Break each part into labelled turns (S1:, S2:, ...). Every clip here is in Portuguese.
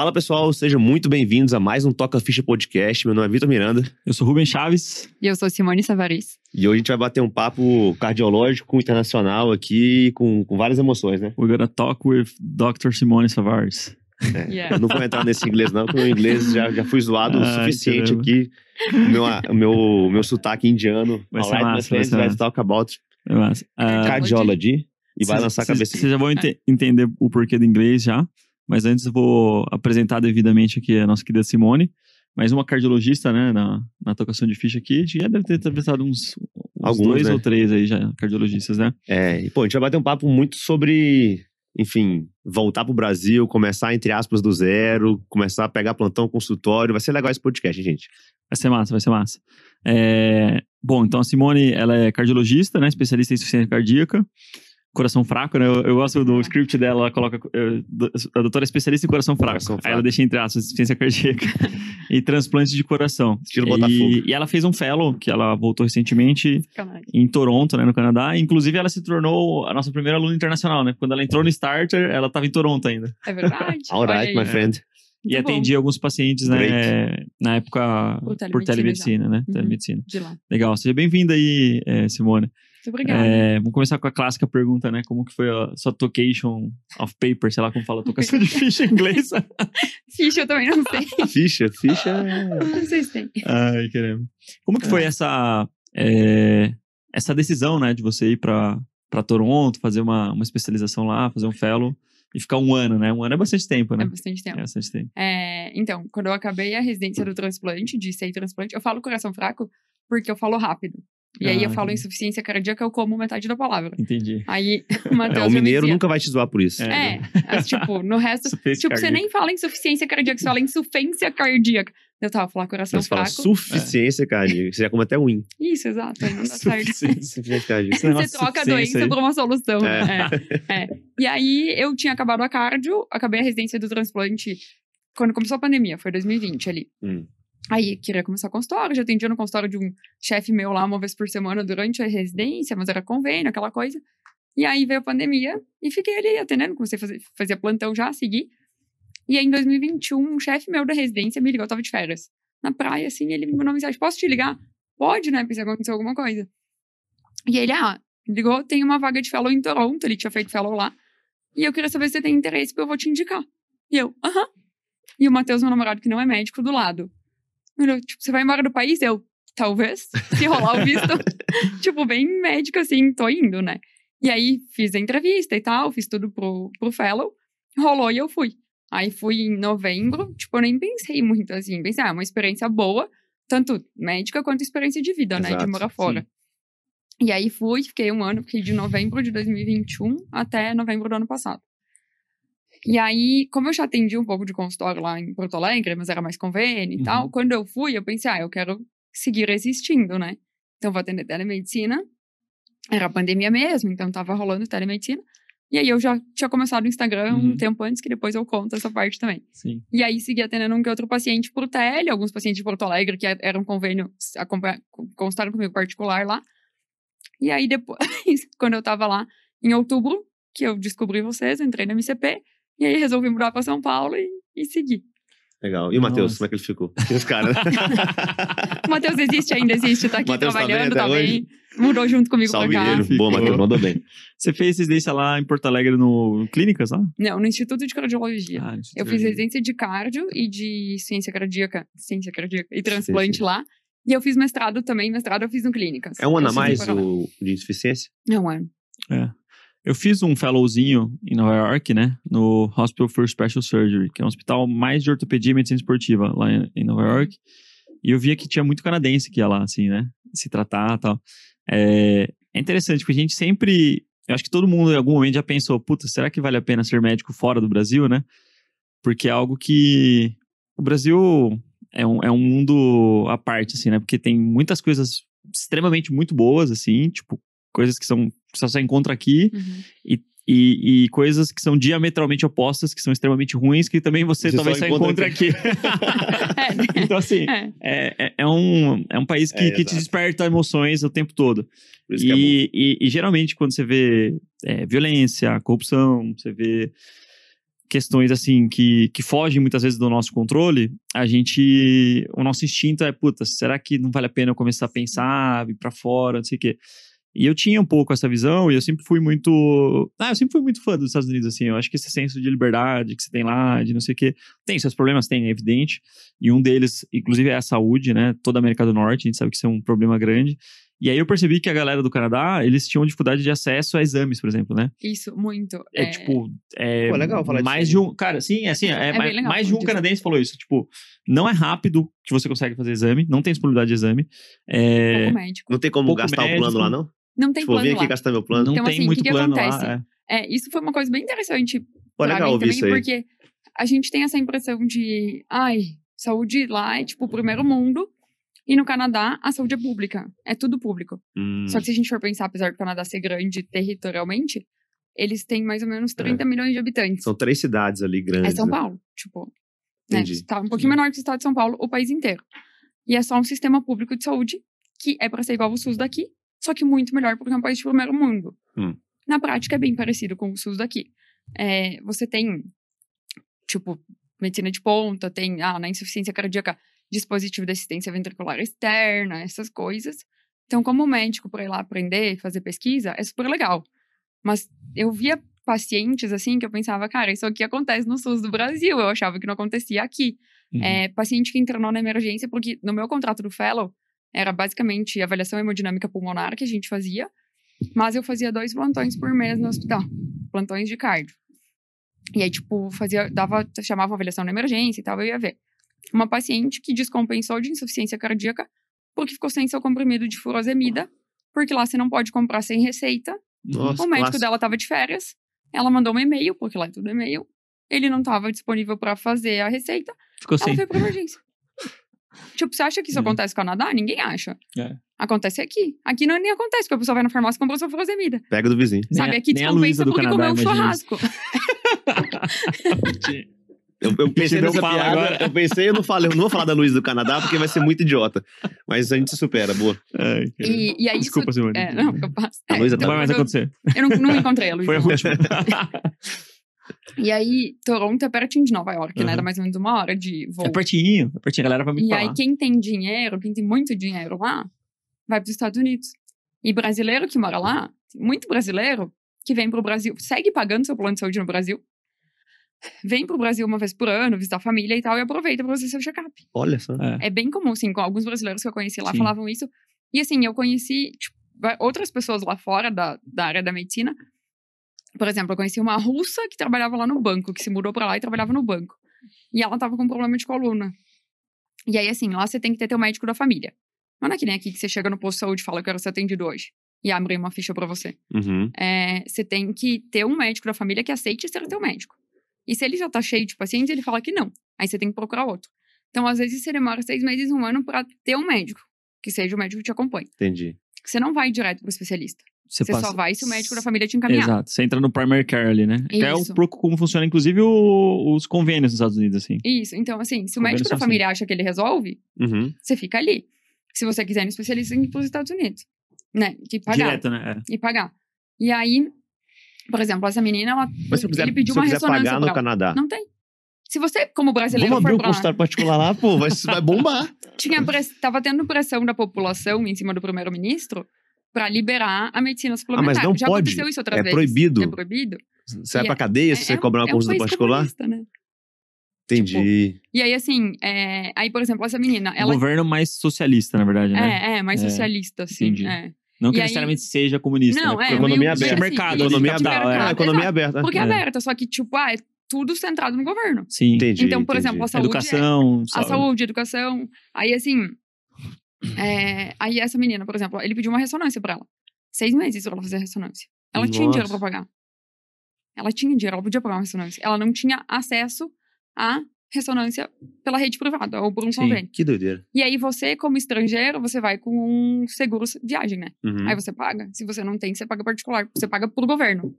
S1: Fala pessoal, sejam muito bem-vindos a mais um Toca Ficha Podcast. Meu nome é Vitor Miranda
S2: Eu sou Rubem Chaves.
S3: E eu sou Simone Savaris.
S1: e hoje a gente vai bater um papo cardiológico internacional aqui com, com várias emoções, né?
S2: We're gonna talk with Dr. Simone Savares.
S3: Yeah.
S1: Eu não vou entrar nesse inglês não, porque o inglês já, já fui zoado o
S2: Ai,
S1: suficiente aqui. O meu, o meu, meu sotaque indiano.
S2: Vai ser massa, vai ser
S1: let's
S2: massa.
S1: talk about
S2: É massa. Ah,
S1: cardiology. E vai lançar a cabeça.
S2: Vocês já vão ente- entender o porquê do inglês já. Mas antes eu vou apresentar devidamente aqui a nossa querida Simone. Mais uma cardiologista, né, na, na tocação de ficha aqui. A gente já deve ter entrevistado uns, uns
S1: Alguns,
S2: dois
S1: né?
S2: ou três aí já, cardiologistas, né?
S1: É, e pô, a gente vai bater um papo muito sobre, enfim, voltar pro Brasil, começar, entre aspas, do zero, começar a pegar plantão, consultório. Vai ser legal esse podcast, hein, gente.
S2: Vai ser massa, vai ser massa. É, Bom, então a Simone, ela é cardiologista, né? Especialista em insuficiência cardíaca. Coração fraco, né? Eu, eu gosto do script dela, ela coloca. do- A doutora é especialista em coração fraco.
S1: Coração
S2: Aí
S1: fraco.
S2: ela deixa entre aspas insuficiência cardíaca e transplante de coração.
S1: Estilo
S2: e,
S1: Botafogo.
S2: e ela fez um fellow, que ela voltou recentemente em Toronto, né? No Canadá. Inclusive, ela se tornou a nossa primeira aluna internacional, né? Quando ela entrou no Starter, ela estava em Toronto ainda.
S3: É verdade?
S1: Alright,
S3: Olha
S1: my
S3: aí.
S1: friend.
S2: E
S3: Muito bom.
S2: atendia alguns pacientes, né?
S1: Great.
S2: Na época,
S3: Por
S2: por
S3: telemedicina
S2: telemedicina, né?
S3: Uhum.
S2: Telemedicina.
S3: De lá.
S2: Legal, seja bem-vinda aí, eh, Simone.
S3: Muito obrigada.
S2: É, vamos começar com a clássica pergunta, né? Como que foi a sua tocation of paper, sei lá como fala, tocação de ficha em inglês.
S3: Ficha eu também não sei.
S1: Ficha, ficha.
S3: Não sei se tem.
S2: Ai, caramba. Como que foi essa, é, essa decisão, né, de você ir pra, pra Toronto, fazer uma, uma especialização lá, fazer um fellow e ficar um ano, né? Um ano é bastante tempo, né?
S3: É bastante tempo.
S2: É bastante tempo.
S3: É, então, quando eu acabei a residência do transplante, de ser transplante, eu falo coração fraco porque eu falo rápido. E aí
S2: Ah,
S3: eu falo
S2: entendi.
S3: insuficiência cardíaca, eu como metade da palavra.
S2: Entendi.
S3: Aí o
S1: É,
S3: Matheus
S1: o
S3: já me
S1: mineiro
S3: dizia-
S1: nunca vai te zoar por isso.
S2: É.
S3: É, mas, tipo, no resto. Tipo, você
S2: cardíaca.
S3: nem fala insuficiência cardíaca, você fala insuficiência cardíaca. Eu tava falando coração
S1: Você fala
S3: fraco.
S1: suficiência, cara. Você já come até win.
S3: Isso, exato, aí não dá certo.
S2: Suficiência. Esse
S3: Você troca a doença
S2: aí.
S3: por uma solução.
S1: É.
S3: né? É, é. E aí, eu tinha acabado a cardio, acabei a residência do transplante quando começou a pandemia, foi 2020 ali.
S1: Hum.
S3: Aí, queria começar consultório, já atendia no consultório de um chefe meu lá uma vez por semana durante a residência, mas era convênio, aquela coisa. E aí veio a pandemia e fiquei ali atendendo, comecei a fazer fazia plantão já, segui. E aí, em 2021, um chefe meu da residência me ligou, eu tava de férias. Na praia, assim, ele me mandou mensagem, posso te ligar? Pode, né? Pensei que aconteceu alguma coisa. E ele, ah, ligou, tem uma vaga de fellow em Toronto, ele tinha feito fellow lá. E eu queria saber se você tem interesse, porque eu vou te indicar. E eu, aham. E o Matheus, meu namorado, que não é médico, do lado. Ele, tipo, você vai embora do país? Eu, talvez, se rolar o visto. tipo, bem médico, assim, tô indo, né? E aí, fiz a entrevista e tal, fiz tudo pro, pro fellow. Rolou e eu fui. Aí fui em novembro, tipo, eu nem pensei muito, assim. Pensei, ah, é uma experiência boa, tanto médica quanto experiência de vida, né? De
S1: Exato,
S3: morar fora. E aí fui, fiquei um ano, fiquei de novembro de 2021 até novembro do ano passado. E aí, como eu já atendi um pouco de consultório lá em Porto Alegre, mas era mais convênio e
S2: Uhum.
S3: tal, quando eu fui, eu pensei, ah, eu quero seguir existindo, né? Então, vou atender telemedicina. Era a pandemia mesmo, então tava rolando telemedicina. E aí, eu já tinha começado o Instagram
S2: Uhum.
S3: um tempo antes, que depois eu conto essa parte também.
S2: Sim.
S3: E aí segui atendendo um que outro paciente por tele, alguns pacientes de Porto Alegre que eram convênio, acompanha- consultaram comigo particular lá. E aí depois, quando eu tava lá em outubro, que eu descobri vocês, eu entrei na MCP, e aí resolvi mudar pra São Paulo e, e seguir.
S1: Legal. E o Matheus, como é que ele ficou? E os caras.
S3: O Matheus existe ainda, existe, tá aqui
S1: Matheus tá bem
S3: trabalhando, tá bem. Mudou junto comigo
S1: Salve
S3: pra cá.
S1: mineiro. Boa, Matheus, mandou bem.
S2: Você fez residência lá em Porto Alegre no Clínicas, lá?
S3: Não, no Instituto de Cardiologia.
S2: Ah,
S3: Eu fiz residência de cardio e de ciência cardíaca, ciência cardíaca e transplante
S1: sim.
S3: lá. E eu fiz mestrado também, mestrado eu fiz no Clínicas.
S1: É um ano a mais
S3: para
S1: o de insuficiência?
S3: É um ano.
S2: Eu fiz um fellowzinho em Nova York, né? No Hospital for Special Surgery, que é um hospital mais de ortopedia e medicina esportiva lá em, Nova York. E eu via que tinha muito canadense que ia lá, assim, né? Se tratar e tal. É, é interessante, porque a gente sempre. Eu acho que todo mundo em algum momento já pensou, puta, será que vale a pena ser médico fora do Brasil, né? Porque é algo que. O Brasil é um, é um mundo à parte, assim, né? Porque tem muitas coisas extremamente muito boas, assim, tipo, coisas que são. Que só se encontra aqui
S3: Uhum.
S2: e, e coisas que são diametralmente opostas, que são extremamente ruins, que também você,
S1: Você
S2: talvez
S1: só encontra
S2: encontre aqui.
S3: Né?
S2: então, assim,
S3: É.
S2: é, é, é um, é um país que,
S1: É,
S2: que te desperta emoções o tempo todo.
S1: É.
S2: E, e, e geralmente, quando você vê é, violência, corrupção, você vê questões assim que, que fogem muitas vezes do nosso controle, a gente. O nosso instinto é, puta, será que não vale a pena eu começar a pensar, vir pra fora, não sei o quê. E eu tinha um pouco essa visão e eu sempre fui muito. Ah, eu sempre fui muito fã dos Estados Unidos, assim. Eu acho que esse senso de liberdade que você tem lá, de não sei o quê. Tem seus problemas, tem, é evidente. E um deles, inclusive, é a saúde, né? Toda a América do Norte, a gente sabe que isso é um problema grande. E aí eu percebi que a galera do Canadá, eles tinham dificuldade de acesso a exames, por exemplo, né?
S3: Isso, muito.
S2: É, tipo, é
S1: Pô, legal falar
S2: mais
S1: disso
S2: de um, cara, sim, é assim, é,
S3: É
S2: mais,
S3: legal
S2: mais de um canadense falou isso, tipo, não é rápido que você consegue fazer exame, não tem disponibilidade de exame. É,
S3: Pouco médico.
S1: Não tem como
S2: Pouco
S1: gastar o
S2: médico.
S1: plano lá, não?
S3: Não tem
S1: Tipo,
S3: plano
S1: vim aqui
S3: lá.
S1: gastar meu plano.
S2: não
S3: Então,
S2: tem
S3: assim,
S2: muito
S3: que que
S2: plano
S3: acontece?
S2: lá. é.
S3: É, isso foi uma coisa bem interessante
S1: Pô,
S3: pra
S1: legal
S3: mim
S1: ouvir
S3: também,
S1: isso aí.
S3: porque a gente tem essa impressão de, ai, saúde lá é tipo o primeiro mundo, e no Canadá a saúde é pública, é tudo público.
S1: Hum,
S3: Só que se a gente for pensar, apesar do Canadá ser grande territorialmente, eles têm mais ou menos 30 milhões de habitantes.
S1: É. São três cidades ali
S3: É
S1: grandes.
S3: São
S1: né?
S3: Paulo, tipo, né,
S1: Entendi.
S3: tá um pouquinho menor que o estado de São Paulo, o país inteiro. E é só um sistema público de saúde que é para ser igual ao SUS daqui, só que muito melhor porque é um país de primeiro mundo.
S1: Hum.
S3: Na prática é bem parecido com o SUS daqui. É, você tem, tipo, medicina de ponta, tem, ah, na insuficiência cardíaca, dispositivo de assistência ventricular externa, essas coisas. Então, como médico, para ir lá aprender, fazer pesquisa, é super legal. Mas eu via pacientes, assim, que eu pensava, cara, isso aqui acontece no SUS do Brasil. Eu achava que não acontecia aqui.
S2: Uhum.
S3: É, paciente que internou na emergência, porque no meu contrato do Fellow, era basicamente avaliação hemodinâmica pulmonar que a gente fazia, mas eu fazia dois plantões por mês no hospital, plantões de cardio. E aí, tipo, fazia, dava, chamava avaliação na emergência e tal, eu ia ver. Uma paciente que descompensou de insuficiência cardíaca porque ficou sem seu comprimido de furosemida, porque lá você não pode comprar sem receita.
S1: Nossa,
S3: o médico
S1: clássico.
S3: dela tava de férias, ela mandou um e-mail, porque lá é tudo e-mail. Ele não tava disponível para fazer a receita,
S2: Ficou
S3: ela
S2: sem.
S3: foi pra emergência. Tipo, você acha que isso
S2: É.
S3: acontece no Canadá? Ninguém acha.
S2: É.
S3: Acontece aqui. Aqui não nem acontece, porque a pessoa vai na farmácia e compra sua furosemida.
S1: Pega do vizinho.
S3: Sabe, aqui
S2: nem a Luísa
S3: descompensa
S2: do
S3: porque
S2: Canadá,
S3: comeu um churrasco.
S1: Eu, eu pensei nessa piada,
S2: agora.
S1: eu pensei, eu não falei, eu não vou falar da Luísa do Canadá porque vai ser muito idiota. Mas a gente se supera, boa.
S2: Ai.
S3: E, e aí
S2: Desculpa,
S3: isso...
S2: Simone.
S3: É, não, eu passo.
S1: A
S3: É,
S1: Luísa
S3: então,
S2: Não vai mais
S3: eu,
S2: acontecer.
S3: eu não, não encontrei a Luísa.
S2: Foi a última.
S3: E aí, Toronto é pertinho de Nova York, né?
S2: Uhum.
S3: Dá mais ou menos uma hora de voo.
S2: é pertinho, é pertinho. A galera vai muito
S3: E aí,
S2: lá.
S3: quem tem dinheiro, quem tem muito dinheiro lá, vai para os Estados Unidos. E brasileiro que mora lá, muito brasileiro que vem pro Brasil, segue pagando seu plano de saúde no Brasil, vem pro Brasil uma vez por ano, visitar a família e tal, e aproveita pra fazer seu check-up.
S1: Olha só.
S2: É.
S3: É bem comum, assim, com alguns brasileiros que eu conheci lá
S2: Sim.
S3: falavam isso. E assim, eu conheci tipo, outras pessoas lá fora da, da área da medicina. Por exemplo, eu conheci uma russa que trabalhava lá no banco, que se mudou pra lá e trabalhava no banco. E ela tava com problema de coluna. E aí, assim, lá você tem que ter teu médico da família. Não é que nem aqui que você chega no posto de saúde e fala que eu quero ser atendido hoje. E abre uma ficha pra você.
S1: Uhum.
S3: É, você tem que ter um médico da família que aceite ser teu médico. E se ele já tá cheio de pacientes, ele fala que não. Aí você tem que procurar outro. Então, às vezes, você demora seis meses, um ano pra ter um médico. Que seja o médico que te acompanhe.
S1: Entendi.
S3: Você não vai direto pro especialista.
S2: Você,
S3: Você
S2: passa-
S3: só vai se o médico da família te encaminhar.
S2: Exato. Você entra no primary care ali, né? Que é um
S3: Isso.
S2: pouco como funciona, inclusive, o- os convênios nos Estados Unidos, assim.
S3: Isso. Então, assim, se o médico da família acha que ele resolve,
S1: Uhum.
S3: você fica ali. Se você quiser ir no especialista, tem que ir pros Estados Unidos. Né? De pagar.
S2: Direto, né? É.
S3: E pagar. E aí, por exemplo, essa menina, ela,
S1: Mas se quiser,
S3: ele pediu
S1: se
S3: uma
S1: quiser
S3: ressonância
S1: pagar no. Canadá,
S3: Não tem. Se você, como brasileiro,
S1: vamos abrir
S3: for
S1: um consultório particular lá, pô, vai, vai bombar.
S3: tinha press... tava tendo pressão da população em cima do primeiro-ministro pra liberar a medicina suplementar.
S1: Ah, não
S3: Já
S1: pode.
S3: aconteceu isso outras
S1: É
S3: vezes.
S1: proibido.
S3: É proibido.
S1: Você vai
S3: E
S1: pra cadeia se
S3: É-
S1: você
S3: é-
S1: cobrar uma
S3: é um
S1: consulta
S3: país
S1: particular?
S3: né?
S1: Entendi.
S3: E aí, assim, é, aí, por exemplo, essa menina,
S2: Um
S3: ela
S2: governo mais socialista, na verdade, né?
S3: é, é mais
S2: É,
S3: socialista, assim.
S2: entendi.
S3: É.
S2: Não que
S3: E aí-
S2: necessariamente seja comunista,
S3: Não,
S2: né?
S3: é,
S1: economia aberta.
S3: meio
S2: mercado,
S3: assim,
S1: Economia
S3: tipo,
S1: aberta.
S3: mercado,
S1: É, economia
S3: exato.
S1: aberta.
S3: Porque é
S2: É.
S3: aberta, só que, tipo, ah, é tudo centrado no governo.
S2: Sim.
S1: Entendi.
S3: então, por
S1: entendi.
S3: exemplo, a saúde. é-
S2: Educação,
S3: a saúde, educação. Aí, assim. É, aí, essa menina, por exemplo, ele pediu uma ressonância pra ela. Seis meses pra ela fazer a ressonância. Ela tinha dinheiro
S1: Nossa.
S3: pra pagar. Ela tinha dinheiro, ela podia pagar uma ressonância. Ela não tinha acesso à ressonância pela rede privada ou por um
S2: Sim.
S3: convênio.
S1: Que doideira.
S3: E aí, você, como estrangeiro, você vai com um seguro viagem, né?
S1: Uhum.
S3: Aí você paga. Se você não tem, você paga particular. Você paga pro governo.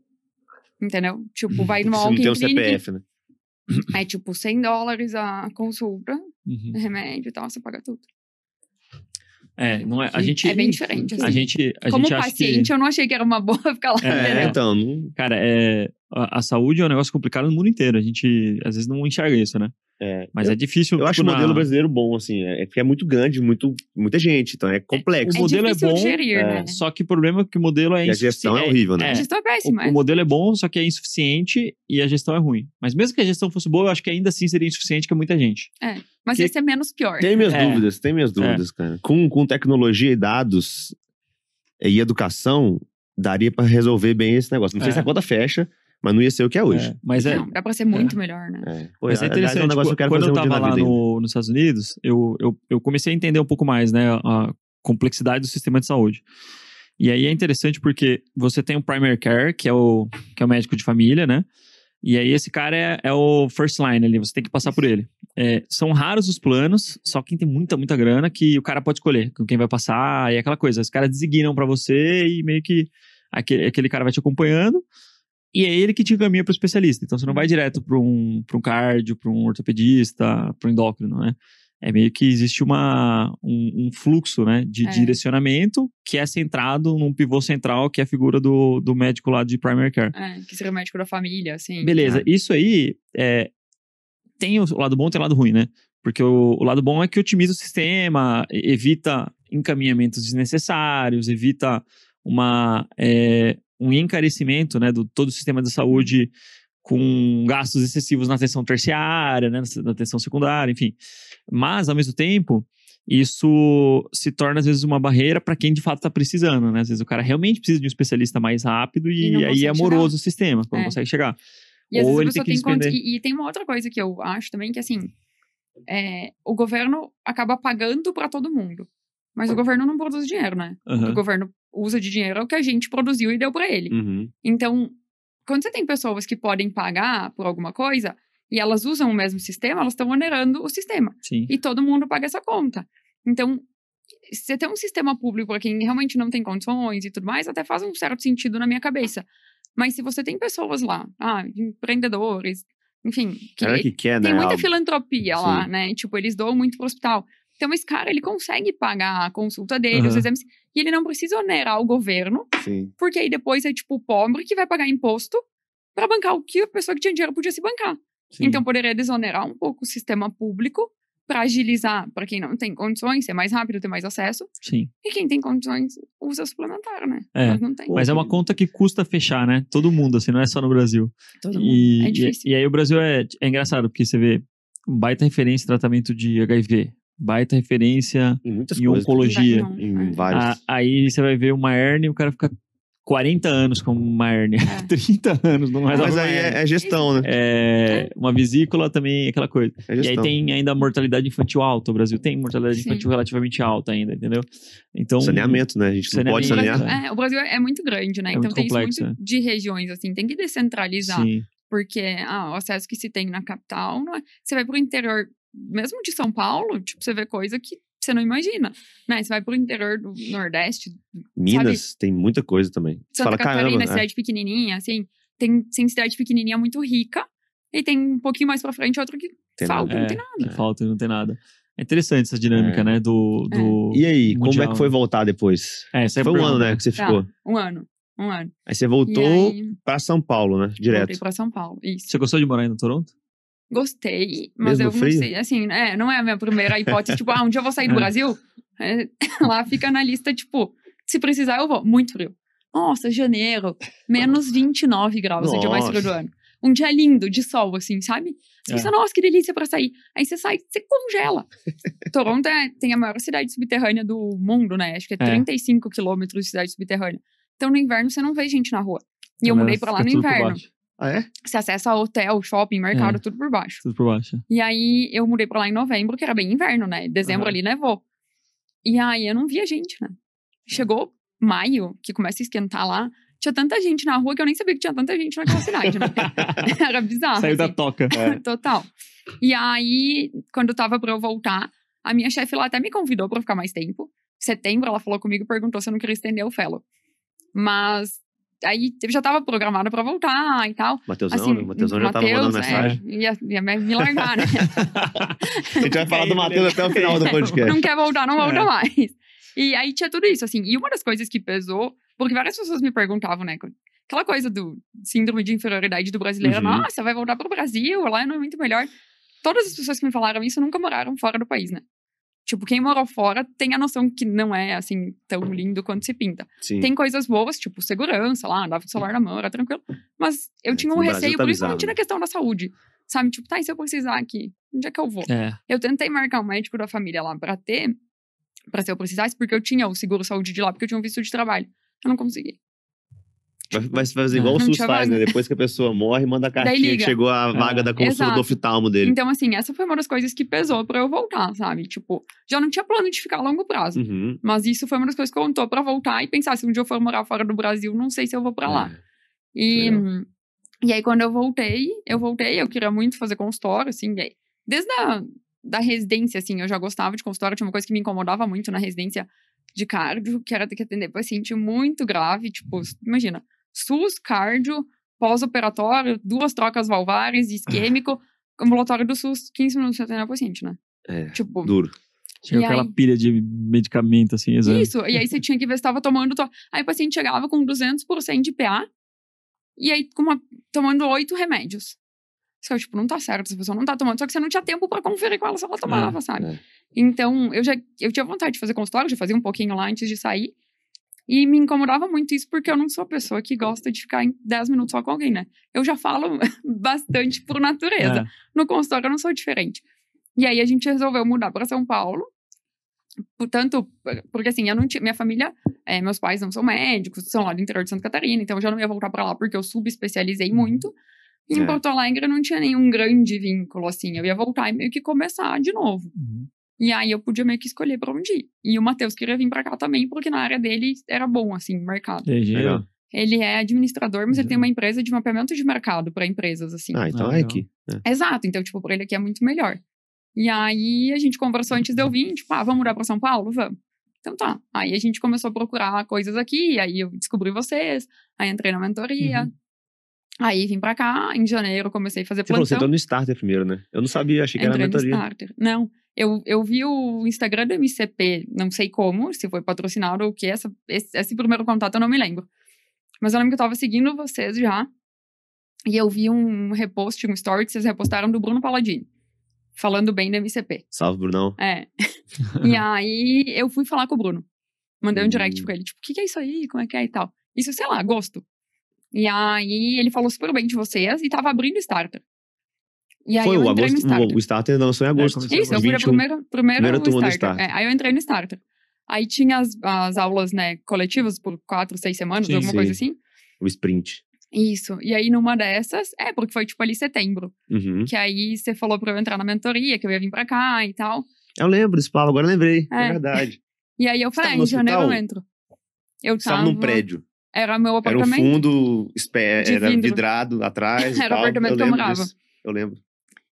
S3: Entendeu? Tipo, vai numa
S1: Se não tem um
S3: Walking Clinic,
S1: CPF, né?
S3: é tipo 100 dólares a consulta,
S2: Uhum.
S3: remédio e tal, você paga tudo.
S2: É, não é. A gente.
S3: É bem diferente,
S2: A
S3: assim.
S2: gente, a
S3: Como
S2: gente acha
S3: paciente,
S2: que.
S3: eu não achei que era uma boa ficar lá.
S2: É,
S1: É, então, não...
S2: Cara, é, a, a saúde é um negócio complicado no mundo inteiro. A gente, às vezes, não enxerga isso, né?
S1: É,
S2: Mas
S1: eu,
S2: é difícil.
S1: eu acho o
S2: tipo,
S1: modelo
S2: na-
S1: brasileiro bom, assim. É, é porque é muito grande, muito, muita gente. Então é complexo.
S2: O modelo é
S3: difícil
S2: bom,
S3: de gerir,
S1: é.
S3: né?
S2: Só que o problema é que o modelo é
S1: E a gestão é horrível, né?
S3: A gestão é
S2: O,
S3: péssima.
S2: o
S3: é.
S2: modelo é bom, só que é insuficiente e a gestão é ruim. Mas mesmo que a gestão fosse boa, eu acho que ainda assim seria insuficiente com muita gente.
S3: Mas
S2: que-
S3: esse é menos pior.
S1: Tem minhas
S2: É.
S1: dúvidas, tem minhas dúvidas, cara. Com, com tecnologia e dados e educação, daria pra resolver bem esse negócio. Não sei
S2: É.
S1: se a conta fecha, mas não ia ser o que é hoje.
S2: É, mas é,
S3: Não, dá pra ser muito melhor, né?
S1: É.
S2: Mas é interessante,
S1: é um negócio que eu quero
S2: quando
S1: fazer
S2: eu
S1: um
S2: tava
S1: na
S2: lá no- nos Estados Unidos, eu, eu, eu comecei a entender um pouco mais, né, a complexidade do sistema de saúde. E aí é interessante porque você tem o primary care, que é o, que é o médico de família, né? E aí esse cara é, é o first line ali, você tem que passar por ele. É, são raros os planos, só quem tem muita, muita grana que o cara pode escolher com quem vai passar e aquela coisa. Os caras designam pra você e meio que aquele, aquele cara vai te acompanhando e é ele que te encaminha pro especialista. Então você não vai direto para um, pra um cardio, para um ortopedista, para um endócrino, né? É meio que existe uma, um, um fluxo né, de
S3: É.
S2: direcionamento que é centrado num pivô central, que é a figura do, do médico lá de primary care.
S3: É, que seria o médico da família, assim.
S2: Beleza,
S1: Ah.
S2: isso aí é, tem o lado bom e tem o lado ruim, né? Porque o, o lado bom é que otimiza o sistema, evita encaminhamentos desnecessários, evita uma, é, um encarecimento né, do todo o sistema de saúde com gastos excessivos na atenção terciária, né, na atenção secundária, enfim. Mas, ao mesmo tempo, isso se torna, às vezes, uma barreira para quem de fato está precisando, né? Às vezes o cara realmente precisa de um especialista mais rápido
S3: E
S2: e, aí é amoroso o sistema, quando
S3: É.
S2: consegue chegar.
S3: E às
S2: Ou
S3: vezes
S2: ele tem que
S3: tem. E, e tem uma outra coisa que eu acho também, que assim, é, o governo acaba pagando pra todo mundo. Mas o governo não produz dinheiro, né?
S2: Aham.
S3: o governo usa de dinheiro é o que a gente produziu e deu pra ele.
S1: Uhum.
S3: Então, quando você tem pessoas que podem pagar por alguma coisa e elas usam o mesmo sistema, elas estão onerando o sistema.
S2: Sim.
S3: E todo mundo paga essa conta. Então, você ter um sistema público para quem realmente não tem condições e tudo mais, até faz um certo sentido na minha cabeça. Mas se você tem pessoas lá, ah, empreendedores, enfim, que
S1: que quer,
S3: tem
S1: né?
S3: muita filantropia lá,
S1: Sim.
S3: né? Tipo, eles doam muito pro hospital. Então, esse cara, ele consegue pagar a consulta dele, os
S2: Aham.
S3: exames, e ele não precisa onerar o governo,
S1: Sim.
S3: porque aí depois é, tipo, o pobre que vai pagar imposto para bancar o que a pessoa que tinha dinheiro podia se bancar.
S2: sim.
S3: Então, poderia desonerar um pouco o sistema público para agilizar para quem não tem condições, ser mais rápido, ter mais acesso.
S2: Sim.
S3: E quem tem condições usa suplementar, né?
S2: É.
S3: Mas não tem.
S2: Mas é uma conta que custa fechar, né? Todo mundo, assim, não é só no Brasil.
S3: Todo mundo.
S2: E,
S3: é
S2: e,
S3: difícil.
S2: e aí o Brasil é, é engraçado, porque você vê baita referência em tratamento de HIV, baita referência
S1: Em
S2: em oncologia.
S3: Não,
S1: Em
S3: é.
S1: vários.
S2: Aí você vai ver uma hérnia e o cara fica 40 anos com uma hérnia,
S3: É.
S2: 30 anos não mais
S1: Mas
S2: uma
S1: aí
S2: hérnia.
S1: é, é gestão, né?
S2: É, uma vesícula também, aquela coisa.
S1: É
S2: E aí tem ainda a mortalidade infantil alta. O Brasil tem mortalidade
S3: Sim.
S2: infantil relativamente alta ainda, entendeu? Então,
S1: Saneamento, né? A gente não pode
S3: O
S1: sanear.
S3: Brasil, é, o Brasil é muito grande, né?
S2: É
S3: então
S2: muito
S3: tem
S2: complexo,
S3: isso muito
S2: é.
S3: de regiões, assim. Tem que descentralizar.
S2: sim,
S3: Porque ah, o acesso que se tem na capital, não é... você vai pro interior, mesmo de São Paulo, tipo, você vê coisa que você não imagina, né? Você vai pro interior do Nordeste,
S1: Minas tem muita coisa também. Você
S3: Santa
S1: fala,
S3: Catarina,
S1: caramba. é.
S3: cidade pequenininha, assim, tem, tem cidade pequenininha muito rica, e tem um pouquinho mais pra frente outra que
S1: Tem
S3: falta,
S2: nada.
S3: não
S2: É.
S3: tem nada.
S2: que falta e não tem nada. É interessante essa dinâmica,
S1: É.
S2: né? Do, do...
S1: E aí, como é
S2: Mundial,
S1: que foi
S2: né?
S1: voltar depois?
S2: É, é
S1: Foi um ano, né, que você
S3: Tá,
S1: ficou.
S3: um ano, um ano.
S1: Aí você
S3: E
S1: voltou
S3: aí,
S1: pra São Paulo, né?
S3: voltei
S1: Direto.
S3: pra São Paulo, isso.
S2: Você gostou de morar aí no Toronto?
S3: Gostei, mas
S1: Mesmo
S3: eu
S1: frio?
S3: não sei, assim, é, não é a minha primeira hipótese, tipo, ah, um dia eu vou sair do
S2: É.
S3: Brasil, É, lá fica na lista, tipo, se precisar eu vou, muito frio. Nossa, janeiro, menos 29 graus, é o dia mais frio do
S1: Nossa.
S3: ano. Um dia lindo, de sol, assim, sabe? Você
S2: É.
S3: pensa, nossa, que delícia pra sair. Aí você sai, você congela. Toronto é, tem a maior cidade subterrânea do mundo, né? Acho que é
S2: É.
S3: 35 quilômetros de cidade subterrânea. Então, no inverno, você não vê gente na rua. E eu mudei pra lá no inverno.
S1: Ah, é?
S3: Você acessa hotel, shopping, mercado,
S2: É.
S3: tudo por baixo.
S2: Tudo por baixo.
S3: E aí eu mudei pra lá em novembro, que era bem inverno, né? Dezembro
S2: Aham.
S3: ali nevou. E aí eu não via gente, né? Chegou maio, que começa a esquentar lá, tinha tanta gente na rua que eu nem sabia que tinha tanta gente naquela cidade, né? era bizarro.
S2: Saiu da
S3: assim.
S2: toca.
S3: Total. E aí, quando tava pra eu voltar, a minha chefe lá até me convidou pra eu ficar mais tempo. Em setembro, ela falou comigo e perguntou se eu não queria estender o fellow. Mas aí eu já tava programada pra voltar e tal.
S1: Mateusão,
S3: Assim,
S1: né? Mateusão já tava
S3: Mateus,
S1: mandando
S3: é,
S1: mensagem.
S3: ia, ia me largar, né?
S1: A gente vai falar do Matheus até o final do podcast.
S3: não quer voltar, não volta
S2: É.
S3: mais. E aí tinha tudo isso, assim. E uma das coisas que pesou, porque várias pessoas me perguntavam, né? Aquela coisa do síndrome de inferioridade do brasileiro.
S1: Uhum.
S3: Nossa, vai voltar pro Brasil, lá não é muito melhor. Todas as pessoas que me falaram isso nunca moraram fora do país, né? Tipo, quem morou fora tem a noção que não é, assim, tão lindo quanto se pinta.
S1: Sim.
S3: Tem coisas boas, tipo segurança lá, andava com o celular na mão, era tranquilo. Mas eu
S1: É,
S3: tinha um
S1: no
S3: receio,
S1: tá
S3: principalmente
S1: bizarro,
S3: na questão da saúde. Sabe? Tipo, tá, e se eu precisar aqui? Onde é que eu vou?
S2: É.
S3: Eu tentei marcar um médico da família lá pra ter, pra se eu precisasse, porque eu tinha o seguro saúde de lá, porque eu tinha um visto de trabalho. Eu não consegui.
S1: Vai, fazer igual o SUS faz, né? Depois que a pessoa morre, manda a cartinha que chegou a vaga da consulta
S3: Exato.
S1: do oftalmo dele.
S3: Então, assim, essa foi uma das coisas que pesou pra eu voltar, sabe? Tipo, já não tinha plano de ficar a longo prazo.
S1: Uhum.
S3: Mas isso foi uma das coisas que contou pra voltar e pensar, se um dia eu for morar fora do Brasil, não sei se eu vou pra lá.
S1: É.
S3: E,
S1: Legal.
S3: e aí, quando eu voltei, eu voltei, eu queria muito fazer consultório, assim, desde a da residência, assim, eu já gostava de consultório, tinha uma coisa que me incomodava muito na residência de cardio, que era ter que atender paciente muito grave, tipo, imagina, SUS, cardio, pós-operatório, duas trocas valvares, isquêmico, ambulatório do SUS, 15 minutos pra atender o paciente, né?
S1: É.
S3: Tipo,
S1: Duro.
S3: E
S2: aquela
S3: aí?
S2: pilha de medicamento, assim, exame.
S3: Isso, e aí você tinha que ver se estava tomando. to- Aí o paciente chegava com 200% de PA, e aí com uma- tomando oito remédios. Você, tipo, não tá certo, essa pessoa não tá tomando. Só que você não tinha tempo pra conferir com ela se ela tomava, sabe?
S1: é.
S3: Então, eu já eu tinha vontade de fazer consultório, já fazia um pouquinho lá antes de sair. E me incomodava muito isso, porque eu não sou a pessoa que gosta de ficar em 10 minutos só com alguém, né? Eu já falo bastante por natureza.
S2: É.
S3: No consultório eu não sou diferente. E aí a gente resolveu mudar para São Paulo. Portanto, porque assim, eu não tinha. Minha família, eh, meus pais não são médicos, são lá do interior de Santa Catarina, então eu já não ia voltar para lá porque eu subespecializei muito. E em
S1: É.
S3: Porto Alegre não tinha nenhum grande vínculo, assim. Eu ia voltar e meio que começar de novo.
S2: Uhum.
S3: E aí eu podia meio que escolher pra onde ir. E o Matheus queria vir pra cá também, porque na área dele era bom, assim, o mercado.
S1: Legal.
S3: Ele é administrador, mas ele tem
S2: Uhum.
S3: uma empresa de mapeamento de mercado pra empresas, assim.
S1: Ah, então
S2: Ah,
S1: é aqui. É.
S3: Exato, então, tipo, pra ele aqui é muito melhor. E aí a gente conversou antes de eu vir, tipo, ah, vamos mudar pra São Paulo? Vamos. Então tá. Aí a gente começou a procurar coisas aqui, aí eu descobri vocês, aí entrei na mentoria.
S2: Uhum.
S3: Aí vim pra cá, em janeiro comecei a fazer
S1: Você falou, você
S3: plantão.
S1: entrou no Starter primeiro, né? Eu não sabia, achei que era
S3: Entrei no
S1: mentoria.
S3: Starter. Não, eu, eu vi o Instagram do MCP, não sei como, se foi patrocinado ou o que, essa, esse, esse primeiro contato eu não me lembro. Mas eu lembro que eu tava seguindo vocês já, e eu vi um repost, um story que vocês repostaram do Bruno Paladini, falando bem do MCP.
S1: Salve, Brunão.
S3: É. e aí eu fui falar com o Bruno. Mandei um direct
S1: Hum.
S3: pra ele, tipo, o que, que é isso aí? Como é que é e tal. Isso, sei lá, gosto. E aí ele falou super bem de vocês e tava abrindo Starter. E aí
S1: Foi
S3: eu
S1: o
S3: entrei no
S1: agosto.
S3: Starter.
S1: O, o Starter lançou em agosto.
S2: começou
S3: Isso, eu fui a
S1: 21.
S3: primeira, primeiro
S1: primeira turma do
S3: starter.
S1: Starter.
S3: É, aí eu entrei no Starter. Aí tinha as, as aulas, né, coletivas por quatro, seis semanas,
S2: Sim,
S3: alguma
S1: sim.
S3: coisa assim.
S1: O sprint.
S3: Isso. E aí numa dessas, é, porque foi tipo ali setembro.
S1: Uhum.
S3: Que aí você falou pra eu entrar na mentoria, que eu ia vir pra cá e tal.
S1: Eu lembro desse papo, agora eu lembrei. É,
S3: É.
S1: verdade.
S3: E aí eu falei, ah,
S1: no
S3: em janeiro eu entro. Eu
S1: tava
S3: tava
S1: num prédio.
S3: Era meu
S1: Era um
S3: apartamento.
S1: fundo, era
S3: vidro.
S1: vidrado atrás. e
S3: Era o apartamento
S1: eu
S3: que eu morava.
S1: disso. Eu lembro.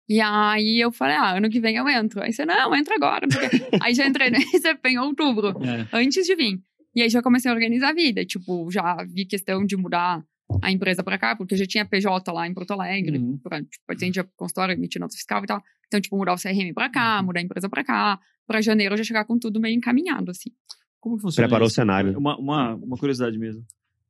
S3: E aí eu falei, ah, ano que vem eu entro. Aí você, não, entra agora. o quê. aí já entrei no ICP em outubro.
S2: É.
S3: antes de vir. E aí já comecei a organizar a vida. Tipo, já vi questão de mudar a empresa pra cá, porque eu já tinha PJ lá em Porto Alegre,
S2: Uhum.
S3: pra, tipo, atendia consultório, emitir nota fiscal e tal. Então, tipo, mudar o CRM pra cá, mudar a empresa pra cá. Pra janeiro eu já chegar com tudo meio encaminhado, assim.
S2: Como que funciona
S1: Preparou o
S2: isso?
S1: cenário.
S2: Uma, uma, uma curiosidade mesmo.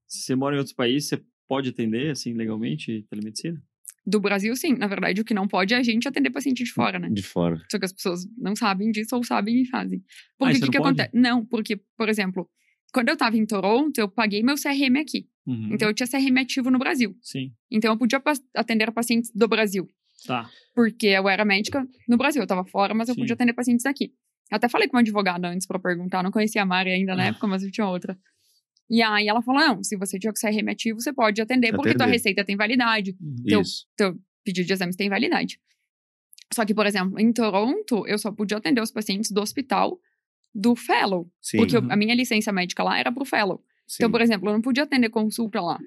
S2: Se você mora em outros países, você pode atender, assim, legalmente, telemedicina?
S3: Do Brasil, sim. Na verdade, o que não pode é a gente atender paciente de fora, né?
S1: De fora.
S3: Só que as pessoas não sabem disso ou sabem e fazem. Porque
S2: Ah,
S3: o
S2: isso
S3: que, que acontece? Não, porque, por exemplo, quando eu tava em Toronto, eu paguei meu CRM aqui.
S2: Uhum.
S3: Então eu tinha CRM ativo no Brasil.
S2: Sim.
S3: Então eu podia atender pacientes do Brasil.
S2: Tá.
S3: Porque eu era médica no Brasil, eu tava fora, mas eu
S2: Sim.
S3: podia atender pacientes aqui. Eu até falei com uma advogada antes pra perguntar, não conhecia a Mari ainda na
S2: Ah.
S3: época, mas eu tinha outra. E aí ela falou: não, se você tiver com CRM ativo, você pode atender, porque tua
S1: Atender.
S3: receita tem validade. Teu-
S1: Isso.
S3: pedido de exames tem validade. Só que, por exemplo, em Toronto, eu só podia atender os pacientes do hospital do Fellow.
S1: Sim.
S3: Porque eu-
S2: Uhum.
S3: a minha licença médica lá era pro Fellow.
S1: sim.
S3: Então, por exemplo, eu não podia atender consulta lá.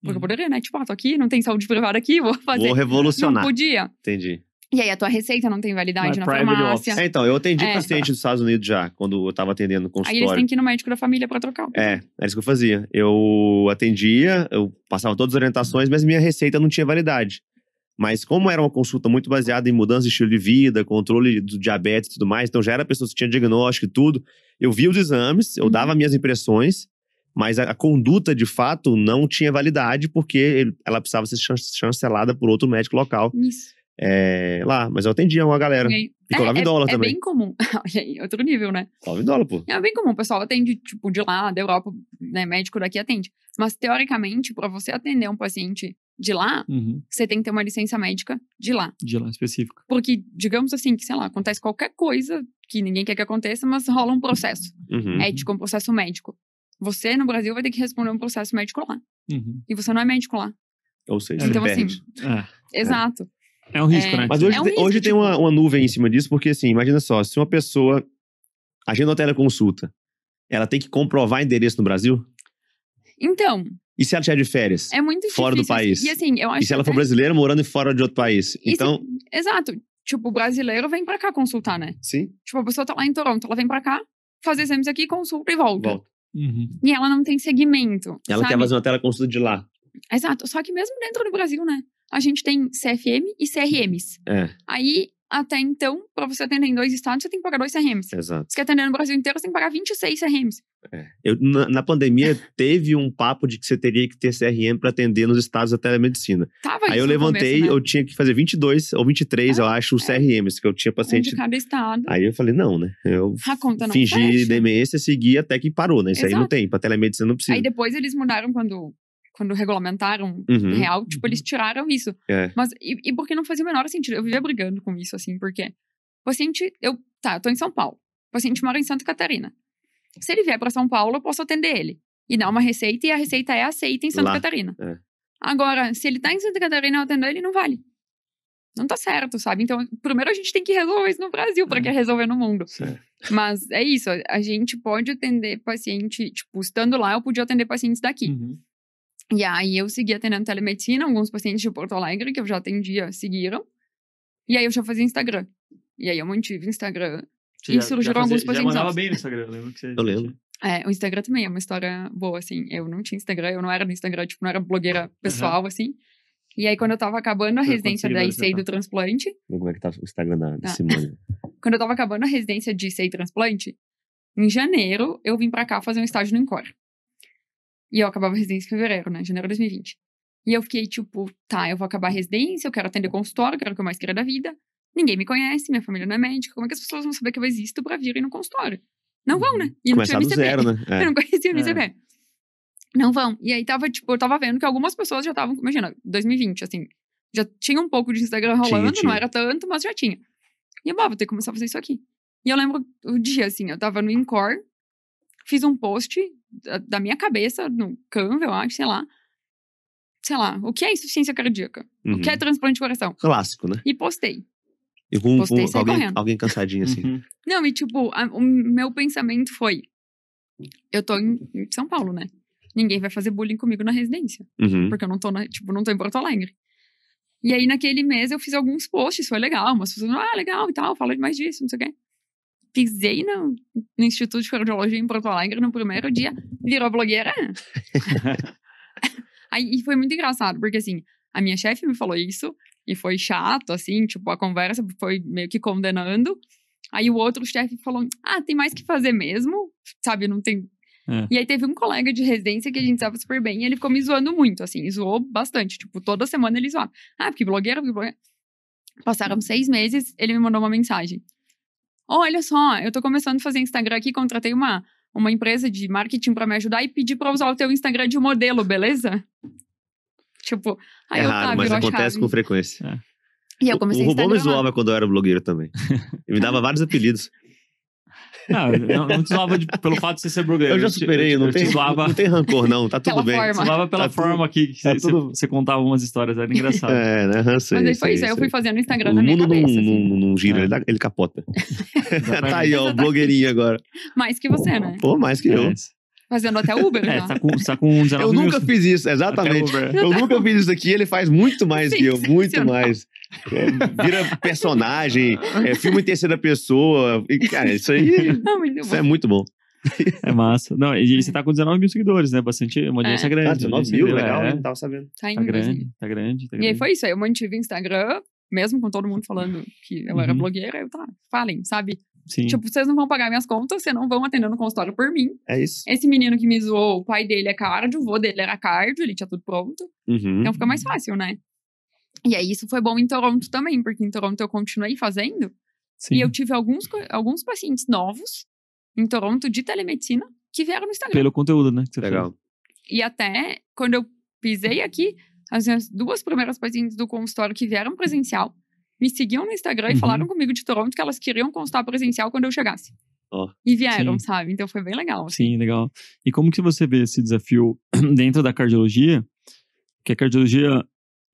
S3: Porque eu
S2: Uhum.
S3: poderia, né? Tipo, ah, tô aqui, não tem saúde privada aqui, vou fazer.
S1: Vou
S3: não
S1: revolucionar.
S3: podia.
S1: Entendi.
S3: E aí a tua receita não tem validade
S2: é
S3: na farmácia.
S2: office.
S1: É, então, eu atendi
S3: É.
S1: paciente dos Estados Unidos já, quando eu tava atendendo no
S3: Aí eles
S1: consultório.
S3: têm que ir no médico da família pra trocar. o
S1: É, era isso que eu fazia. Eu atendia, eu passava todas as orientações, mas minha receita não tinha validade. Mas como era uma consulta muito baseada em mudança de estilo de vida, controle do diabetes e tudo mais, então já era pessoa que tinha diagnóstico e tudo, eu via os exames, eu
S3: Uhum.
S1: dava minhas impressões, Mas a, a conduta, de fato, não tinha validade porque ele- ela precisava ser chan- chancelada por outro médico local
S3: Isso.
S1: É, lá. Mas eu atendia uma galera.
S3: E
S1: E cobrava
S3: é,
S1: em dólar
S3: é,
S1: também.
S3: É bem comum. Olha aí, outro nível, né?
S1: Cobrava em dólar, pô.
S3: É bem comum. O pessoal atende, tipo, de lá, da Europa, né? Médico daqui atende. Mas, teoricamente, para você atender um paciente de lá,
S2: Uhum.
S3: você tem que ter uma licença médica de lá.
S2: De lá específico.
S3: Porque, digamos assim, que, sei lá, acontece qualquer coisa que ninguém quer que aconteça, mas rola um processo
S1: Uhum.
S3: ético, um processo médico. Você, no Brasil, vai ter que responder um processo médico lá.
S2: Uhum.
S3: E você não é médico lá.
S1: Ou seja,
S3: Então,
S1: você
S3: assim.
S2: É.
S3: Exato.
S2: É um risco,
S3: É.
S2: né?
S1: Mas hoje,
S3: É um
S1: tem-
S3: risco,
S1: hoje tem
S3: tipo-
S1: uma, uma nuvem em cima disso, porque assim, imagina só, se uma pessoa agenda uma teleconsulta, ela tem que comprovar endereço no Brasil?
S3: Então,
S1: E se ela estiver de férias?
S3: é muito
S1: Fora do
S3: difícil, assim.
S1: país.
S3: E assim, eu acho
S1: E se ela for brasileira morando fora de outro país? Então,
S3: Exato. Tipo, o brasileiro vem pra cá consultar, né?
S1: sim,
S3: Tipo, a pessoa tá lá em Toronto, ela vem pra cá, faz exames aqui, consulta e volta.
S1: volta.
S2: Uhum.
S3: E ela não tem segmento.
S1: Ela
S3: sabe?
S1: quer fazer uma teleconsulta de lá.
S3: Exato. Só que mesmo dentro do Brasil, né? A gente tem CFM e CRMs.
S1: É,
S3: Aí, até então, pra você atender em dois estados, você tem que pagar dois CRMs.
S1: exato.
S3: Se quer atender no Brasil inteiro, você tem que pagar 26 CRMs.
S1: Eu, na, na pandemia, teve um papo de que você teria que ter CRM para atender nos estados da telemedicina.
S3: Tava
S1: Aí eu levantei,
S3: começo, né?
S1: eu tinha que fazer 22 ou 23, eu acho, os CRMs, que eu tinha
S3: Um
S1: paciente.
S3: de cada estado.
S1: Aí eu falei, não, né? Eu
S3: A conta não
S1: fingi
S3: fecha.
S1: demência, segui até que parou, né? Isso aí não
S3: Exato.
S1: tem, pra telemedicina não precisa.
S3: Aí depois eles mudaram quando, quando regulamentaram
S1: Uhum.
S3: real, tipo, eles tiraram isso.
S1: É.
S3: Mas, e, e porque não fazia o menor sentido. Eu vivia brigando com isso, assim, porque o paciente, eu, tá, eu tô em São Paulo. O paciente mora em Santa Catarina. Se ele vier pra São Paulo, eu posso atender ele. E dar uma receita, e a receita é aceita em Santa
S1: Lá,
S3: Catarina.
S1: é.
S3: Agora, se ele tá em Santa Catarina e eu atendo ele, não vale. Não tá certo, sabe? Então, primeiro a gente tem que resolver isso no Brasil pra
S2: É.
S3: que resolver no mundo.
S1: Certo.
S3: Mas é isso, a- a gente pode atender paciente, tipo, estando lá, eu podia atender pacientes daqui.
S2: Uhum.
S3: E aí eu segui atendendo telemedicina, alguns pacientes de Porto Alegre que eu já atendia seguiram. E aí eu já fazia Instagram. E aí eu mantive Instagram.
S2: Você
S3: E
S2: já-
S3: surgiram
S2: já fazia-
S3: alguns
S2: Já
S3: pacientes
S2: mandava
S3: novos.
S2: bem no Instagram, lembra que você...
S1: Eu lembro.
S3: É, o Instagram também é uma história boa, assim. Eu não tinha Instagram, eu não era no Instagram, tipo, não era blogueira pessoal, assim. E aí, quando eu tava acabando a residência da ICEI
S2: tá?
S3: do transplante,
S1: Como é que tá o Instagram da, da
S3: Ah.
S1: Simone?
S3: quando eu tava acabando a residência de ICEI transplante, em janeiro, eu vim pra cá fazer um estágio no Encore. E eu acabava a residência em fevereiro, né? Janeiro de 2020. E eu fiquei tipo, tá, eu vou acabar a residência, eu quero atender consultório, que era o que eu mais queria da vida. Ninguém me conhece, minha família não é médica. Como é que as pessoas vão saber que eu existo pra virem no consultório? Não vão, né? E não
S1: Começar
S3: tinha
S1: do zero, né? É.
S3: Eu não conhecia o
S2: É.
S3: MCP. Não vão. E aí tava, tipo, eu tava vendo que algumas pessoas já estavam, imagina, 2020, assim, já tinha um pouco de Instagram
S1: Tinha,
S3: rolando,
S1: tinha.
S3: não era tanto, mas já tinha. E eu, "Bah, vou ter que começar a fazer isso aqui. E eu lembro o dia, assim, eu tava no Incor, fiz um post da, da minha cabeça, no Canva, eu acho, sei lá. Sei lá, o que é insuficiência cardíaca?
S1: Uhum.
S3: O que é transplante de coração?
S1: Clássico, né?
S3: E postei.
S1: E com,
S3: Postei
S1: com alguém,
S3: correndo.
S1: alguém cansadinho assim.
S2: Uhum.
S3: Não, e tipo, a- o meu pensamento foi: eu tô em, em São Paulo, né? Ninguém vai fazer bullying comigo na residência.
S1: Uhum.
S3: Porque eu não tô, na, tipo, não tô em Porto Alegre. E aí, naquele mês, eu fiz alguns posts, foi legal. Umas pessoas, ah, legal e tal, fala mais disso, não sei o quê. Pisei no, no Instituto de Cardiologia em Porto Alegre no primeiro dia, virou blogueira. aí, e foi muito engraçado, porque assim, a minha chefe me falou isso, e foi chato, assim, tipo, a conversa foi meio que condenando. Aí o outro chefe falou, ah, tem mais que fazer mesmo, sabe, não tem
S2: É.
S3: e aí teve um colega de residência que a gente tava super bem e ele ficou me zoando muito, assim, zoou bastante. Tipo, toda semana ele zoava. Ah, porque blogueira, porque blogueira. Passaram seis meses, ele me mandou uma mensagem. Olha só, eu tô começando a fazer Instagram aqui, contratei uma, uma empresa de marketing pra me ajudar e pedi pra usar o teu Instagram de modelo, beleza? Tipo, aí
S1: é
S3: eu
S1: raro,
S3: tá,
S1: mas acontece com frequência.
S3: E eu comecei
S1: o
S3: a
S1: Rubão me zoava quando eu era blogueiro também. Ele me dava vários apelidos.
S2: Não, não, não te zoava de- pelo fato de você ser blogueiro.
S1: Eu já
S2: te-
S1: superei,
S2: eu,
S1: não
S2: te
S1: tem,
S2: zoava,
S1: não tem rancor, não. Tá tudo bem.
S3: forma.
S2: zoava pela
S1: Tá tudo-
S2: forma que que
S1: tá
S2: você,
S1: tudo-
S2: você contava umas histórias, era engraçado.
S1: É, né? Sei,
S3: Mas aí foi
S1: sei,
S3: isso, aí eu
S1: sei.
S3: fui fazendo Instagram
S1: O
S3: na minha
S1: mundo não,
S3: cabeça, assim.
S1: não, não gira,
S2: É.
S1: ele, dá- ele capota. Tá aí, ó, blogueirinho agora.
S3: Mais que você, né?
S1: Pô, mais que eu.
S2: É,
S3: Fazendo até Uber,
S2: é, você tá com, tá com 19
S1: Eu
S2: mil
S1: nunca fiz isso, exatamente. Eu nunca fiz isso aqui, ele faz muito mais que eu, muito mais. É, vira personagem, é, filme em terceira pessoa. E, cara, isso aí
S3: muito
S1: isso é muito bom.
S2: É massa. Não, e você tá com 19 mil seguidores, né? Bastante, uma audiência
S3: É.
S2: grande.
S1: Ah, 19
S2: audiência
S1: mil,
S2: grande,
S1: legal,
S2: é.
S1: Não tava sabendo.
S3: Tá
S2: Tá
S3: assim.
S2: grande, tá grande, tá
S3: E
S2: grande.
S3: aí foi isso, aí eu mantive Instagram, mesmo com todo mundo falando que eu era
S2: Uhum.
S3: blogueira, eu tá, falem, sabe?
S2: Sim.
S3: Tipo, vocês não vão pagar minhas contas, vocês não vão atender no consultório por mim.
S1: É isso.
S3: Esse menino que me zoou, o pai dele é cardio, o vô dele era cardio, ele tinha tudo pronto.
S1: Uhum.
S3: Então fica mais fácil, né? E aí isso foi bom em Toronto também, porque em Toronto eu continuei fazendo.
S2: sim.
S3: E eu tive alguns, alguns pacientes novos em Toronto de telemedicina que vieram no Instagram.
S2: Pelo conteúdo, né? Que você
S1: Legal.
S3: E até quando eu pisei aqui, as minhas duas primeiras pacientes do consultório que vieram presencial me seguiam no Instagram e
S2: Uhum.
S3: falaram comigo de Toronto que elas queriam consultar presencial quando eu chegasse.
S1: Ó.
S3: E vieram,
S2: Sim.
S3: sabe? Então foi bem legal.
S2: fez. Sim, legal. E como que você vê esse desafio dentro da cardiologia? Que a cardiologia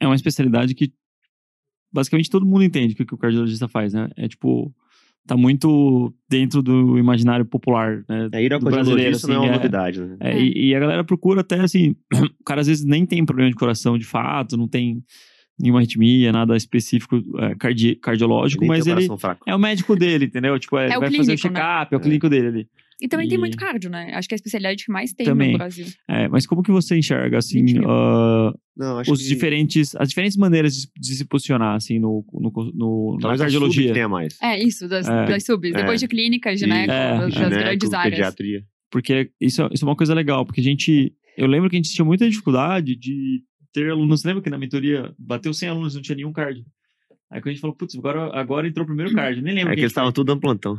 S2: é uma especialidade que basicamente todo mundo entende o que, que o cardiologista faz, né? É tipo, tá muito dentro do imaginário popular, né?
S1: É, ir ao
S2: brasileiro,
S1: cardiologista não é
S2: assim,
S1: uma
S2: é-
S1: novidade, né?
S2: É, e, e a galera procura até assim, o cara às vezes nem tem problema de coração de fato, não tem nenhuma arritmia, nada específico é, cardi- cardiológico,
S1: Nem
S2: mas
S1: tem
S2: ele
S1: fraco.
S2: é o médico dele, entendeu? Tipo, é,
S3: É
S2: vai fazer o
S3: clínico, né?
S2: check-up, é o
S1: É.
S2: clínico dele ali.
S3: E também tem
S2: E-
S3: muito cardio, né? Acho que é a especialidade que mais tem
S2: Também.
S3: no Brasil.
S2: É, mas como que você enxerga, assim,
S3: 20 mil.
S2: ah,
S1: Não, acho
S2: os
S1: que
S2: diferentes, as diferentes maneiras de, de se posicionar, assim, no, no, no, na
S1: a
S2: cardiologia?
S1: que tenha mais.
S3: É, isso, das,
S2: É.
S3: das subs.
S1: É.
S3: Depois de clínica, gineco,
S2: É,
S3: das, das
S1: Gineco,
S3: grandes áreas.
S1: pediatria.
S2: Porque isso, é- isso é uma coisa legal, porque a gente. Eu lembro que a gente tinha muita dificuldade de ter alunos. Lembra que na mentoria bateu 100 alunos não tinha nenhum cardio? Aí a gente falou, putz, agora, agora entrou o primeiro cardio. Nem lembro
S1: É que eles estavam tudo dando plantão.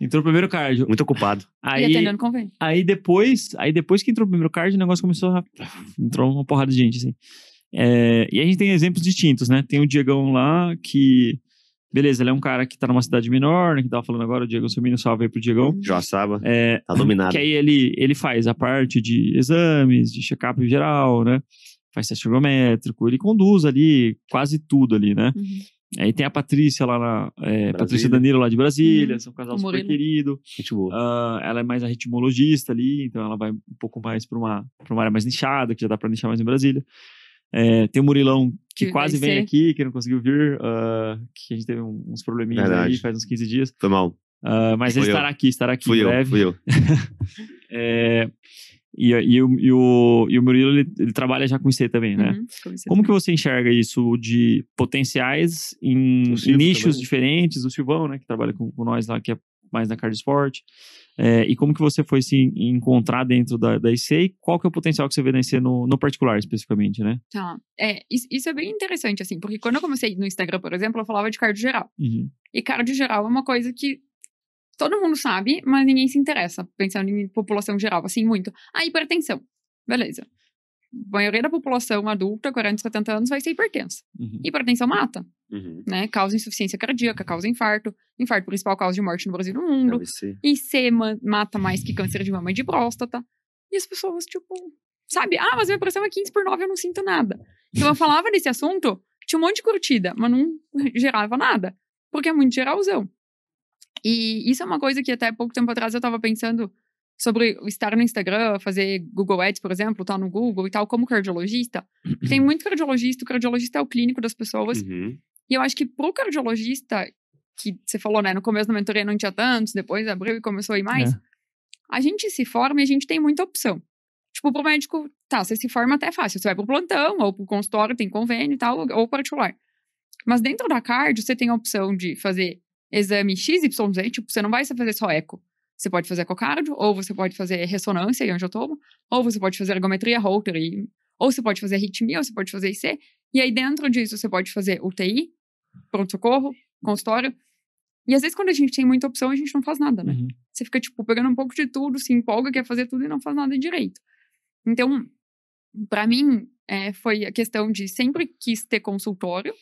S2: Entrou o primeiro cardio.
S1: Muito ocupado.
S3: E
S2: Aí,
S3: atendendo convênio.
S2: aí depois, aí depois que entrou o primeiro card, o negócio começou a. Entrou uma porrada de gente, assim. É, e a gente tem exemplos distintos, né? Tem o Diegão lá que. Beleza, ele é um cara que tá numa cidade menor, né? Que tava falando agora, o Diego Sumino, salve aí pro Diegão.
S1: Joaçaba,
S2: É,
S1: tá dominado.
S2: que aí ele, ele faz a parte de exames, de check-up geral, né? Faz teste ergométrico, ele conduz ali quase tudo ali, né?
S3: Uhum.
S2: Aí tem a Patrícia lá na. é, Patrícia. Danilo lá de Brasília,
S3: Uhum.
S2: são um casal super querido.
S1: Gente boa.
S2: Ah, ela é mais arritmologista ali, então ela vai um pouco mais para uma, pra uma área mais nichada, que já dá para nichar mais em Brasília. É, tem o Murilão, que
S3: Que
S2: quase vem
S3: ser.
S2: aqui, que não conseguiu vir, ah, que a gente teve uns probleminhas
S1: Verdade.
S2: aí faz uns 15 dias.
S1: Foi mal.
S2: Ah, mas ele
S1: Fui eu.
S2: estará aqui, estará aqui
S1: Fui
S2: em
S1: eu,
S2: breve.
S1: fui eu.
S2: É, e, e, o, e, o, e o Murilo, ele, ele trabalha já com IC também, né?
S3: Uhum. Comecei
S2: Como que você enxerga isso de potenciais em, nichos
S1: também.
S2: diferentes? O Silvão, né, que trabalha com, com nós lá, que é mais na Card Sport. É, e como que você foi se encontrar dentro da, da IC e qual que é o potencial que você vê na IC no, no particular, especificamente, né?
S3: Tá. É, isso, isso é bem interessante, assim, porque quando eu comecei no Instagram, por exemplo, eu falava de cardio geral.
S2: Uhum.
S3: E cardio geral é uma coisa que todo mundo sabe, mas ninguém se interessa, pensando em população geral, assim, muito. Ah, hipertensão. Beleza. A maioria da população adulta, 40, 70 anos, vai ser hipertensa.
S2: Uhum.
S3: Hipertensão mata,
S1: Uhum.
S3: né? Causa insuficiência cardíaca, causa infarto. Infarto, principal causa de morte no Brasil e no mundo. IC ma- mata mais que câncer de mama e de próstata. E as pessoas, tipo, sabe? Ah, mas minha pressão é 15 por 9, eu não sinto nada. Então eu falava desse assunto, tinha um monte de curtida, mas não gerava nada. Porque é muito geralzão. E isso é uma coisa que até pouco tempo atrás eu tava pensando sobre estar no Instagram, fazer Google Ads, por exemplo, tá no Google e tal, como cardiologista. Tem muito cardiologista, o cardiologista é o clínico das pessoas.
S1: Uhum.
S3: E eu acho que pro cardiologista, que você falou, né, no começo da mentoria não tinha tantos, depois abriu e começou a ir mais,
S2: É.
S3: a gente se forma e a gente tem muita opção. Tipo, pro médico, tá, você se forma até fácil, você vai pro plantão, ou pro consultório, tem convênio e tal, ou particular. Mas dentro da cardio, você tem a opção de fazer exame XYZ, tipo, você não vai fazer só eco. Você pode fazer ecocardio, ou você pode fazer ressonância e angiotomo, ou você pode fazer ergometria Holter, e, ou você pode fazer arritmia, ou você pode fazer IC. E aí, dentro disso, você pode fazer UTI, pronto-socorro, consultório. E às vezes, quando a gente tem muita opção, a gente não faz nada, né?
S2: Uhum.
S3: Você fica, tipo, pegando um pouco de tudo, se empolga, quer fazer tudo e não faz nada direito. Então, pra mim, é, foi a questão de sempre quis ter consultório.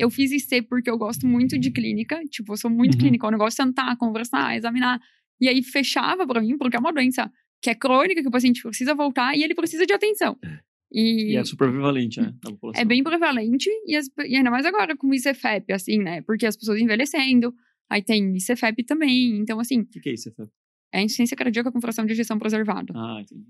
S3: Eu fiz IC porque eu gosto muito de clínica. Tipo, eu sou muito
S2: Uhum.
S3: clínica. O negócio é sentar, conversar, examinar. E aí fechava pra mim, porque é uma doença que é crônica, que o paciente precisa voltar e ele precisa de atenção. E,
S2: E é super prevalente, né? Na população.
S3: é bem prevalente, e, as- e ainda mais agora com o ICFEP, assim, né? Porque as pessoas envelhecendo, aí tem ICFEP também. Então, assim,
S2: O que, que é Fê?
S3: é insuficiência cardíaca com fração de ejeção preservada.
S2: Ah, entendi.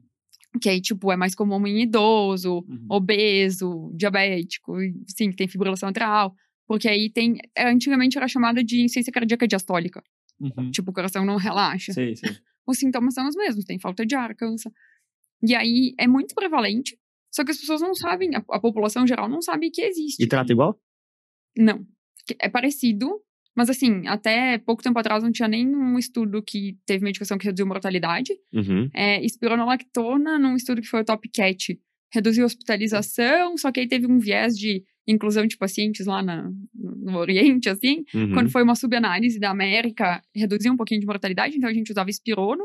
S3: Que aí, tipo, é mais comum em idoso,
S2: Uhum.
S3: obeso, diabético, sim, que tem fibrilação atrial. Porque aí tem. é, Antigamente era chamada de insuficiência cardíaca diastólica.
S2: Uhum.
S3: Tipo, o coração não relaxa.
S2: Sei, sei.
S3: Os sintomas são os mesmos, tem falta de ar, cansa. E aí é muito prevalente, só que as pessoas não sabem, a, a população geral não sabe que existe.
S1: E trata igual?
S3: Não. É parecido, Mas assim, até pouco tempo atrás não tinha nenhum estudo que teve medicação que reduziu mortalidade.
S1: Uhum.
S3: É, espironolactona, num estudo que foi o Top Cat, reduziu hospitalização, só que aí teve um viés de inclusão de pacientes lá na, no, Oriente, assim.
S1: Uhum.
S3: Quando foi uma subanálise da América, reduziu um pouquinho de mortalidade, então a gente usava espirono.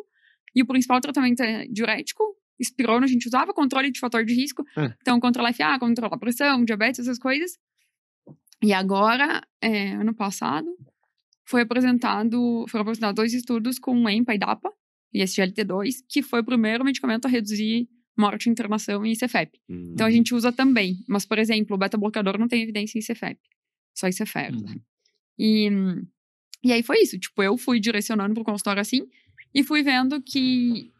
S3: E o principal tratamento é diurético. Espirono a gente usava, controle de fator de risco.
S1: É.
S3: Então, controlar FA, controlar pressão, diabetes, essas coisas. E agora, é, ano passado, foi apresentado, foram apresentados dois estudos com EMPA e DAPA, e SGLT2, que foi o primeiro medicamento a reduzir morte, internação e CFEP.
S1: Uhum.
S3: Então a gente usa também. Mas, por exemplo, o beta-bloqueador não tem evidência em CFEP. Só em.
S2: Uhum.
S3: E, e aí foi isso. Tipo, eu fui direcionando pro consultório assim e fui vendo que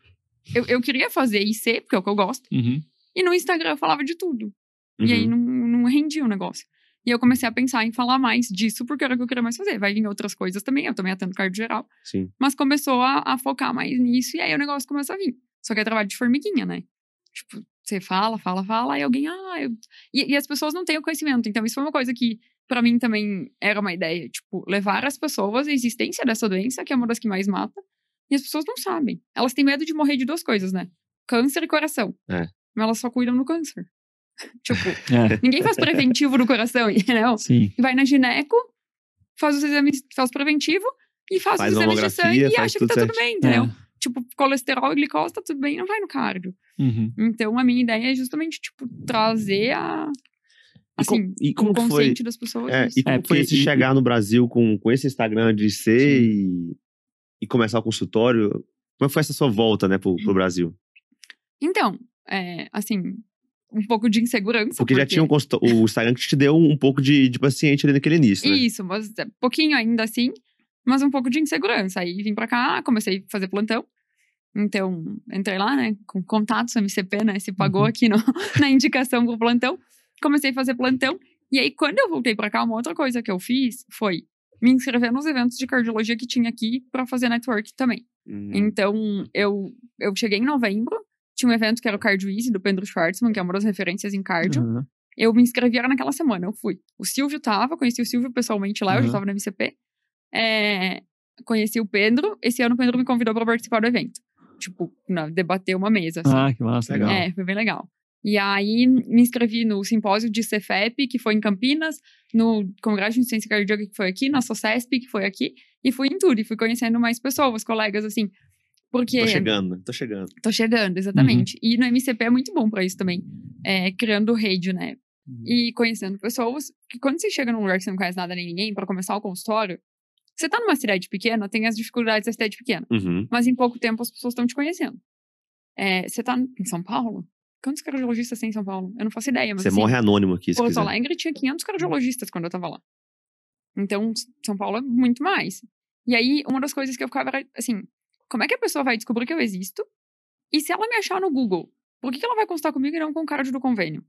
S3: eu, eu queria fazer IC, porque é o que eu gosto.
S2: Uhum.
S3: E no Instagram eu falava de tudo. E aí
S1: Uhum.
S3: não, não rendia o negócio. E eu comecei a pensar em falar mais disso, porque era o que eu queria mais fazer. Vai vir outras coisas também, eu também atendo cardio geral.
S1: Sim.
S3: Mas começou a, a focar mais nisso, e aí o negócio começou a vir. Só que é trabalho de formiguinha, né? Tipo, você fala, fala, fala, e alguém, ah, eu... e, e as pessoas não têm o conhecimento. Então, isso foi uma coisa que, pra mim, também era uma ideia. Tipo, levar as pessoas à existência dessa doença, que é uma das que mais mata, e as pessoas não sabem. Elas têm medo de morrer de duas coisas, né? Câncer e coração.
S1: É.
S3: Mas elas só cuidam do câncer. Tipo,
S2: É,
S3: ninguém faz preventivo no coração, entendeu?
S2: sim.
S3: Vai na gineco, faz os exames, faz preventivo e faz,
S1: Faz
S3: os exames de sangue e acha que
S1: tudo
S3: tá tudo
S1: certo.
S3: bem, entendeu?
S2: É.
S3: Tipo, colesterol e glicose tá tudo bem, não vai no cardio.
S2: Uhum.
S3: Então, a minha ideia é justamente, tipo, trazer a.
S1: E com-
S3: Assim,
S1: e como
S3: o
S1: que foi?
S3: consciente das pessoas.
S1: É, e como
S2: É,
S1: foi esse
S2: e-
S1: chegar no Brasil com, com esse Instagram de ser e, e começar o consultório? Como foi essa sua volta, né, pro, pro Brasil?
S3: Então, é, assim, um pouco de insegurança.
S1: Porque já tinha um consulto- o Instagram que te deu um pouco de, de paciente ali naquele início, né?
S3: Isso, mas é pouquinho ainda assim, mas um pouco de insegurança. Aí vim pra cá, comecei a fazer plantão. Então, entrei lá, né, com contatos MCP, né, se pagou
S2: Uhum.
S3: aqui no, na indicação pro plantão. Comecei a fazer plantão. E aí, quando eu voltei pra cá, uma outra coisa que eu fiz foi me inscrever nos eventos de cardiologia que tinha aqui pra fazer network também.
S1: Hum,
S3: Então, eu, eu cheguei em novembro, tinha um evento que era o Cardio Easy, do Pedro Schwartzman, que é uma das referências em cardio.
S2: Uhum.
S3: Eu me inscrevi era naquela semana, eu fui. O Silvio tava, conheci o Silvio pessoalmente lá, eu já
S2: Uhum.
S3: tava no MCP. É, conheci o Pedro, esse ano o Pedro me convidou pra participar do evento. Tipo, na, debater uma mesa, assim.
S2: Ah, que massa.
S1: Legal.
S3: É, foi bem legal. E aí, me inscrevi no simpósio de Cefep, que foi em Campinas, no Congresso de Ciência Cardíaca, que foi aqui, na SOCESP, que foi aqui, e fui em tudo, e fui conhecendo mais pessoas, colegas, assim. Porque.
S1: Tô chegando, tô chegando.
S3: Tô chegando, exatamente. E no MCP é muito bom pra isso também. É, criando rede, né?
S2: Uhum.
S3: E conhecendo pessoas. Que quando você chega num lugar que você não conhece nada nem ninguém, pra começar o consultório, você tá numa cidade pequena, tem as dificuldades da cidade pequena.
S1: Uhum.
S3: Mas em pouco tempo as pessoas estão te conhecendo. É, você tá em São Paulo? Quantos cardiologistas tem em São Paulo? Eu não faço ideia, mas
S1: Você
S3: assim,
S1: morre anônimo aqui, se
S3: Porto
S1: quiser.
S3: Alegre tinha 500 cardiologistas quando eu tava lá. Então, São Paulo é muito mais. E aí, uma das coisas que eu ficava era, assim, como é que a pessoa vai descobrir que eu existo? E se ela me achar no Google, por que, que ela vai consultar comigo e não com o cardio do convênio?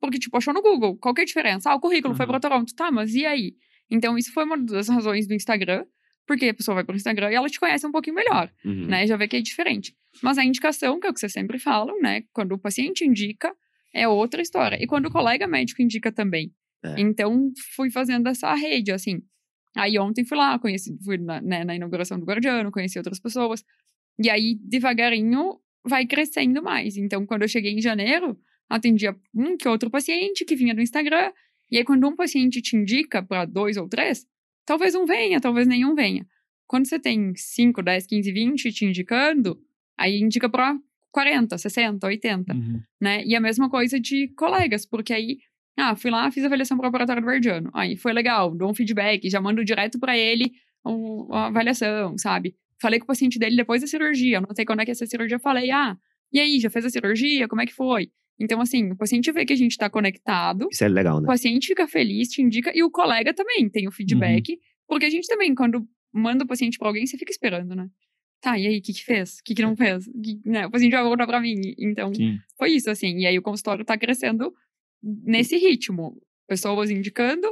S3: Porque, tipo, achou no Google, qual que é a diferença? Ah, o currículo foi
S2: Uhum.
S3: pra Toronto. Tá, mas e aí? Então, isso foi uma das razões do Instagram, porque a pessoa vai pro Instagram e ela te conhece um pouquinho melhor
S1: Uhum.
S3: né? Já vê que é diferente. Mas a indicação, que é o que vocês sempre falam, né? Quando o paciente indica, é outra história. E quando o colega médico indica também.
S1: É.
S3: Então, fui fazendo essa rede, assim. Aí ontem fui lá, conheci, fui na, né, na inauguração do Guardiano, conheci outras pessoas. E aí, devagarinho, vai crescendo mais. Então, quando eu cheguei em janeiro, atendia um que outro paciente que vinha do Instagram. E aí, quando um paciente te indica para dois ou três, talvez um venha, talvez nenhum venha. Quando você tem 5, 10, 15, 20 te indicando, aí indica para 40, 60, 80,
S2: Uhum.
S3: né? E a mesma coisa de colegas, porque aí, ah, fui lá, fiz a avaliação para o laboratório do Verdiano. Aí foi legal, dou um feedback, já mando direto para ele o- a avaliação, sabe? Falei com o paciente dele depois da cirurgia, anotei quando é que ia ser a cirurgia, falei, ah, e aí, já fez a cirurgia? Como é que foi? Então, assim, o paciente vê que a gente tá conectado,
S1: Isso é legal,
S3: o
S1: né?
S3: paciente fica feliz, te indica, e o colega também tem o feedback, porque a gente também, quando manda o paciente pra alguém, você fica esperando, né? Tá, e aí, o que que fez? O que que não fez? Que, né, o paciente vai voltar pra mim. Então,
S2: Sim.
S3: foi isso, assim. E aí, o consultório tá crescendo nesse ritmo. Pessoas indicando,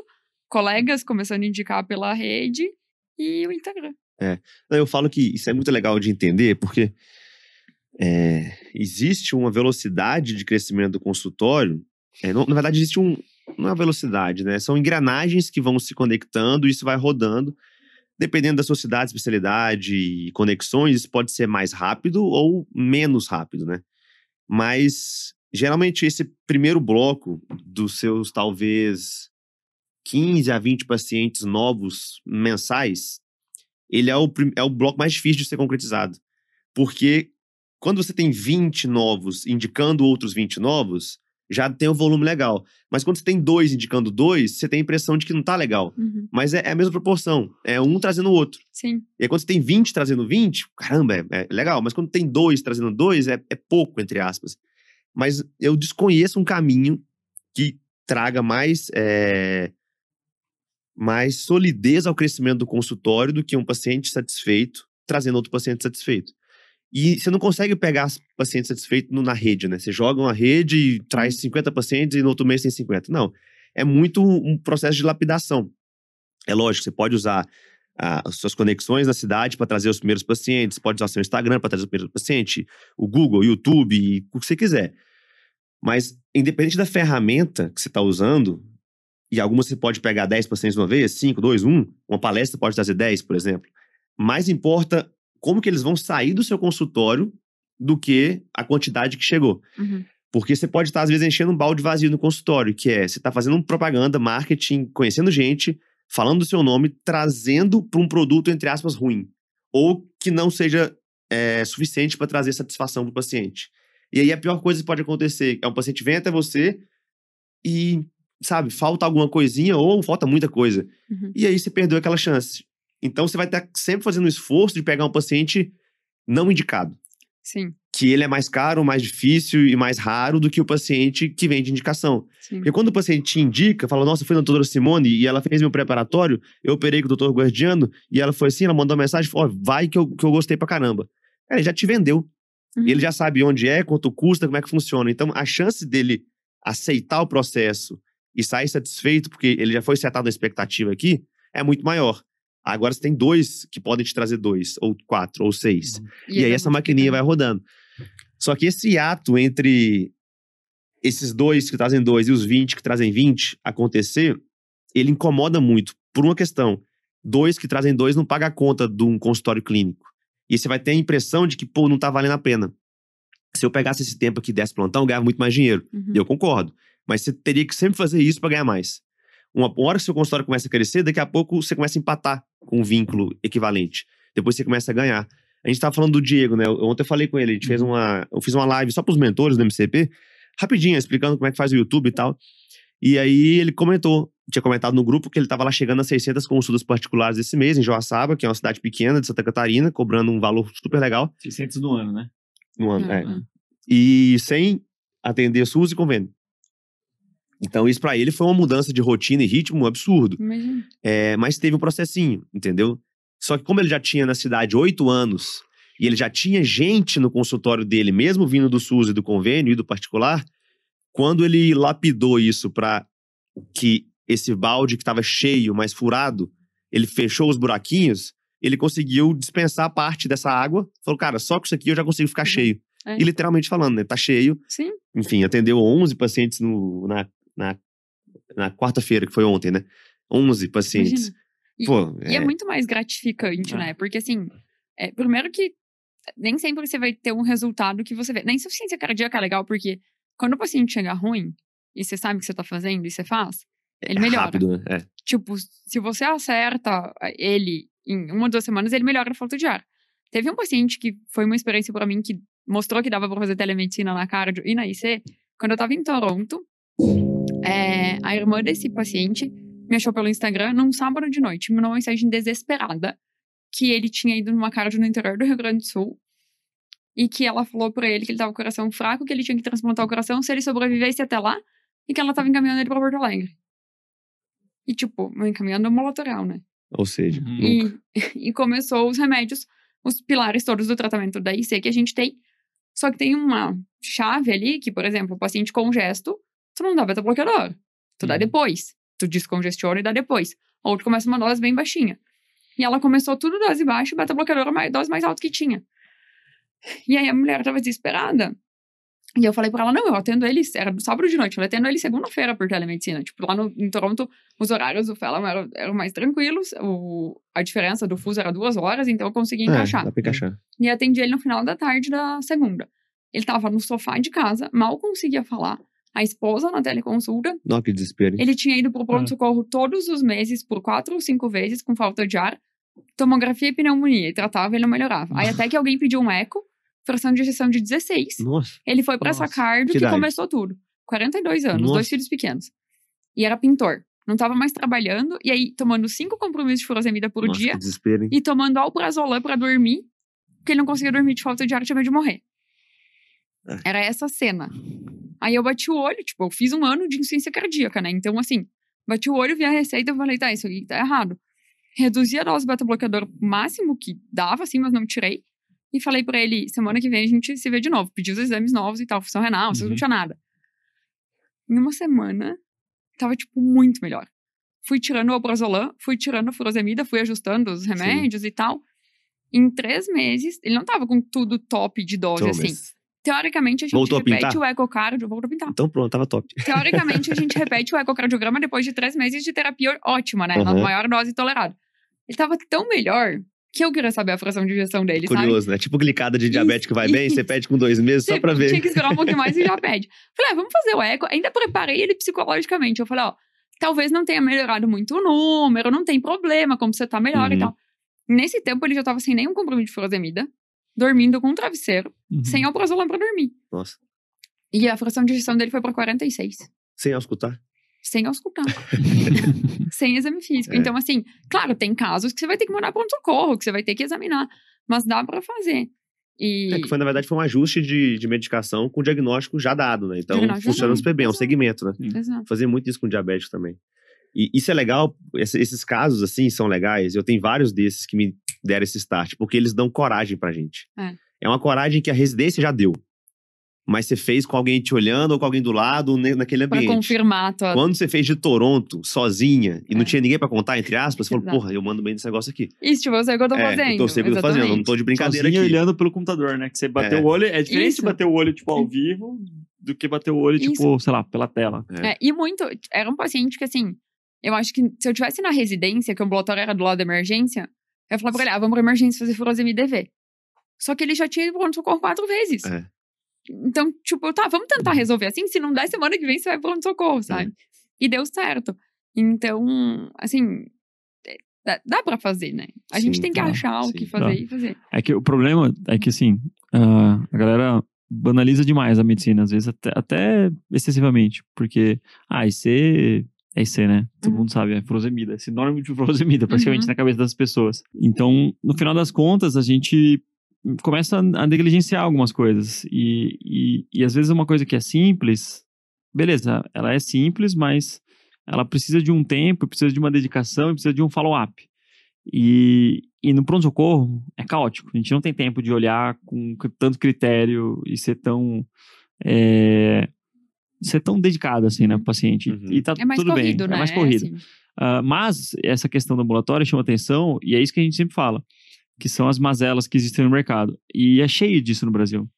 S3: colegas começando a indicar pela rede e o Instagram.
S1: Não, Eu falo que isso é muito legal de entender, porque é, existe uma velocidade de crescimento do consultório. é, não- na verdade, existe um, é velocidade, né? São engrenagens que vão se conectando isso vai rodando. Dependendo da sua cidade, especialidade e conexões, pode ser mais rápido ou menos rápido, né? Mas geralmente esse primeiro bloco dos seus talvez 15 a 20 pacientes novos mensais, ele é o, é o bloco mais difícil de ser concretizado. Porque quando você tem 20 novos indicando outros 20 novos, já tem um volume legal. Mas quando você tem dois indicando dois, você tem a impressão de que não tá legal.
S3: Uhum.
S1: Mas é, é a mesma proporção. É um trazendo o outro.
S3: Sim.
S1: E aí, quando você tem 20 trazendo 20, caramba, é, é legal. Mas quando tem dois trazendo dois, é, é pouco, entre aspas. Mas eu desconheço um caminho que traga mais, é, mais solidez ao crescimento do consultório do que um paciente satisfeito trazendo outro paciente satisfeito. E você não consegue pegar pacientes satisfeitos na rede, né? Você joga uma rede e traz 50 pacientes e no outro mês tem 50. Não. É muito um processo de lapidação. É lógico, você pode usar as suas conexões na cidade para trazer os primeiros pacientes, pode usar seu Instagram para trazer o primeiro paciente, o Google, o YouTube, o que você quiser. Mas, independente da ferramenta que você está usando, e algumas você pode pegar 10 pacientes de uma vez, 5, 2, 1, uma palestra pode trazer 10, por exemplo. Mais importa como que eles vão sair do seu consultório do que a quantidade que chegou.
S3: Uhum.
S1: Porque você pode estar, às vezes, enchendo um balde vazio no consultório, que é você está fazendo propaganda, marketing, conhecendo gente, falando do seu nome, trazendo para um produto, entre aspas, ruim. Ou que não seja é, suficiente para trazer satisfação para o paciente. E aí a pior coisa que pode acontecer é um paciente vem até você e, sabe, falta alguma coisinha ou falta muita coisa.
S3: Uhum.
S1: E aí você perdeu aquela chance. Então você vai estar sempre fazendo um esforço de pegar um paciente não indicado.
S3: Sim,
S1: Que ele é mais caro, mais difícil e mais raro do que o paciente que vem de indicação.
S3: sim.
S1: Porque quando o paciente te indica, fala, nossa, eu fui na doutora Simone e ela fez meu preparatório, eu operei com o doutor Guardiano e ela foi assim, ela mandou uma mensagem, falou, ó, vai que eu, que eu gostei pra caramba. Cara, ele já te vendeu.
S3: Uhum.
S1: E ele já sabe onde é, quanto custa, como é que funciona. Então, a chance dele aceitar o processo e sair satisfeito, porque ele já foi setado a expectativa aqui, é muito maior. Agora você tem dois que podem te trazer dois, ou quatro, ou seis. E, aí
S3: vai
S1: essa maquininha vai rodando. Só que esse ato entre esses dois que trazem dois e os 20 que trazem 20 acontecer, ele incomoda muito por uma questão. Dois que trazem dois não paga a conta de um consultório clínico. E você vai ter a impressão de que, pô, não tá valendo a pena. Se eu pegasse esse tempo aqui desse plantão, eu ganhava muito mais dinheiro.
S3: Uhum.
S1: Eu concordo. Mas você teria que sempre fazer isso para ganhar mais. Uma hora que seu consultório começa a crescer, daqui a pouco você começa a empatar com um vínculo equivalente. Depois você começa a ganhar. A gente tava falando do Diego, né? Ontem eu falei com ele, a gente fez uma. Eu fiz uma live só pros mentores do MCP, rapidinho, explicando como é que faz o YouTube e tal. E aí ele comentou, tinha comentado no grupo que ele tava lá chegando a 600 consultas particulares esse mês, em Joaçaba, que é uma cidade pequena de Santa Catarina, cobrando um valor super legal
S2: 600 no ano, né?
S1: no ano. é.
S3: Uhum.
S1: E sem atender SUS e convênio. Então, isso pra ele foi uma mudança de rotina e ritmo absurdo.
S3: Imagina.
S1: É, mas teve um processinho, entendeu? Só que como ele já tinha na cidade oito anos e ele já tinha gente no consultório dele, mesmo vindo do SUS e do convênio e do particular, quando ele lapidou isso para que esse balde que estava cheio, mas furado, ele fechou os buraquinhos, ele conseguiu dispensar parte dessa água. Falou, cara, só com isso aqui eu já consigo ficar
S3: Uhum.
S1: cheio.
S3: É.
S1: E literalmente falando, né? Tá cheio.
S3: Sim,
S1: Enfim, atendeu 11 pacientes no, na, na, na quarta-feira, que foi ontem, né? 11 pacientes.
S3: imagina. E-
S1: Pô,
S3: E é muito mais gratificante,
S2: É.
S3: né? Porque assim, é, primeiro que nem sempre você vai ter um resultado que você vê. Na insuficiência cardíaca é legal, porque quando o paciente chega ruim, e você sabe o que você tá fazendo e você faz, ele
S1: é
S3: melhora.
S1: rápido, né? É.
S3: Tipo, se você acerta ele em uma, duas semanas, ele melhora a falta de ar. Teve um paciente que foi uma experiência pra mim que mostrou que dava pra fazer telemedicina na cardio e na IC. Quando eu tava em Toronto, é, a irmã desse paciente me achou pelo Instagram num sábado de noite, me mandou uma mensagem desesperada que ele tinha ido numa cardio no interior do Rio Grande do Sul e que ela falou pra ele que ele tava com o coração fraco, que ele tinha que transplantar o coração se ele sobrevivesse até lá e que ela tava encaminhando ele pra Porto Alegre. E, tipo, encaminhando uma lateral, né?
S1: Ou seja,
S2: Uhum.
S3: E, e começou os remédios, os pilares todos do tratamento da IC que a gente tem. Só que tem uma chave ali que, por exemplo, o paciente congesto, tu não dá beta-bloqueador. Tu dá
S2: Uhum.
S3: depois. Tu descongestiona e dá depois. Ou tu começa uma dose bem baixinha. E ela começou tudo dose baixa, beta-bloqueador a mais- dose mais alta que tinha. E aí a mulher tava desesperada. E eu falei pra ela, não, eu atendo ele, era sábado de noite, eu atendo ele segunda-feira por telemedicina. Tipo, lá no, em Toronto, os horários do Fellow eram, eram mais tranquilos, o, a diferença do fuso era duas horas, então eu consegui encaixar.
S1: É, dá pra encaixar.
S3: E atendi ele no final da tarde da segunda. Ele tava no sofá de casa, mal conseguia falar. A esposa na teleconsulta.
S1: Nossa, que desespero.
S3: Ele tinha ido pro pronto-socorro todos os meses, por quatro ou cinco vezes, com falta de ar. Tomografia e pneumonia. E tratava, ele não melhorava. Aí até que alguém pediu um eco, fração de ejeção de 16.
S1: Nossa.
S3: Ele foi pra
S2: Nossa,
S3: essa cardio
S1: que
S3: que, começou tudo. 42 anos,
S1: Nossa.
S3: dois filhos pequenos. E era pintor. Não tava mais trabalhando. E aí, tomando cinco compromissos de furosemida por
S1: Nossa,
S3: dia.
S1: que desespero, hein?
S3: E tomando alprazolam pra dormir. Porque ele não conseguia dormir de falta de ar, tinha medo de morrer.
S1: É.
S3: Era essa cena. Aí eu bati o olho, tipo, eu fiz um ano de insuficiência cardíaca, né? Então, assim, bati o olho, vi a receita e falei, tá, isso aqui tá errado. Reduzi a dose beta-bloqueador máximo que dava, assim, mas não tirei. E falei pra ele, semana que vem a gente se vê de novo. Pedi os exames novos e tal, função renal, uhum. Não tinha nada. Em uma semana, tava, tipo, muito melhor. Fui tirando o alprazolam, fui tirando a furosemida, fui ajustando os remédios e tal. Em três meses, ele não tava com tudo top de dose,
S1: Então,
S3: assim. Teoricamente, a gente
S1: Voltou a
S3: repete
S1: pintar?
S3: o ecocardio, voltou a pintar.
S1: Então pronto, tava top.
S3: Teoricamente, a gente repete o ecocardiograma depois de três meses de terapia ótima, né? Na
S1: Aham.
S3: maior dose tolerada. Ele tava tão melhor que eu queria saber a fração de injeção dele, sabe?
S1: Curioso, né? Tipo glicada de diabetes que vai bem, você pede com dois meses só pra ver.
S3: Tinha que esperar um pouquinho mais e já pede. Falei, ah, vamos fazer o eco. Ainda preparei ele psicologicamente. Eu falei, ó, talvez não tenha melhorado muito o número, não tem problema, como você tá melhor e
S1: Uhum.
S3: tal. Nesse tempo, ele já tava sem nenhum compromisso de furosemida, dormindo com um travesseiro,
S2: Uhum.
S3: sem alprazolam pra dormir.
S1: Nossa.
S3: E a fração de injeção dele foi pra 46.
S1: Sem auscultar.
S3: Sem auscultar. sem exame físico.
S1: É.
S3: Então, assim, claro, tem casos que você vai ter que mandar para um socorro, que você vai ter que examinar. Mas dá pra fazer. E.
S1: É que foi, na verdade, foi um ajuste de, de medicação com diagnóstico já dado, né? Então, funciona super bem, é um segmento, né?
S3: Exato.
S1: Fazer muito isso com diabético também. E isso é legal, esse- esses casos, assim, são legais. Eu tenho vários desses que me deram esse start, porque eles dão coragem pra gente.
S3: É.
S1: uma coragem que a residência já deu. Mas você fez com alguém te olhando ou com alguém do lado naquele
S3: Pra
S1: ambiente.
S3: confirmar a tua.
S1: Quando você fez de Toronto, sozinha, e não
S3: É.
S1: tinha ninguém pra contar, entre aspas, você falou, porra, eu mando bem nesse negócio aqui.
S3: Isso, tipo, eu sei o que eu tô
S1: é,
S3: fazendo.
S1: eu tô sei o que eu tô fazendo, eu não tô de brincadeira
S2: Sozinho
S1: aqui.
S2: olhando pelo computador, né? Que você bateu
S1: É.
S2: o olho. É diferente
S3: Isso.
S2: de bater o olho, tipo, ao vivo, do que bater o olho, tipo,
S3: Isso.
S2: sei lá, pela tela.
S1: É.
S3: É, e muito. Era um paciente que, assim, eu acho que se eu tivesse na residência, que o ambulatório era do lado da emergência, eu ia falar pra ele, ah, vamos pra emergência fazer furosemida e DV. Só que ele já tinha ido pro pronto-socorro quatro vezes.
S1: É.
S3: Então, tipo, tá, vamos tentar resolver assim. Se não der, semana que vem você vai pro pronto-socorro, sabe? E deu certo. Então, assim, é, dá, dá pra fazer, né? A gente
S1: Sim,
S3: tem que achar o
S1: sim,
S3: que fazer
S2: dá.
S3: e fazer.
S2: É que o problema é que, assim, ah, a galera banaliza demais a medicina, às vezes até, até excessivamente. Porque, ah, IC é IC, né? Todo
S3: Uhum.
S2: mundo sabe, é furosemida. É sinônimo de furosemida, praticamente,
S3: Uhum.
S2: na cabeça das pessoas. Então, no final das contas, a gente começa a negligenciar algumas coisas. E, e, e às vezes uma coisa que é simples, beleza, ela é simples, mas ela precisa de um tempo, precisa de uma dedicação e precisa de um follow-up. E, e no pronto-socorro é caótico. A gente não tem tempo de olhar com tanto critério e ser tão. é, ser tão dedicado assim, né, pro paciente.
S1: Uhum.
S2: E tá
S3: É mais
S2: tudo
S3: corrido,
S2: bem.
S3: né?
S2: É mais corrido.
S3: assim.
S2: Ah, mas essa questão do ambulatório chama atenção, e é isso que a gente sempre fala, que são as mazelas que existem no mercado. E é cheio disso no Brasil.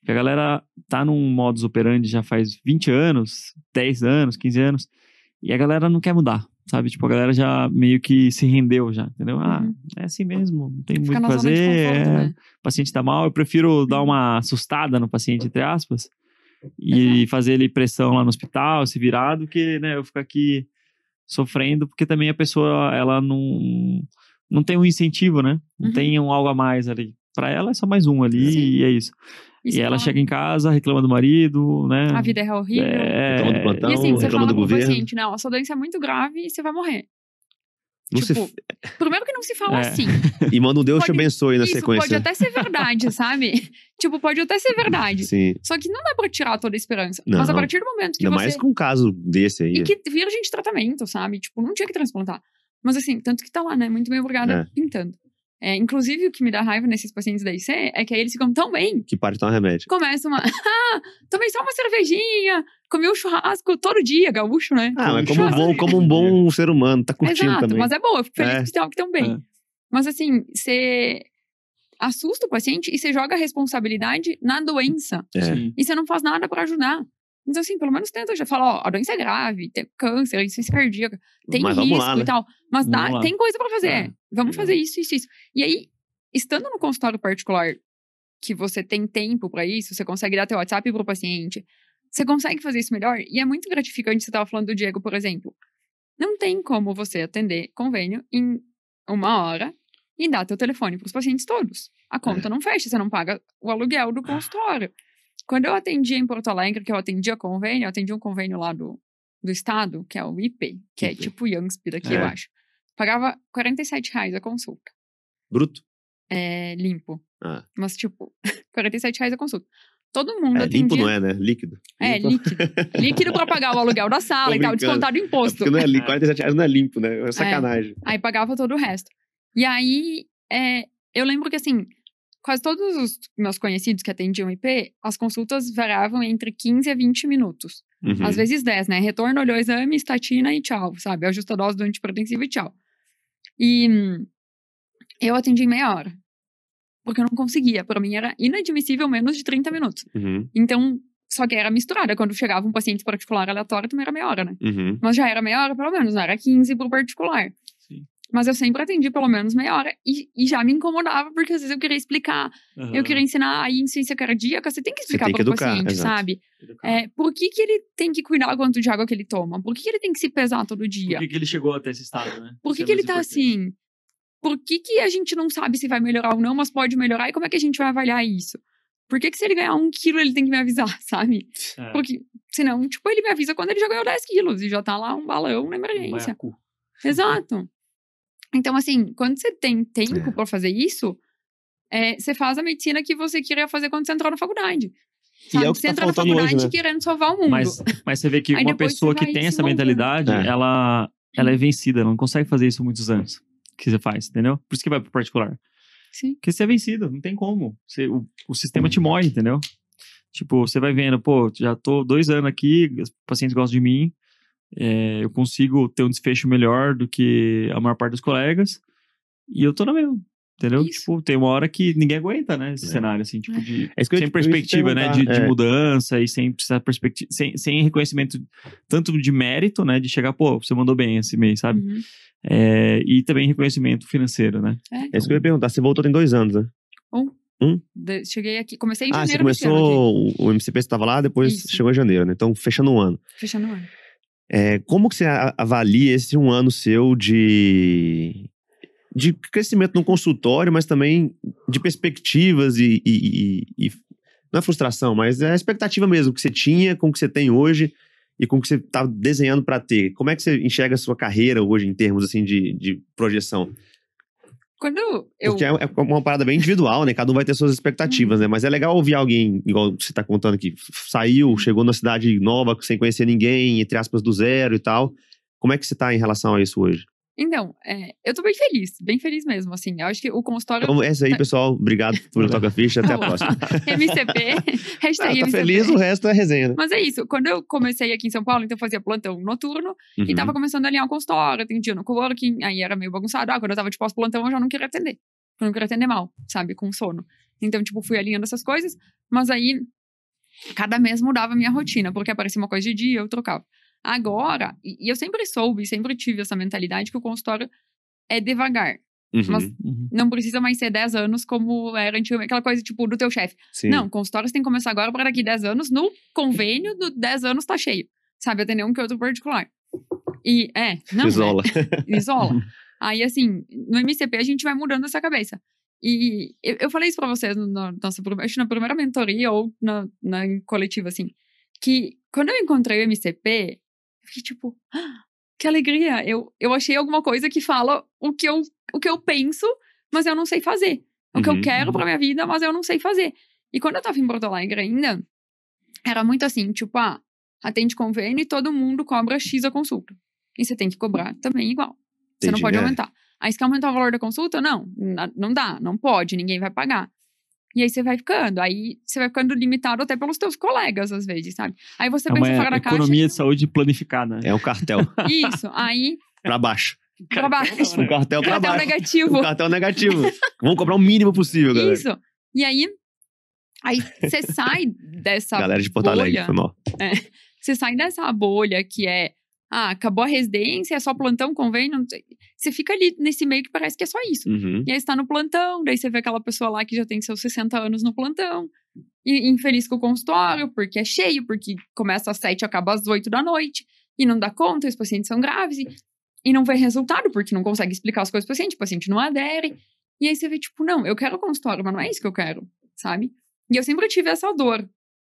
S2: Porque a galera tá num modus operandi já faz 20 anos, 10 anos, 15 anos, e a galera não quer mudar, sabe? Tipo, a galera já meio que se rendeu já, entendeu? Ah,
S3: Uhum.
S2: é assim mesmo, não tem muito
S3: Fica
S2: o
S3: na
S2: que fazer,
S3: conforto,
S2: é,
S3: né?
S2: o paciente tá mal, eu prefiro dar uma assustada no paciente, entre aspas, e fazer ele pressão lá no hospital, se virar, do que, né, eu ficar aqui sofrendo, porque também a pessoa, ela não, não tem um incentivo, né? Não
S3: Uhum.
S2: tem um algo a mais ali. Pra ela é só mais um ali
S3: Sim.
S2: e é isso.
S3: Isso
S2: e ela
S3: fala-
S2: chega em casa, reclama do marido, né?
S3: A vida é horrível.
S2: é,
S1: Reclama do plantão,
S3: e assim, você
S1: reclama
S3: fala
S1: do governo.
S3: paciente, não, a sua doença é muito grave e você vai morrer.
S1: Não se
S3: tipo, primeiro que não se fala
S2: É.
S3: assim.
S1: E manda um Deus te
S3: Pode-
S1: abençoe na
S3: Isso
S1: sequência.
S3: pode até ser verdade, sabe? tipo, pode até ser verdade.
S1: Sim.
S3: Só que não dá pra tirar toda a esperança.
S1: Não.
S3: Mas a partir do momento que
S1: Ainda
S3: você.
S1: mais com um caso desse aí.
S3: E que virgem de tratamento, sabe? Tipo, não tinha que transplantar. Mas assim, tanto que tá lá, né? Muito bem obrigada,
S1: É.
S3: pintando. É, inclusive, o que me dá raiva nesses pacientes da IC é que aí eles ficam tão bem.
S1: Que para de tomar remédio.
S3: Começa uma. Ah, tomei só uma cervejinha, comi um churrasco todo dia, gaúcho, né?
S1: Ah, mas
S2: Um
S1: como um bom, como um bom ser humano, tá curtindo
S3: Exato,
S1: também.
S3: mas é boa, eu fico feliz
S1: É.
S3: que estão que tão bem.
S2: É.
S3: Mas assim, você. assusta o paciente e você joga a responsabilidade na doença.
S1: É.
S3: E você não faz nada pra ajudar. Então, assim, pelo menos tenta já falar, ó, a doença é grave, tem câncer, insuficiência cardíaca, tem
S1: Mas
S3: risco
S1: lá, né?
S3: e tal. Mas dá- tem coisa pra fazer.
S2: É.
S3: Vamos
S1: É.
S3: fazer isso, isso, isso. E aí, estando no consultório particular, que você tem tempo pra isso, você consegue dar teu WhatsApp pro paciente, você consegue fazer isso melhor. E é muito gratificante, você tava falando do Diego, por exemplo. Não tem como você atender convênio em uma hora e dar teu telefone pros pacientes todos. A conta não fecha, você não paga o aluguel do consultório. Quando eu atendia em Porto Alegre, que eu atendia convênio, eu atendia um convênio lá do, do estado, que é o IP, que é
S1: IP.
S3: tipo o Youngsp daqui,
S1: É.
S3: eu acho. Pagava 47 reais a consulta.
S1: Bruto?
S3: É limpo.
S1: Ah.
S3: Mas, tipo, 47 reais a consulta. Todo mundo
S1: É,
S3: atendia.
S1: limpo não é, né? Líquido.
S3: É,
S1: Limpo-
S3: líquido. Líquido pra pagar o aluguel da sala
S1: Tô
S3: e tal, descontado o
S1: É
S3: imposto.
S1: porque não é limpo. 47 reais não é limpo, né? É sacanagem.
S3: Aí pagava todo o resto. E aí, é, eu lembro que, assim, quase todos os meus conhecidos que atendiam IP, as consultas variavam entre 15 a 20 minutos.
S1: Uhum.
S3: Às vezes 10, né? Retorno, olhou o exame, estatina e tchau, sabe? Ajusta a dose do antihipertensivo e tchau. E hum, eu atendi em meia hora. Porque eu não conseguia. Pra mim era inadmissível menos de 30 minutos.
S1: Uhum.
S3: Então, só que era misturada. Quando chegava um paciente particular aleatório, também era meia hora, né?
S1: Uhum.
S3: Mas já era meia hora, pelo menos, não era 15 pro particular. Mas eu sempre atendi pelo menos meia hora. E, e já me incomodava, porque às vezes eu queria explicar. Eu queria ensinar a insuficiência cardíaca, você tem que explicar
S1: que
S3: para o paciente,
S1: exato.
S3: sabe? É, por que, que ele tem que cuidar do quanto de água que ele toma? Por que, que ele tem que se pesar todo dia?
S2: Por que, que ele chegou até esse estado, né?
S3: Por que,
S2: Isso é
S3: que ele tá
S2: importante.
S3: assim? Por que, que a gente não sabe se vai melhorar ou não, mas pode melhorar? E como é que a gente vai avaliar isso? Por que, que se ele ganhar um quilo, ele tem que me avisar, sabe?
S2: É,
S3: Porque, senão, tipo, ele me avisa quando ele já ganhou 10 quilos e já tá lá um balão na
S2: um
S3: emergência.
S2: baiacu.
S3: Exato. Então, assim, quando você tem tempo
S1: É.
S3: pra fazer isso, é, você faz a medicina que você queria fazer quando você entrou na faculdade.
S1: E
S3: Sabe?
S1: é o que
S3: você
S1: tá
S3: entra na
S1: faltando hoje,
S3: faculdade
S1: né?
S3: querendo salvar o mundo.
S2: Mas, mas você vê que uma pessoa que tem essa mentalidade,
S1: É.
S2: ela, ela é vencida, ela não consegue fazer isso há muitos anos. Que você faz, entendeu? Por isso que vai pro particular.
S3: Sim.
S2: Porque você é vencido, não tem como. Você, o, o sistema te morre, entendeu? Tipo, você vai vendo, pô, já tô dois anos aqui, os pacientes gostam de mim, é, eu consigo ter um desfecho melhor do que a maior parte dos colegas, e eu tô na mesma. Entendeu?
S3: Isso.
S2: Tipo, tem uma hora que ninguém aguenta, né? Esse
S1: É.
S2: cenário, assim, tipo,
S3: É.
S2: de
S1: É
S2: sem
S1: te-
S2: perspectiva, né, de, de
S1: É.
S2: mudança e sem precisar perspectiva, sem, sem reconhecimento tanto de mérito, né, de chegar, pô, você mandou bem esse mês, sabe?
S3: Uhum.
S2: É, e também reconhecimento financeiro, né?
S1: É isso que eu ia perguntar. Você voltou tem dois anos, né?
S3: De- cheguei aqui, comecei em
S1: Ah, você
S3: janeiro ano aqui,
S1: começou, o o MCP você estava lá, depois
S3: Isso.
S1: chegou em janeiro, né? Então, fechando um ano.
S3: fechando o ano.
S1: É, como que você avalia esse um ano seu de, de crescimento no consultório, mas também de perspectivas e, e- e- e- não é frustração, mas é a expectativa mesmo que você tinha com o que você tem hoje e com o que você está desenhando para ter. Como é que você enxerga a sua carreira hoje em termos assim de, de projeção?
S3: Quando eu...
S1: Porque é, é uma parada bem individual, né? Cada um vai ter suas expectativas, né? Mas é legal ouvir alguém, igual você tá contando aqui, f- saiu, chegou numa cidade nova, sem conhecer ninguém, entre aspas, do zero e tal. Como é que você tá em relação a isso hoje?
S3: Então, é, eu tô bem feliz, bem feliz mesmo, assim. Eu acho que o consultório
S1: Então, é isso aí, pessoal. Obrigado por tocar ficha. Até a
S3: Tá
S1: próxima.
S3: MCP,
S1: Ah,
S3: hashtag
S1: tá
S3: MCP.
S1: feliz, o resto é resenha, né?
S3: Mas é isso, quando eu comecei aqui em São Paulo, então eu fazia plantão noturno, e
S1: Uhum.
S3: tava começando a alinhar o consultório, atendia no coworking, aí era meio bagunçado. Ah, quando eu tava de pós-plantão, eu já não queria atender. Eu não queria atender mal, sabe, com sono. Então, tipo, fui alinhando essas coisas, mas aí, cada mês mudava a minha rotina, porque aparecia uma coisa de dia, eu trocava. Agora, e eu sempre soube, sempre tive essa mentalidade que o consultório é devagar.
S1: Uhum.
S3: mas-
S2: Uhum.
S3: Não precisa mais ser 10 anos como era antigamente, aquela coisa, tipo, do teu chefe. Não, consultório você tem que começar agora para daqui 10 anos. No convênio, do 10 anos tá cheio. Sabe, atender um que outro particular. E, é, não,
S1: Isola.
S3: é, isola. Aí, assim, no MCP a gente vai mudando essa cabeça. E eu, eu falei isso pra vocês no, na nossa, acho na primeira mentoria ou na, na coletiva, assim, que quando eu encontrei o MCP, eu fiquei tipo, "Ah, que alegria! Eu, eu achei alguma coisa que fala o que eu, o que eu penso, mas eu não sei fazer. O que
S1: Uhum,
S3: eu quero pra minha vida, mas eu não sei fazer. E quando eu tava em Porto Alegre ainda, era muito assim, tipo, ah, atende convênio e todo mundo cobra X a consulta. E você tem que cobrar também igual. Você não
S1: Entendi,
S3: pode
S1: é.
S3: aumentar. Aí você quer aumentar o valor da consulta? Não, não dá, não pode, ninguém vai pagar. E aí você vai ficando, aí você vai ficando limitado até pelos teus colegas, às vezes, sabe? Aí você
S2: É
S3: pensa fora da caixa.
S2: economia de saúde planificada. né?
S1: É um cartel
S3: Isso, aí
S1: pra baixo.
S3: pra baixo.
S1: O cartel pra
S3: Cartão
S1: baixo.
S3: negativo.
S1: O cartel negativo. Vamos cobrar o mínimo possível, galera.
S3: Isso. E aí, aí você sai dessa
S1: Galera de Porto Alegre,
S3: bolha.
S1: foi mal.
S3: Você sai dessa bolha que é, ah, acabou a residência, é só plantão, convênio. Você fica ali nesse meio que parece que é só isso.
S1: Uhum.
S3: E aí você tá no plantão, daí você vê aquela pessoa lá que já tem seus 60 anos no plantão. E infeliz com o consultório, porque é cheio, porque começa às 7 e acaba às 8 da noite. E não dá conta, os pacientes são graves. E, e não vê resultado, porque não consegue explicar as coisas pro paciente, o paciente não adere. E aí você vê, tipo, não, eu quero consultório, mas não é isso que eu quero, sabe? E eu sempre tive essa dor.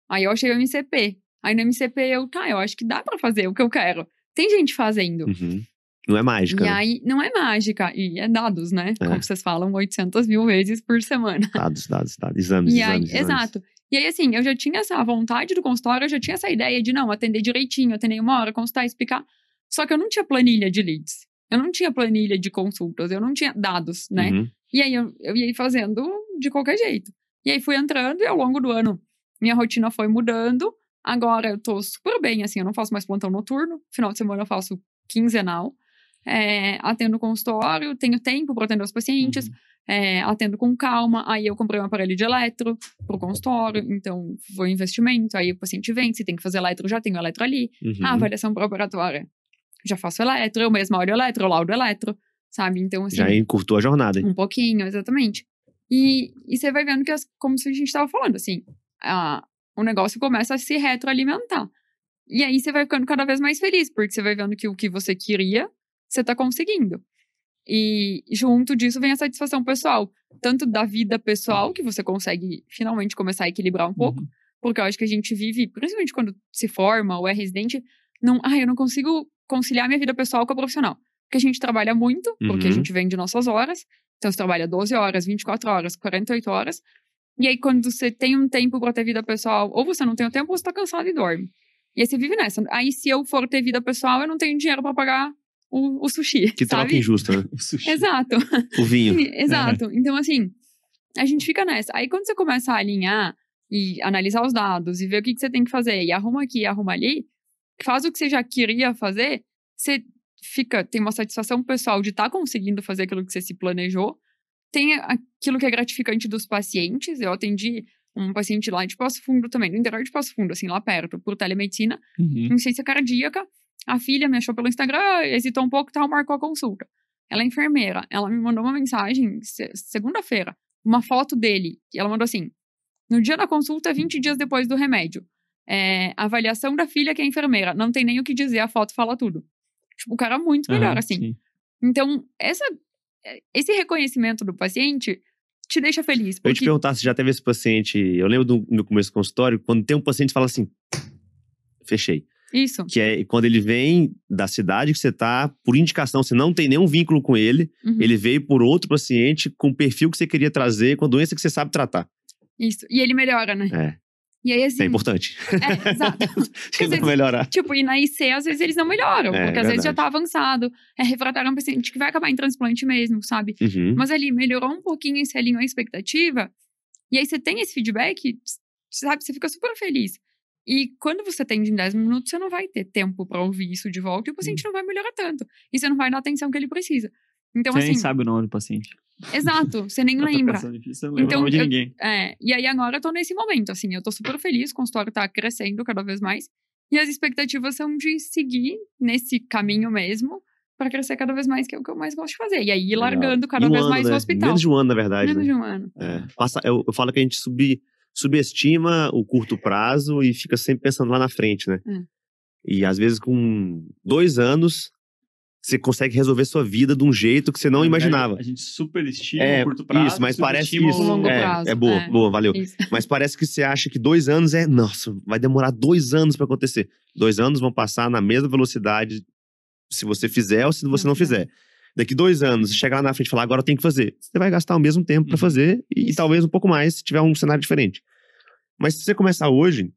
S3: Aí eu achei o MCP. Aí no MCP eu, tá, eu acho que dá pra fazer o que eu quero. Tem gente fazendo.
S1: Uhum. Não é mágica.
S3: E
S1: né?
S3: aí, não é mágica, e é dados, né?
S1: É.
S3: Como vocês falam, 800 mil vezes por semana.
S1: Dados, dados, dados. Exames,
S3: E aí,
S1: exames, exames.
S3: exato. E aí, assim, eu já tinha essa vontade do consultório, eu já tinha essa ideia de, não, atender direitinho, atender uma hora, consultar, explicar. Só que eu não tinha planilha de leads. Eu não tinha planilha de consultas, eu não tinha dados, né?
S1: Uhum.
S3: E aí eu, eu ia fazendo de qualquer jeito. E aí fui entrando e ao longo do ano minha rotina foi mudando. Agora eu tô super bem, assim, eu não faço mais plantão noturno. Final de semana eu faço quinzenal. É, atendo consultório, tenho tempo para atender os pacientes, é, atendo com calma. Aí eu comprei um aparelho de eletro pro consultório, então foi um investimento. Aí o paciente vem, se tem que fazer eletro, já tenho eletro ali.
S1: Uhum.
S3: Ah, avaliação pré-operatória. Já faço eletro, eu mesma olho eletro, laudo eletro, sabe? Então, assim.
S1: Já encurtou a jornada. hein?
S3: Um pouquinho, exatamente. E, e você vai vendo que, as, como a gente estava falando, assim, a, o negócio começa a se retroalimentar. E aí você vai ficando cada vez mais feliz, porque você vai vendo que o que você queria, você tá conseguindo. E junto disso vem a satisfação pessoal, tanto da vida pessoal, que você consegue finalmente começar a equilibrar um pouco,
S2: Uhum.
S3: porque eu acho que a gente vive, principalmente quando se forma ou é residente, não, ah, eu não consigo conciliar minha vida pessoal com a profissional. Porque a gente trabalha muito, porque a
S1: Uhum.
S3: gente vende nossas horas, então você trabalha 12 horas, 24 horas, 48 horas. E aí, quando você tem um tempo pra ter vida pessoal, ou você não tem o tempo, ou você tá cansado e dorme. E aí você vive nessa. Aí, se eu for ter vida pessoal, eu não tenho dinheiro pra pagar o, o sushi.
S1: Que troca
S3: sabe?
S1: injusta, né?
S2: O sushi.
S3: Exato.
S1: O vinho.
S3: Exato. Então, assim, a gente fica nessa. Aí, quando você começa a alinhar e analisar os dados e ver o que, que você tem que fazer, e arruma aqui, e arruma ali, faz o que você já queria fazer, você fica, tem uma satisfação pessoal de estar conseguindo fazer aquilo que você se planejou. Tem aquilo que é gratificante dos pacientes. Eu atendi um paciente lá de Passo Fundo também, no interior de Passo Fundo, assim, lá perto, por telemedicina,
S2: Uhum.
S3: insuficiência cardíaca. A filha me achou pelo Instagram, hesitou um pouco e tal, marcou a consulta. Ela é enfermeira. Ela me mandou uma mensagem se- segunda-feira, uma foto dele. E ela mandou assim: no dia da consulta, 20 dias depois do remédio. É, avaliação da filha que é enfermeira. Não tem nem o que dizer, a foto fala tudo. Tipo, o cara é muito melhor,
S2: Aham,
S3: assim.
S2: sim.
S3: Então, essa, esse reconhecimento do paciente te deixa feliz.
S1: Eu ia te
S3: Porque,
S1: perguntar se já teve esse paciente. Eu lembro do, no começo do consultório, quando tem um paciente que fala assim: fechei.
S3: isso.
S1: Que é quando ele vem da cidade que você tá, por indicação, você não tem nenhum vínculo com ele,
S3: Uhum,
S1: ele veio por outro paciente com o perfil que você queria trazer, com a doença que você sabe tratar.
S3: Isso. E ele melhora, né?
S1: É,
S3: E aí,
S1: isso é
S3: assim.
S1: importante.
S3: é, exato.
S1: Se não melhorar.
S3: Tipo, e na IC, às vezes eles não melhoram,
S1: É,
S3: porque às vezes já
S1: verdade.
S3: tá avançado. É refratário é um paciente que vai acabar em transplante mesmo, sabe?
S1: Uhum.
S3: Mas ali melhorou um pouquinho esse alinhou a expectativa. E aí você tem esse feedback, sabe? Você fica super feliz. E quando você atende em 10 minutos, você não vai ter tempo pra ouvir isso de volta e o paciente não vai melhorar tanto. E você não vai dar a atenção que ele precisa. Então,
S2: Você
S3: assim,
S2: nem sabe o nome do paciente.
S3: Exato, você nem lembra.
S2: difícil, não
S3: Então,
S2: de
S3: eu-
S2: ninguém.
S3: É, e aí agora eu tô nesse momento, assim, eu tô super feliz, o consultório tá crescendo cada vez mais. E as expectativas são de seguir nesse caminho mesmo, pra crescer cada vez mais, que é o que eu mais gosto de fazer. E aí largando cada
S1: um
S3: vez
S1: ano,
S3: mais
S1: né?
S3: o hospital.
S1: Menos de um ano, na verdade.
S3: Menos
S1: né?
S3: de um ano.
S1: É. Passa, eu, eu falo que a gente sub, subestima o curto prazo e fica sempre pensando lá na frente, né?
S3: É.
S1: E às vezes com dois anos você consegue resolver sua vida de um jeito que você não imaginava.
S2: A gente superestima
S1: É,
S2: o curto prazo.
S1: isso, mas parece isso.
S3: O longo
S1: é,
S3: prazo,
S1: é boa,
S3: é.
S1: boa, valeu.
S3: Isso.
S1: Mas parece que você acha que dois anos é. Nossa, vai demorar dois anos pra acontecer. Dois anos vão passar na mesma velocidade se você fizer ou se você
S3: Não
S1: não fizer. Daqui dois anos, chegar lá na frente e falar, agora eu tenho que fazer. Você vai gastar o mesmo tempo pra
S2: Uhum.
S1: fazer e, e talvez um pouco mais se tiver um cenário diferente. Mas se você começar hoje,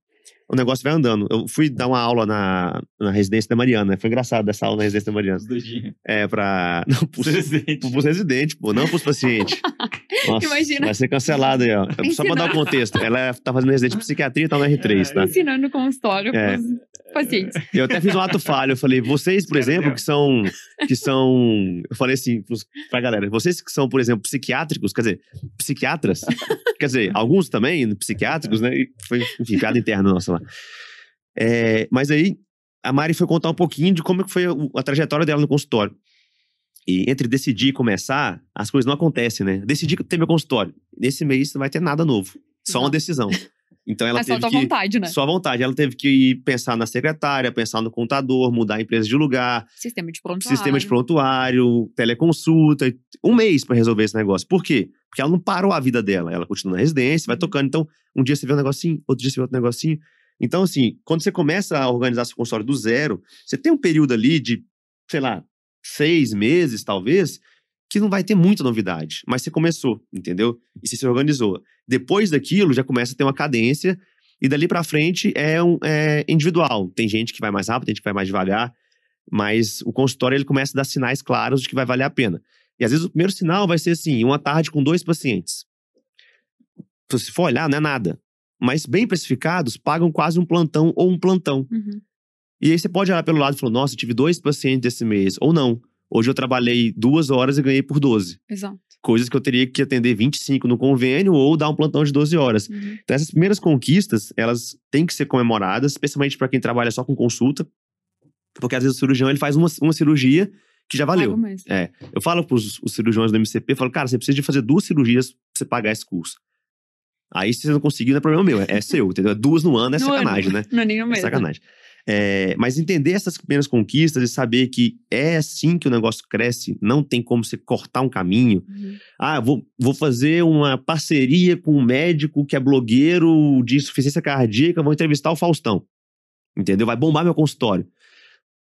S1: o negócio vai andando. Eu fui dar uma aula na, na residência da Mariana. Foi engraçado essa aula na residência da Mariana.
S2: Os doidinhos.
S1: É, pra. Não, pros,
S2: Presidente.
S1: pros residentes, pô, não pros pacientes. Nossa,
S3: Imagina.
S1: Vai ser cancelado aí, ó. Só pra dar o contexto. Ela tá fazendo residente de psiquiatria e tá no R3, tá?
S3: Ensinando no consultório
S1: É.
S3: pros pacientes.
S1: Eu até fiz um ato falho. Eu falei, vocês, por exemplo, que são. Que são. Eu falei assim pros, pra galera, vocês que são, por exemplo, psiquiátricos, quer dizer, psiquiatras, quer dizer, alguns também, psiquiátricos, né? E foi, enfim, piada interna nossa lá. É, mas aí, a Mari foi contar um pouquinho de como foi a trajetória dela no consultório. E entre decidir e começar, as coisas não acontecem, né? Decidi ter meu consultório. Nesse mês não vai ter nada novo. Só uma decisão. Então ela
S3: é só
S1: teve
S3: tua
S1: que.
S3: vontade, né?
S1: Só vontade. Ela teve que ir pensar na secretária, pensar no contador, mudar a empresa de lugar,
S3: Sistema de prontuário.
S1: sistema de prontuário, teleconsulta. Um mês pra resolver esse negócio. Por quê? Porque ela não parou a vida dela. Ela continua na residência, vai
S3: Uhum.
S1: tocando. Então, um dia você vê um negocinho, outro dia você vê outro negocinho. Então, assim, quando você começa a organizar seu consultório do zero, você tem um período ali de, sei lá, seis meses, talvez, que não vai ter muita novidade. Mas você começou, entendeu? E você se organizou. Depois daquilo, já começa a ter uma cadência. E dali pra frente é, um, é individual. Tem gente que vai mais rápido, tem gente que vai mais devagar. Mas o consultório ele começa a dar sinais claros de que vai valer a pena. E às vezes o primeiro sinal vai ser assim: uma tarde com dois pacientes. Se você for olhar, não é nada. Mas bem precificados, pagam quase um plantão ou um plantão.
S3: Uhum.
S1: E aí você pode olhar pelo lado e falar: nossa, eu tive dois pacientes esse mês. Ou não. Hoje eu trabalhei duas horas e ganhei por 12.
S3: Exato.
S1: Coisas que eu teria que atender 25 no convênio ou dar um plantão de 12 horas.
S3: Uhum.
S1: Então, essas primeiras conquistas, elas têm que ser comemoradas, especialmente para quem trabalha só com consulta. Porque às vezes o cirurgião ele faz uma, uma cirurgia que já valeu.
S3: Mesmo.
S1: É. Eu falo para os cirurgiões do MCP, falo, cara, você precisa de fazer duas cirurgias pra você pagar esse curso. Aí, se você não conseguir, não é problema meu, é, é seu, entendeu? Duas no ano é
S3: No
S1: sacanagem,
S3: ano.
S1: né?
S3: Não é nem no
S1: É
S3: mesmo.
S1: sacanagem. É, mas entender essas primeiras conquistas e saber que é assim que o negócio cresce, não tem como você cortar um caminho.
S3: Uhum.
S1: Ah, vou, vou fazer uma parceria com um médico que é blogueiro de insuficiência cardíaca, vou entrevistar o Faustão. Entendeu? Vai bombar meu consultório.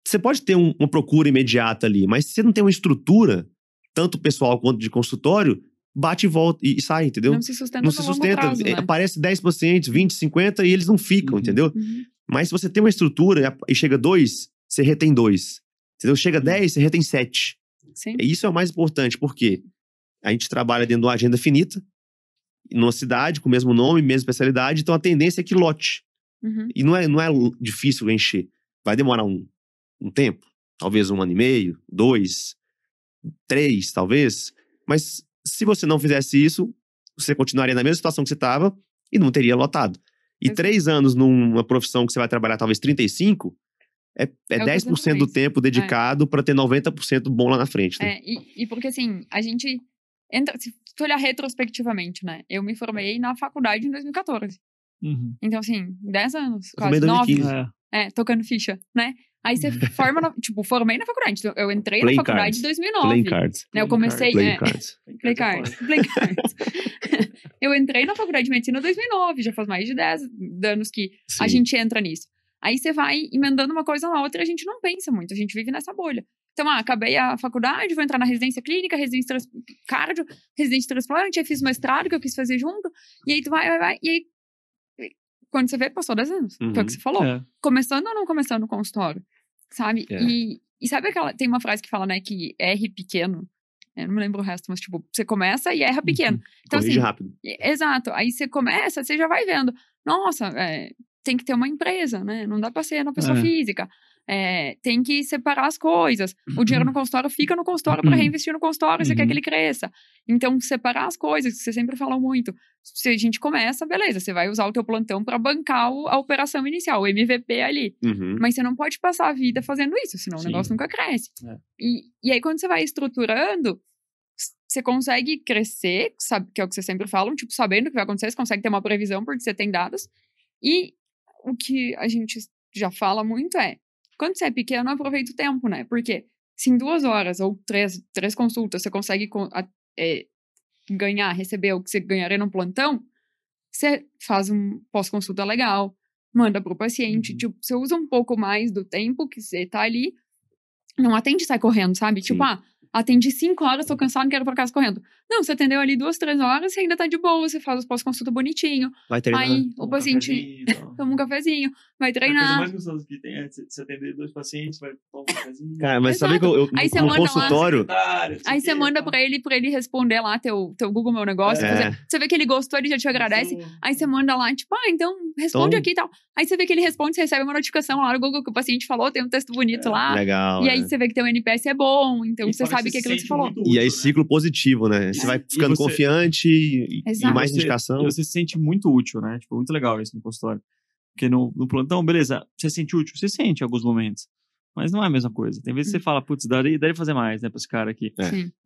S1: Você pode ter um- uma procura imediata ali, mas se você não tem uma estrutura, tanto pessoal quanto de consultório, bate e volta e, e sai, entendeu?
S3: Não se sustenta
S1: Não se sustenta.
S3: prazo,
S1: É,
S3: né?
S1: Aparece 10 pacientes, 20, 50 e eles não ficam,
S2: Uhum.
S1: entendeu?
S3: Uhum.
S1: Mas se você tem uma estrutura e chega dois, você retém dois. Entendeu? Chega 10, você retém sete.
S3: Sim.
S1: E isso é o mais importante, porque a gente trabalha dentro de uma agenda finita, numa cidade com o mesmo nome, mesma especialidade, então a tendência é que lote.
S3: Uhum.
S1: E não é, não é difícil encher. Vai demorar um, um tempo, talvez um ano e meio, dois, três, talvez. Mas se você não fizesse isso, você continuaria na mesma situação que você estava e não teria lotado. E
S3: Exato.
S1: três anos numa profissão que você vai trabalhar talvez 35, é, é,
S3: É o que
S1: 10% do tempo dedicado para ter 90% bom lá na frente. Né?
S3: É, e, e porque assim, a gente entra, se tu olhar retrospectivamente, né? Eu me formei na faculdade em 2014.
S2: Uhum.
S3: Então, assim, 10 anos, quase,
S1: em
S3: 9.
S1: 2015.
S2: É.
S3: É, tocando ficha, né? Aí você forma, na, tipo, formei na faculdade. Então, eu entrei
S1: Playing
S3: na faculdade
S1: cards.
S3: em 2009.
S1: Playing cards.
S3: Né, eu comecei.
S1: Playing
S3: é,
S1: cards.
S3: Play cards. Play cards. eu entrei na faculdade de medicina em 2009, já faz mais de 10 anos que a
S1: Sim.
S3: gente entra nisso. Aí você vai emendando uma coisa na outra e a gente não pensa muito, a gente vive nessa bolha. Então, ah, acabei a faculdade, vou entrar na residência clínica, residência trans... cardio, residência de transplante, aí fiz mestrado que eu quis fazer junto, e aí tu vai, vai, vai, e aí quando você vê, passou 10 anos. Foi o
S1: Uhum.
S3: que você falou.
S2: É.
S3: Começando ou não começando o consultório, sabe?
S1: É.
S3: E, e sabe aquela, tem uma frase que fala, né, que R pequeno, eu não me lembro o resto, mas tipo, você começa e erra pequeno. Então,
S1: Corrige
S3: assim,
S1: rápido.
S3: Exato. Aí você começa, você já vai vendo. Nossa, é, tem que ter uma empresa, né? Não dá pra ser uma pessoa
S2: É.
S3: física. É, tem que separar as coisas. O dinheiro no consultório fica no consultório para
S2: Uhum.
S3: reinvestir no consultório, você quer
S2: Uhum.
S3: que ele cresça. Então, separar as coisas, que você sempre fala muito. Se a gente começa, beleza, você vai usar o teu plantão para bancar o- a operação inicial, o MVP ali.
S1: Uhum.
S3: Mas você não pode passar a vida fazendo isso, senão
S2: Sim.
S3: o negócio nunca cresce.
S2: É.
S3: E, e aí, quando você vai estruturando, você consegue crescer, sabe, que é o que vocês sempre falam, tipo, sabendo o que vai acontecer, você consegue ter uma previsão porque você tem dados. E o que a gente já fala muito é, quando você é pequeno, aproveita o tempo, né? Porque se em duas horas ou três, três consultas você consegue é, ganhar, receber o que você ganharia num plantão, você faz um pós-consulta legal, manda pro paciente,
S2: Uhum.
S3: tipo, você usa um pouco mais do tempo que você tá ali, não atende e sai correndo, sabe? Tipo,
S1: Sim.
S3: ah, atendi cinco horas, tô cansado, quero ir pra casa correndo. Não, você atendeu ali duas, três horas, você ainda tá de boa, você faz os pós-consulta bonitinho.
S1: Vai treinar.
S3: Aí o paciente
S2: e
S3: toma um cafezinho, vai
S2: A coisa
S3: treinar.
S2: mais gostosa que tem é você você atender dois pacientes, vai tomar um cafezinho.
S1: Cara, mas sabe que eu, eu
S3: Aí
S1: no
S3: manda lá-
S1: consultório.
S2: Sei
S3: Aí você manda pra ele, pra ele responder lá teu, teu Google Meu Negócio.
S1: É.
S3: Você vê que ele gostou, ele já te agradece.
S2: Pessoa.
S3: Aí você manda lá, tipo, ah, então responde
S1: Então-
S3: aqui e tal. Aí você vê que ele responde, você recebe uma notificação lá no Google que o paciente falou, tem um texto bonito
S2: É,
S3: lá.
S1: Legal.
S3: E aí
S1: né?
S3: você vê que teu NPS é bom, então
S2: E
S3: você
S2: fora
S3: sabe que aquilo que
S2: sente
S3: você falou.
S2: muito
S1: E aí,
S2: útil, né?
S1: ciclo positivo, né? Você
S3: É.
S1: vai
S2: E
S1: ficando
S2: você-
S1: confiante e, e mais
S2: Você-
S1: indicação.
S2: E você se sente muito útil, né? Tipo, muito legal isso no consultório. Porque no, no plantão, beleza, você se sente útil? Você sente em alguns momentos. Mas não é a mesma coisa. Tem vezes que você fala, putz, daria, daria fazer mais, né, pra esse cara aqui.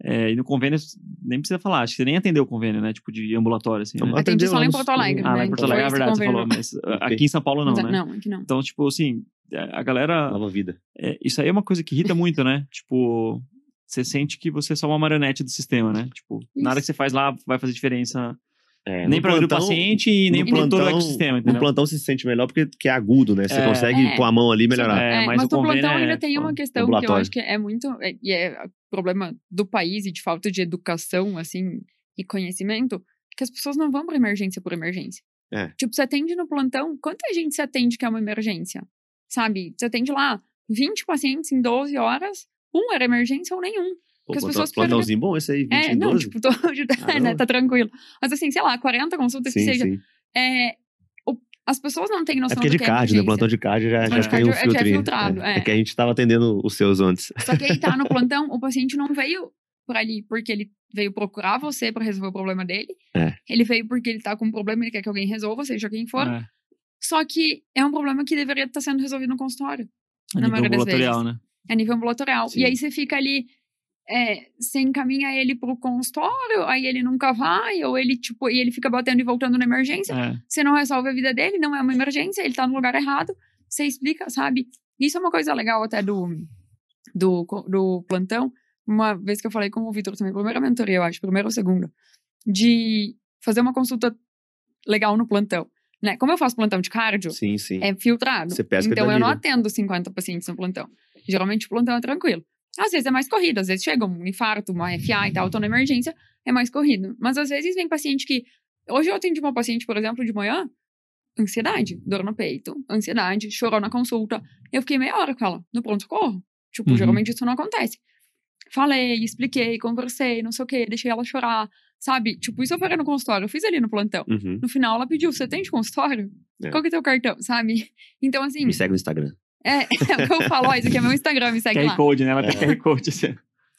S1: É.
S2: É, e no convênio, nem precisa falar. Acho que você nem atendeu o convênio, né? Tipo, de ambulatório, assim, né?
S3: Atendi só lá em
S1: no-
S3: Porto Alegre.
S2: Ah, lá
S3: né?
S2: em Porto
S3: Então
S2: Alegre, é verdade, você falou. Mas uh, aqui em São Paulo não, né?
S3: Não, aqui não.
S2: Então, tipo, assim, a galera...
S1: Nova vida.
S2: é, isso aí é uma coisa que irrita muito, né? Tipo, você sente que você é só uma marionete do sistema, né? Tipo, nada
S3: Isso.
S2: que você faz lá vai fazer diferença
S1: É,
S2: nem
S1: no
S2: pra o
S1: plantão-
S2: paciente e nem
S1: no
S2: para todo o
S1: plantão-
S2: ecossistema,
S1: No
S2: entendeu?
S1: plantão você se sente melhor porque, porque é agudo, né? Você
S2: É.
S1: consegue
S3: É.
S1: pôr a mão ali melhorar.
S2: É,
S3: É,
S2: mas
S3: mas,
S2: o
S3: no plantão
S2: é,
S3: ainda tem uma
S2: tipo,
S3: questão que eu acho que é muito. é- E é problema do país e de falta de educação, assim, e conhecimento, que as pessoas não vão pra emergência por emergência.
S1: É.
S3: Tipo, você atende no plantão, quanta gente você atende que é uma emergência? Sabe? Você atende lá 20 pacientes em 12 horas, um era emergência ou nenhum.
S1: Pô,
S3: que as pessoas
S1: plantãozinho bom esse aí, 20
S3: É, não,
S1: 12.
S3: tipo, tô, é, né, tá tranquilo. Mas assim, sei lá, 40 consultas que
S1: sim,
S3: seja.
S1: sim.
S3: É, o- as pessoas não têm
S1: É
S3: noção
S1: porque é
S3: do
S1: de
S3: que é
S1: né? Plantão de cardio já, já
S3: de
S1: tem um
S3: cardio é- já é
S1: filtrinho.
S3: filtrado,
S1: é.
S3: é.
S1: que a gente tava atendendo os seus antes.
S3: Só que aí tá no plantão, o paciente não veio pra ali porque ele veio procurar você pra resolver o problema dele.
S1: É.
S3: Ele veio porque ele tá com um problema, ele quer que alguém resolva, seja quem for.
S2: É,
S3: Só que é um problema que deveria estar sendo resolvido no consultório,
S2: a
S3: na maioria das vezes.
S2: né?
S3: A nível ambulatorial.
S1: Sim.
S3: E aí você fica ali, é, você encaminha ele pro consultório, aí ele nunca vai, ou ele, tipo, e ele fica batendo e voltando na emergência.
S2: É.
S3: Você não resolve a vida dele, não é uma emergência, ele tá no lugar errado. Você explica, sabe? Isso é uma coisa legal até do, do, do plantão. Uma vez que eu falei com o Vitor também, primeira mentoria, eu acho, primeira ou segunda, de fazer uma consulta legal no plantão. Né? Como eu faço plantão de cardio,
S1: Sim, sim.
S3: é filtrado. Então eu não atendo 50 pacientes no plantão. Geralmente o plantão é tranquilo. Às vezes é mais corrido, às vezes chega um infarto, uma FA e tal, tô na emergência, é mais corrido. Mas às vezes vem paciente que. Hoje eu atendi uma paciente, por exemplo, de manhã, ansiedade, dor no peito, ansiedade, chorou na consulta. Eu fiquei meia hora com ela, no pronto-socorro. Tipo,
S2: Uhum.
S3: geralmente isso não acontece. Falei, expliquei, conversei, não sei o quê, deixei ela chorar, sabe? Tipo, isso eu faria no consultório, eu fiz ali no plantão.
S1: Uhum.
S3: No final, ela pediu: você tem de consultório?
S1: É.
S3: Qual que é teu cartão, sabe? Então, assim,
S1: Me segue no Instagram.
S3: É, é o que eu falo: ó, isso aqui é meu Instagram, me segue
S2: QR
S3: lá.
S2: Code, né? Ela tem
S1: É.
S2: QR Code. assim.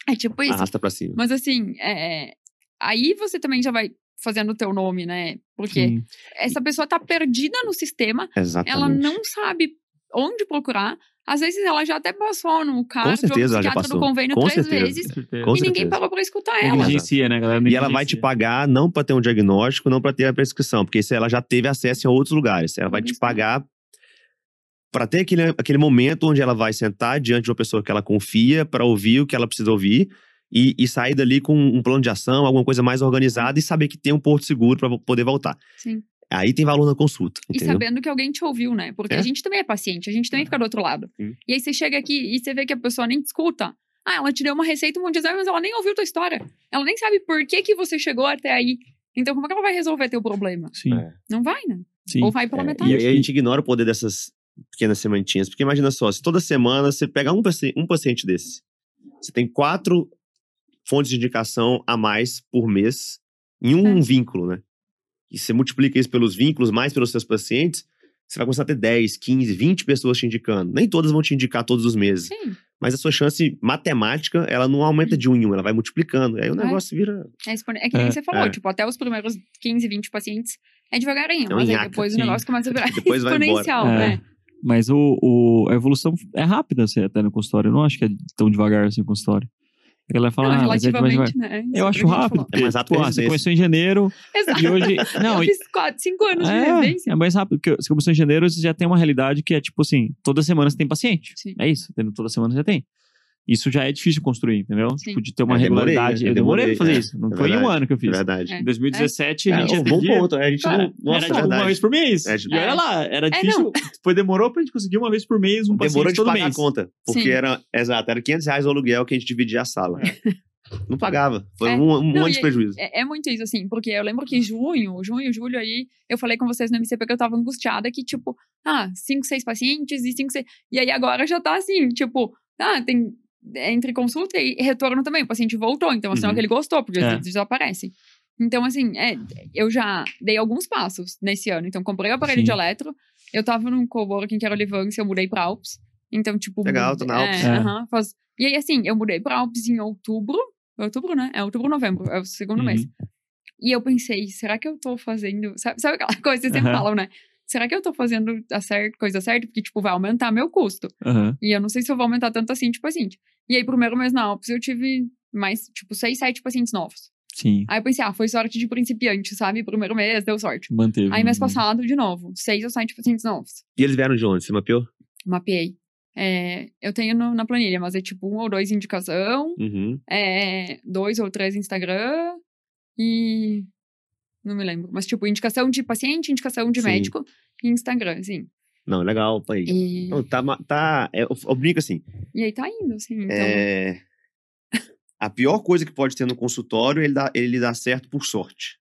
S3: É tipo isso.
S1: Arrasta pra cima.
S3: Mas, assim, é, aí você também já vai fazendo o teu nome, né? Porque
S2: Sim.
S3: essa pessoa tá perdida no sistema,
S1: Exatamente.
S3: ela não sabe onde procurar. Às vezes ela já até passou no cardio,
S1: certeza ela já
S3: psiquiatra
S1: passou.
S3: do convênio
S1: Com
S3: três
S1: certeza.
S3: vezes.
S2: Com certeza.
S1: Com
S3: e ninguém
S1: certeza.
S3: parou pra escutar ela.
S2: Negligencia, né, galera?
S1: E ela vai te pagar não pra ter um diagnóstico, não pra ter a prescrição, porque isso ela já teve acesso a outros lugares. Ela vai te
S3: Isso.
S1: pagar pra ter aquele, aquele momento onde ela vai sentar diante de uma pessoa que ela confia pra ouvir o que ela precisa ouvir e, e sair dali com um plano de ação, alguma coisa mais organizada e saber que tem um porto seguro pra poder voltar.
S3: Sim.
S1: Aí tem valor na consulta,
S3: E
S1: entendeu?
S3: sabendo que alguém te ouviu, né? Porque
S1: É.
S3: a gente também é paciente, a gente também fica do outro lado.
S1: Sim.
S3: E aí você chega aqui e você vê que a pessoa nem te escuta. Ah, ela te deu uma receita, um monte de exame, mas ela nem ouviu tua história. Ela nem sabe por que, que você chegou até aí. Então, como é que ela vai resolver teu problema?
S2: Sim,
S1: É.
S3: Não vai, né?
S2: sim.
S3: Ou vai pela
S1: É,
S3: metade.
S1: e aí a gente ignora o poder dessas pequenas sementinhas. Porque imagina só, se toda semana você pega um, paci- um paciente desse, você tem quatro fontes de indicação a mais por mês em um
S3: É.
S1: vínculo, né? E você multiplica isso pelos vínculos, mais pelos seus pacientes, você vai começar a ter 10, 15, 20 pessoas te indicando. Nem todas vão te indicar todos os meses.
S3: Sim.
S1: Mas a sua chance matemática, ela não aumenta de um em um, ela vai multiplicando. Aí o
S3: É.
S1: negócio vira.
S3: É, é que nem
S2: É,
S3: você falou,
S1: é.
S3: tipo, até os primeiros 15, 20 pacientes é devagarinho.
S1: É um
S3: mas aí depois
S2: sim.
S3: o negócio começa a virar
S1: Depois vai embora.
S3: exponencial,
S2: É.
S3: né?
S2: Mas o, o- a evolução é rápida assim, até no consultório. Eu não acho que é tão devagar assim o consultório. A galera fala,
S3: Não,
S2: ah, mas é mais devagar.
S3: relativamente, né? Isso
S2: Eu acho rápido.
S3: falou.
S1: É mais rápido
S2: pô, você
S1: residência.
S2: começou em janeiro
S3: Exato.
S2: e hoje. Não,
S3: eu fiz 4, 5 anos de
S2: é,
S3: residência.
S2: é mais rápido, porque você começou em janeiro, você já tem uma realidade que é tipo assim, toda semana você tem paciente.
S3: Sim.
S2: É isso, toda semana você já tem. Isso já é difícil construir, entendeu?
S3: Sim.
S2: Tipo, de ter uma
S1: Eu demorei,
S2: regularidade.
S1: né?
S2: Eu demorei pra fazer
S1: é,
S2: isso. Não
S1: é
S2: foi em um ano que eu
S1: É
S2: fiz.
S1: verdade.
S3: É.
S2: Em 2017, a
S1: É,
S2: gente
S1: um bom ponto. A gente
S2: Cara,
S1: não. Nossa,
S2: era
S1: é
S2: tipo uma vez por mês.
S1: É, tipo-
S2: E olha lá, era difícil. Foi, demorou pra gente conseguir uma vez por mês um
S1: Demorou
S2: paciente
S1: de
S2: todo
S1: pagar
S2: mês.
S1: a conta. Porque
S3: Sim.
S1: era, exato, era 500 reais o aluguel que a gente dividia a sala. Não pagava. Foi
S3: É.
S1: um, um
S3: Não,
S1: monte de prejuízo.
S3: É, é muito isso, assim, porque eu lembro que junho, junho, julho aí, eu falei com vocês no MCP que eu tava angustiada, que, tipo, ah, cinco, seis pacientes e cinco, seis. E aí agora já tá assim, tipo, ah, tem. Entre consulta e retorno também, o paciente voltou, então assim, é
S1: Uhum.
S3: que ele gostou, porque
S2: É.
S3: às vezes desaparece. Então, assim, é, eu já dei alguns passos nesse ano. Então, comprei o aparelho
S2: Sim.
S3: de eletro, eu tava num coworking que era o Livância, eu mudei pra Alps. Então, tipo.
S1: Legal, tô na Alps.
S3: É,
S2: É.
S3: aham, faz- E aí, assim, eu mudei pra Alps em outubro. Outubro, né? É outubro, novembro, é o segundo
S2: Uhum.
S3: mês. E eu pensei, será que eu tô fazendo. Sabe, sabe aquela coisa que vocês sempre
S2: Aham.
S3: falam, né? Será que eu tô fazendo a cer- coisa certa? Porque, tipo, vai aumentar meu custo.
S2: Aham.
S3: E eu não sei se eu vou aumentar tanto assim, tipo assim. E aí, primeiro mês na Alps, eu tive mais, tipo, seis, sete pacientes novos.
S2: Sim.
S3: Aí eu pensei, ah, foi sorte de principiante, sabe? Primeiro mês, deu sorte.
S2: Manteve.
S3: Aí, mês passado, de novo, seis ou sete pacientes novos.
S1: E eles vieram de onde? Você mapeou?
S3: Mapeei. É, eu tenho no- na planilha, mas é tipo um ou dois indicação,
S1: Uhum.
S3: é, dois ou três Instagram e. Não me lembro. Mas, tipo, indicação de paciente, indicação de
S1: Sim.
S3: médico e Instagram, assim.
S1: Não, legal. Aí.
S3: E,
S1: Não, tá, tá, é, eu, eu brinco assim.
S3: e aí tá indo, assim. Então,
S1: É, a pior coisa que pode ter no consultório, ele dá, ele dá certo por sorte.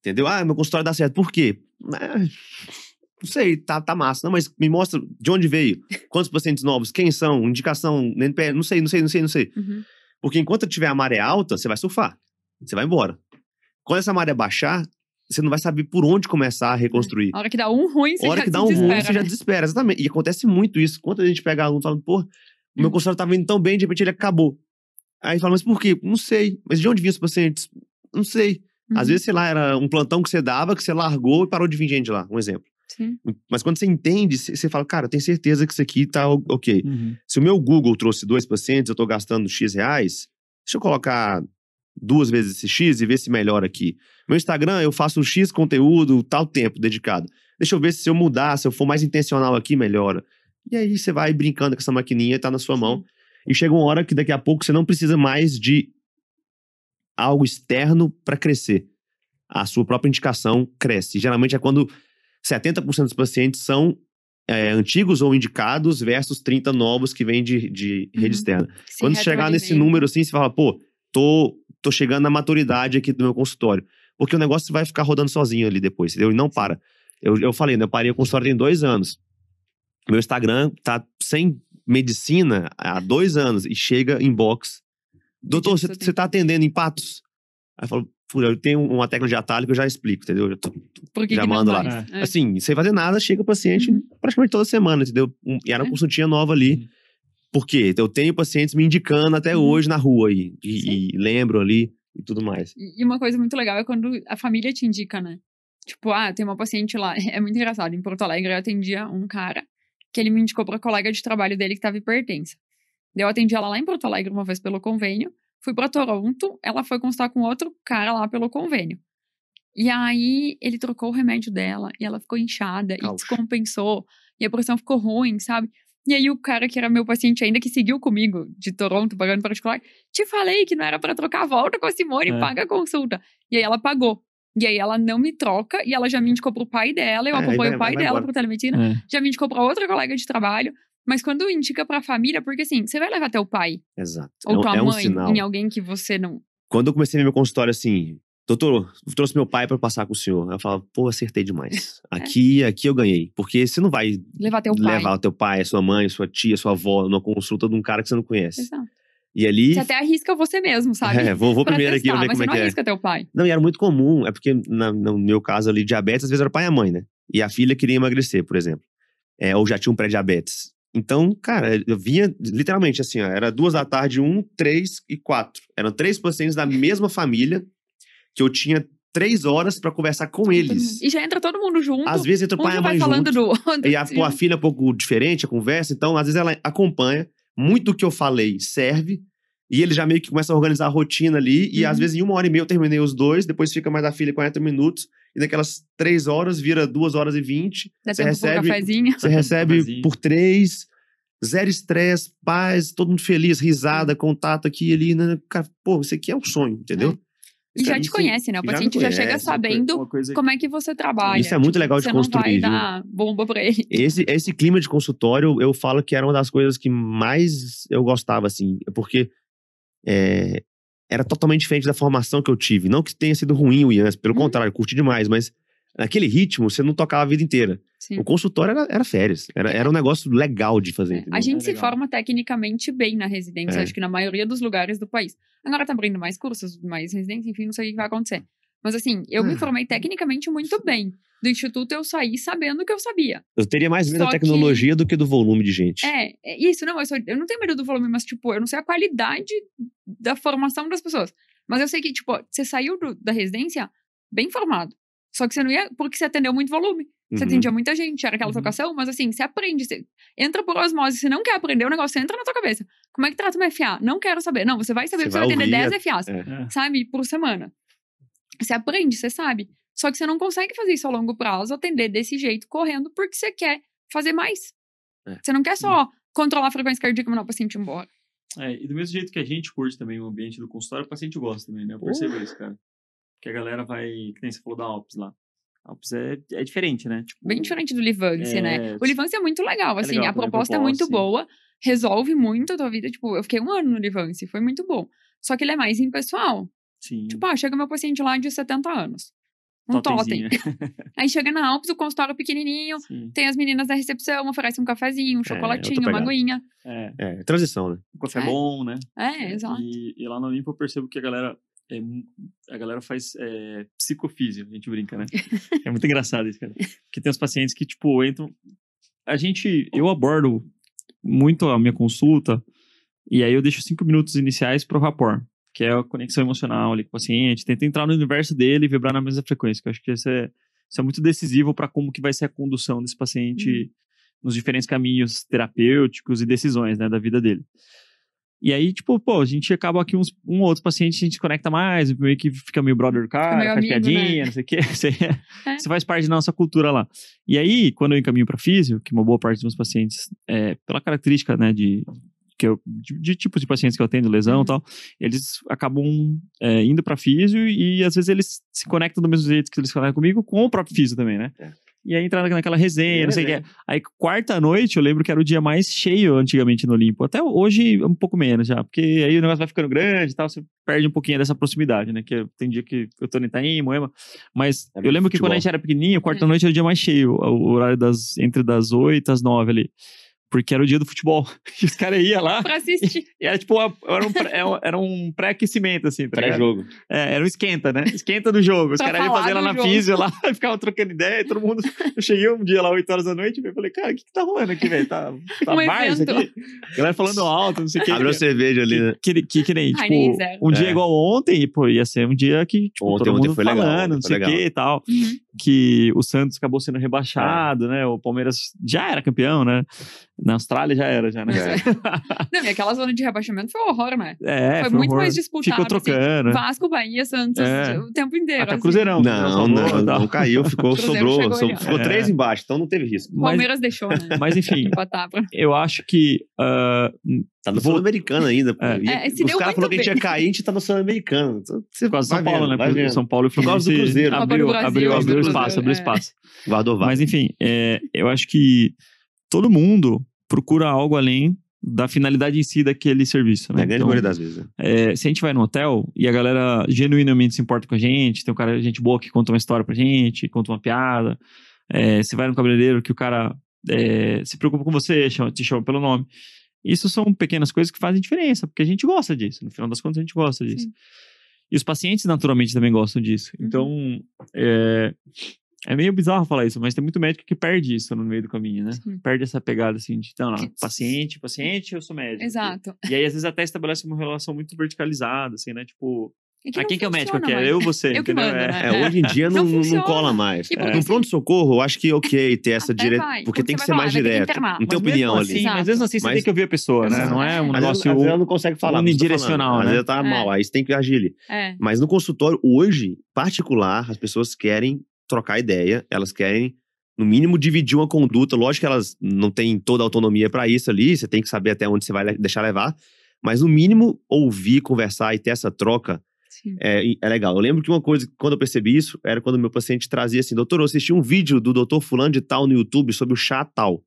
S1: Entendeu? Ah, meu consultório dá certo. Por quê? Ah, Não sei, tá, tá massa. Não, mas me mostra de onde veio. Quantos pacientes novos? Quem são? Indicação? NPL? Não sei, não sei, não sei, não sei.
S3: uhum,
S1: Porque enquanto tiver a maré alta, você vai surfar. Você vai embora. Quando essa maré baixar, você não vai saber por onde começar a reconstruir.
S3: a hora que dá um ruim, você
S1: A hora
S3: já
S1: que dá um ruim, você já
S3: né?
S1: desespera. Exatamente. E acontece muito isso. Quando a gente pega aluno falando, pô, o meu
S3: Hum.
S1: consultório tava indo tão bem, de repente ele acabou. Aí fala, mas por quê? Não sei. Mas de onde vinham os pacientes? Não sei. Às
S3: Uhum,
S1: vezes, sei lá, era um plantão que você dava, que você largou e parou de vir gente lá. Um exemplo.
S3: sim.
S1: Mas quando você entende, você fala, cara, eu tenho certeza que isso aqui tá ok.
S2: Uhum.
S1: Se o meu Google trouxe dois pacientes, eu tô gastando X reais, deixa eu colocar duas vezes esse X e ver se melhora aqui. Meu Instagram, eu faço X conteúdo, tal tempo dedicado. Deixa eu ver se eu mudar, se eu for mais intencional aqui, melhora. E aí você vai brincando com essa maquininha tá na sua mão. E chega uma hora que daqui a pouco você não precisa mais de algo externo para crescer. A sua própria indicação cresce. Geralmente é quando 70% dos pacientes são é, antigos ou indicados versus 30 novos que vêm de, de
S3: Uhum.
S1: rede externa.
S3: Se
S1: Quando você chegar nesse número assim, você fala, pô, tô, tô chegando na maturidade aqui do meu consultório. Porque o negócio vai ficar rodando sozinho ali depois, entendeu? E não para. Eu, eu falei, né? Eu parei o consultório tem dois anos. Meu Instagram tá sem medicina há dois anos e chega inbox. Doutor, você você tá atendendo em patos? Aí eu falo, "Pô, eu tenho uma tecla de atalho que eu já explico, entendeu? Eu já tô-
S3: Por que
S1: já
S3: que
S1: mando lá.
S3: É.
S1: Assim, sem fazer nada, chega o paciente
S3: Uhum.
S1: praticamente toda semana, entendeu? E era uma
S3: É.
S1: consultinha nova ali.
S2: Uhum.
S1: Por quê? Eu tenho pacientes me indicando até
S3: Uhum.
S1: hoje na rua aí. E, e lembro ali e tudo mais.
S3: E uma coisa muito legal é quando a família te indica, né? Tipo, ah, tem uma paciente lá. É muito engraçado. Em Porto Alegre, eu atendia um cara que ele me indicou pra colega de trabalho dele que tava hipertensa. Eu atendi ela lá em Porto Alegre uma vez pelo convênio. Fui pra Toronto, ela foi consultar com outro cara lá pelo convênio. E aí ele trocou o remédio dela e ela ficou inchada e descompensou. E a pressão ficou ruim, sabe? E aí o cara que era meu paciente ainda, que seguiu comigo de Toronto, pagando particular, te falei que não era pra trocar, volta com a Simone,
S2: É.
S3: paga a consulta. E aí ela pagou. E aí ela não me troca e ela já me indicou pro pai dela, eu
S1: É,
S3: acompanho
S1: vai-
S3: o pai
S1: vai
S3: dela
S1: embora.
S3: pro telemedicina,
S2: É.
S3: já me indicou pra outra colega de trabalho. Mas quando indica pra família, porque assim, você vai levar teu pai
S1: Exato.
S3: ou
S1: é, um-
S3: tua
S1: é um
S3: mãe
S1: sinal.
S3: em alguém que você não.
S1: Quando eu comecei meu consultório assim, doutor, trouxe meu pai pra passar com o senhor. Eu falava, pô, acertei demais. Aqui, aqui eu ganhei. Porque você não vai
S3: Levar teu pai.
S1: levar o teu pai, a sua mãe, a sua tia, sua avó numa consulta de um cara que você não conhece.
S3: Exato.
S1: E ali.
S3: Você até arrisca você mesmo, sabe?
S1: É, vou, vou primeiro aqui
S3: testar,
S1: pra ver como é
S3: você não
S1: que é.
S3: arrisca teu pai.
S1: Não, e era muito comum, é porque na- no meu caso ali, diabetes, às vezes era o pai e a mãe, né? E a filha queria emagrecer, por exemplo. É, ou já tinha um pré-diabetes. Então, cara, eu vinha literalmente assim, ó, era duas da tarde, um, três e quatro. Eram três pacientes da mesma família que eu tinha três horas pra conversar com eles.
S3: E já entra todo mundo junto.
S1: Às vezes entra o
S3: um
S1: pai e a
S3: vai
S1: mãe
S3: falando
S1: junto.
S3: do outro.
S1: E a, pô, a filha é um pouco diferente, a conversa, então às vezes ela acompanha. Muito do que eu falei serve. E ele já meio que começa a organizar a rotina ali. E
S3: Uhum.
S1: às vezes em uma hora e meia eu terminei os dois, depois fica mais a filha 40 minutos. E naquelas três horas vira duas horas e vinte. Você recebe,
S3: cafezinho.
S1: você recebe por três. Zero estresse, paz, todo mundo feliz, risada, contato aqui e ali. Né? Cara, pô, isso aqui é um sonho, entendeu?
S3: E já te conhece, né? O
S1: já
S3: paciente já, chega
S1: conhece,
S3: sabendo
S2: coisa
S3: como é que você trabalha.
S1: Isso é muito legal de construir,
S3: não vai dar bomba pra ele.
S1: Esse, esse clima de consultório, eu falo que era uma das coisas que mais eu gostava, assim, porque é, era totalmente diferente da formação que eu tive. Não que tenha sido ruim o IANS, pelo
S3: Uhum.
S1: contrário, curti demais, mas naquele ritmo você não tocava a vida inteira.
S3: Sim.
S1: O consultório era, era férias, era, era um negócio legal de fazer.
S3: É? A gente
S2: É
S3: se
S2: legal.
S3: forma tecnicamente bem na residência,
S1: É.
S3: acho que na maioria dos lugares do país. Agora tá abrindo mais cursos, mais residência, enfim, não sei o que vai acontecer. Mas assim, eu me
S1: Ah.
S3: formei tecnicamente muito bem. Do instituto eu saí sabendo o que eu sabia.
S1: Eu teria mais medo
S3: Só
S1: da
S3: que-
S1: tecnologia do que do volume de gente.
S3: É, é isso, não, eu, só- eu não tenho medo do volume, mas tipo, eu não sei a qualidade da formação das pessoas. Mas eu sei que, tipo, você saiu do- da residência bem formado. Só que você não ia, porque você atendeu muito volume. Você
S1: Uhum.
S3: atendia muita gente, era aquela
S2: Uhum.
S3: trocação, mas assim, você aprende, você entra por osmose, você não quer aprender o negócio, entra na tua cabeça. Como é que trata uma FA? Não quero saber. Não, você vai saber
S1: Você
S3: você
S1: vai
S3: vai atender
S1: ouvir,
S3: 10 FAs,
S1: é.
S2: É.
S3: sabe, por semana. Você aprende, você sabe. Só que você não consegue fazer isso a longo prazo, atender desse jeito, correndo, porque você quer fazer mais.
S1: É.
S3: Você não quer só controlar a frequência cardíaca e mandar o paciente embora.
S2: É, e do mesmo jeito que a gente curte também o ambiente do consultório, o paciente gosta também, né? Eu percebo isso, cara. Que a galera vai, que nem você falou da Alps lá. A Alps é, é diferente, né? Tipo,
S3: Bem diferente do Livance,
S2: É,
S3: né? O Livance é muito legal, assim,
S2: legal
S3: a proposta é muito
S2: sim.
S3: boa, resolve muito a tua vida. Tipo, eu fiquei um ano no Livance, foi muito bom. Só que ele é mais impessoal.
S2: Sim.
S3: Tipo, ah, chega meu paciente lá de 70 anos. Um totem. Aí chega na Alpes, o consultório pequenininho,
S2: Sim.
S3: tem as meninas da recepção, oferece um cafezinho, um
S1: outra
S3: chocolatinho, uma aguinha.
S2: É,
S1: É, transição, né?
S2: o café
S3: É.
S2: bom, né?
S3: É, exato.
S2: E, e lá no Olimpo eu percebo que a galera. É a galera faz é, psicofísio, a gente brinca, né? É muito engraçado isso, cara. Porque tem os pacientes que, tipo, entram. A gente. Eu abordo muito a minha consulta, e aí eu deixo cinco minutos iniciais pro rapport, que é a conexão emocional ali com o paciente. Tenta entrar no universo dele e vibrar na mesma frequência, que eu acho que isso é, isso é muito decisivo para como que vai ser a condução desse paciente nos diferentes caminhos terapêuticos e decisões, né, da vida dele. E aí, tipo, pô, a gente acaba aqui uns, um ou outro paciente, a gente se conecta mais, meio que fica meio brother do cara, faz
S3: amigo,
S2: piadinha,
S3: né?
S2: não sei o quê. Você,
S3: É.
S2: você faz parte da nossa cultura lá. E aí, quando eu encaminho para físio, que uma boa parte dos meus pacientes, é, pela característica, né, de, que eu, de, de tipos de pacientes que eu atendo, lesão
S3: Uhum.
S2: e tal, eles acabam é, indo para físio e às vezes eles se conectam do mesmo jeito que eles se conectam comigo com o próprio físio também, né?
S1: É.
S2: E aí entra naquela resenha, não sei o que. Aí, quarta noite, eu lembro que era o dia mais cheio antigamente no Olimpo. Até hoje, um pouco menos já. Porque aí o negócio vai ficando grande e tal, você perde um pouquinho dessa proximidade, né? Que tem dia que eu tô no Itaim, Moema. Mas
S1: É
S2: eu lembro que
S1: futebol.
S2: quando a gente era pequenininho, quarta
S3: É.
S2: noite era o dia mais cheio. O horário das, entre das oito às nove ali. Porque era o dia do futebol. E os caras iam lá.
S3: Pra assistir.
S2: E era tipo, era um, pré- era um pré-aquecimento, assim, tá?
S1: Pré-jogo.
S2: É, era um esquenta, né? Esquenta do jogo. Os caras iam fazer lá na
S3: jogo.
S2: físio lá, ficavam trocando ideia, e todo mundo. Eu cheguei um dia lá, 8 horas da noite, e falei, cara, o que, que tá rolando aqui, velho? Tá, tá
S3: Um
S2: isso
S3: evento.
S2: aqui? Galera falando alto, não sei o que.
S1: Abre uma cerveja ali, né?
S2: Que, que, que nem, tipo,
S3: nem zero.
S2: um dia
S1: É.
S2: igual ontem, e, pô, ia ser um dia que, tipo,
S1: Ontem-
S2: todo
S1: ontem
S2: mundo
S1: foi legal,
S2: falando,
S1: ontem
S2: não sei o
S1: legal.
S2: que e tal.
S3: Uhum.
S2: Que o Santos acabou sendo rebaixado, né? O Palmeiras já era campeão, né? Na Austrália já era, já, né?
S3: Não, e aquela zona de rebaixamento foi um horror, né?
S2: É,
S3: foi
S2: um
S3: muito
S2: horror.
S3: mais disputado.
S2: Ficou
S3: assim.
S2: trocando. né?
S3: Vasco, Bahia, Santos,
S2: É.
S3: o tempo inteiro.
S2: Até
S3: assim.
S2: Cruzeirão.
S1: Não, não, não,
S2: tal.
S1: caiu, ficou, sobrou,
S3: chegou
S1: so-
S3: ali, ó.
S1: ficou
S2: É.
S1: três embaixo, então não teve risco.
S3: O
S2: Mas,
S3: Palmeiras deixou, né?
S2: mas enfim, eu acho que ah,
S1: Tá no
S2: Vou-
S1: Sul-Americano ainda.
S2: É.
S3: É, se
S1: os caras falaram que a gente ia cair, a gente tá no Sul-Americano. Você
S2: por causa do
S1: vai
S2: São Paulo,
S1: vendo,
S2: né? Porque. São Paulo e
S1: do
S2: Fluminense
S1: Cruzeiro.
S2: Abriu, abriu, abriu
S3: Cruzeiro,
S2: espaço, abriu
S3: é.
S2: espaço.
S1: Guardou vaga.
S2: Mas enfim, é, eu acho que todo mundo procura algo além da finalidade em si daquele serviço,
S1: Na
S2: né?
S1: grande
S2: Então,
S1: maioria das vezes. né?
S2: é, se a gente vai no hotel e a galera genuinamente se importa com a gente, tem um cara, gente boa que conta uma história pra gente, conta uma piada, é, você vai no cabeleireiro que o cara é, se preocupa com você, chama- te chama pelo nome. Isso são pequenas coisas que fazem diferença, porque a gente gosta disso. No final das contas, a gente gosta disso.
S3: Sim.
S2: E os pacientes, naturalmente, também gostam disso.
S3: Uhum.
S2: Então, é, é meio bizarro falar isso, mas tem muito médico que perde isso no meio do caminho, né?
S3: Sim.
S2: Perde essa pegada assim de, não, não,
S3: Que-
S2: paciente, paciente, eu sou médico.
S3: Exato.
S2: E aí, às vezes, até estabelece uma relação muito verticalizada, assim, né? Tipo,
S3: E
S2: ah, quem que é o médico aqui? É
S3: mais.
S2: eu ou você?
S3: Eu que
S2: entendeu?
S3: mando,
S2: É.
S3: né?
S1: É, hoje em dia não,
S3: Não
S1: não,
S3: funciona.
S1: cola mais.
S3: E porque
S1: É. No pronto-socorro, eu acho que ok ter essa
S3: vai,
S1: Porque tem que ser mais
S3: falar, que
S1: direto. Não tem
S2: Mas
S1: opinião ali.
S2: assim,
S3: Exato.
S2: mas mesmo assim, você
S1: Mas-
S2: tem que ouvir a pessoa, né?
S1: Exato.
S2: Não é um
S1: Às vezes,
S2: negócio
S1: às vezes ela não consegue falar. que
S2: unidirecional,
S1: Às
S2: né?
S1: vezes ela tá
S3: É.
S1: mal, aí você tem que agir ali.
S3: É.
S1: Mas no consultório, hoje, particular, as pessoas querem trocar ideia, elas querem no mínimo, dividir uma conduta. Lógico que elas não têm toda a autonomia para isso ali, você tem que saber até onde você vai deixar levar. Mas, no mínimo, ouvir, conversar e ter essa troca é, é legal. Eu lembro que uma coisa, quando eu percebi isso, era quando meu paciente trazia assim: doutor, eu assisti um vídeo do doutor Fulano de Tal no YouTube sobre o chá tal.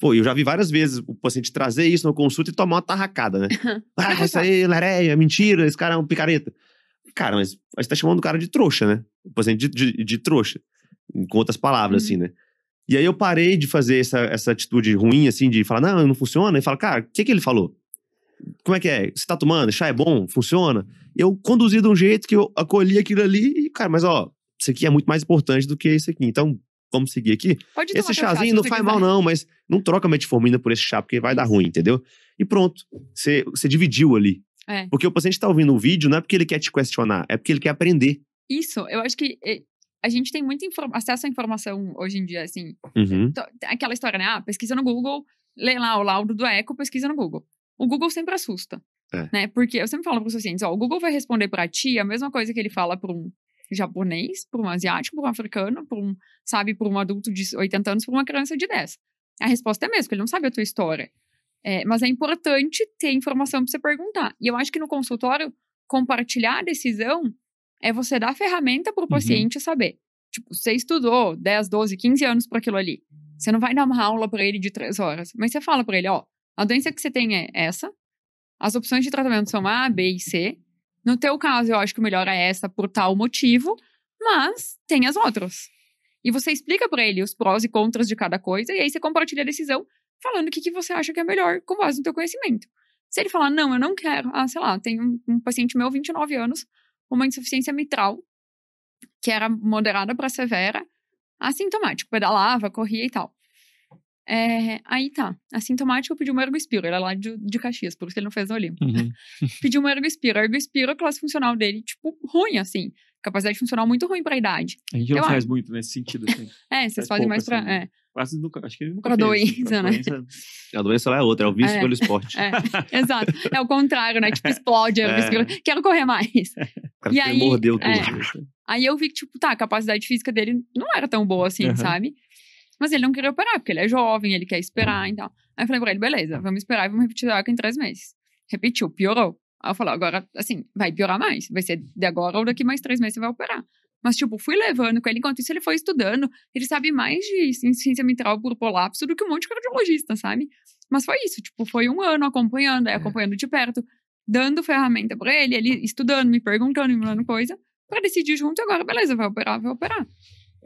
S1: Pô, eu já vi várias vezes o paciente trazer isso na consulta e tomar uma tarracada, né? ah, isso aí, lareia, mentira, esse cara é um picareta. Cara, mas você tá chamando o cara de trouxa, né? O paciente de, de, de trouxa. Com outras palavras,
S3: Uhum.
S1: assim, né? E aí eu parei de fazer essa, essa atitude ruim, assim, de falar, não, não funciona. E fala, cara, o que que ele falou? Como é que é? Você tá tomando? Chá é bom? Funciona? Eu conduzi de um jeito que eu acolhi aquilo ali e, cara, mas ó, isso aqui é muito mais importante do que isso aqui. Então, vamos seguir aqui.
S3: Pode
S1: Esse
S3: chá,
S1: chazinho
S3: se
S1: não faz mal, não, mas não troca metformina por esse chá, porque vai dar ruim, entendeu? E pronto. Você dividiu ali.
S3: É.
S1: Porque o paciente tá ouvindo o vídeo, não é porque ele quer te questionar, é porque ele quer aprender.
S3: Isso, eu acho que eh, a gente tem muito acesso à informação hoje em dia, assim.
S1: Uhum.
S3: to- Aquela história, né? Ah, pesquisa no Google, lê lá o laudo do eco, pesquisa no Google. O Google sempre assusta,
S1: É.
S3: né? Porque eu sempre falo para os pacientes, ó, o Google vai responder para ti a mesma coisa que ele fala para um japonês, para um asiático, para um africano, para um, sabe, para um adulto de 80 anos, para uma criança de 10. A resposta é a mesma, porque ele não sabe a tua história. É, mas é importante ter informação para você perguntar. E eu acho que no consultório, compartilhar a decisão é você dar a ferramenta para o paciente saber. Tipo, você estudou 10, 12, 15 anos para aquilo ali. Você não vai dar uma aula para ele de 3 horas. Mas você fala para ele, ó, a doença que você tem é essa. As opções de tratamento são A, B e C. No teu caso, eu acho que o melhor é essa por tal motivo, mas tem as outras. E você explica para ele os prós e contras de cada coisa, e aí você compartilha a decisão falando o que, que você acha que é melhor com base no teu conhecimento. Se ele falar, não, eu não quero, ah, sei lá, tem um, um paciente meu, 29 anos, uma insuficiência mitral, que era moderada para severa, assintomático, pedalava, corria e tal. É, aí tá, assintomático pediu um ergospiro, ele é lá de, de Caxias, por isso que ele não fez no Olimpo.
S2: Uhum.
S3: Pediu um ergospiro, ergospiro, a classe funcional dele, tipo, ruim, assim, capacidade funcional muito ruim pra idade.
S2: A gente não
S3: Eu
S2: faz
S3: acho.
S2: muito nesse sentido, assim.
S3: É, vocês
S2: Faz
S3: fazem
S2: pouco,
S3: mais pra...
S2: assim.
S3: É,
S2: Quase nunca, acho que ele nunca
S3: Pra
S2: fez.
S3: doença,
S2: Pra
S3: né?
S2: doença,
S1: A doença lá é outra, é o vício
S3: É.
S1: pelo esporte.
S3: é, exato. É o contrário, né? Tipo, explode
S1: É.
S3: ergospiro. Quero correr mais.
S1: O cara
S3: E aí,
S1: mordeu tudo.
S3: é. Aí eu vi que, tipo, tá, a capacidade física dele não era tão boa assim,
S2: Aham.
S3: sabe? Mas ele não queria operar, porque ele é jovem, ele quer esperar e tal. Aí eu falei pra ele, beleza, vamos esperar e vamos repetir a ECA em três meses. Repetiu, piorou. Aí eu falei, agora, assim, vai piorar mais. Vai ser de agora ou daqui mais três meses você vai operar. Mas, tipo, fui levando com ele. Enquanto isso, ele foi estudando. Ele sabe mais de insuficiência mitral por prolapso do que um monte de cardiologista, sabe? Mas foi isso. Tipo, foi um ano acompanhando, aí acompanhando de perto, dando ferramenta pra ele, ele estudando, me perguntando, me mandando coisa, pra decidir junto. Agora, beleza, vai operar, vai operar.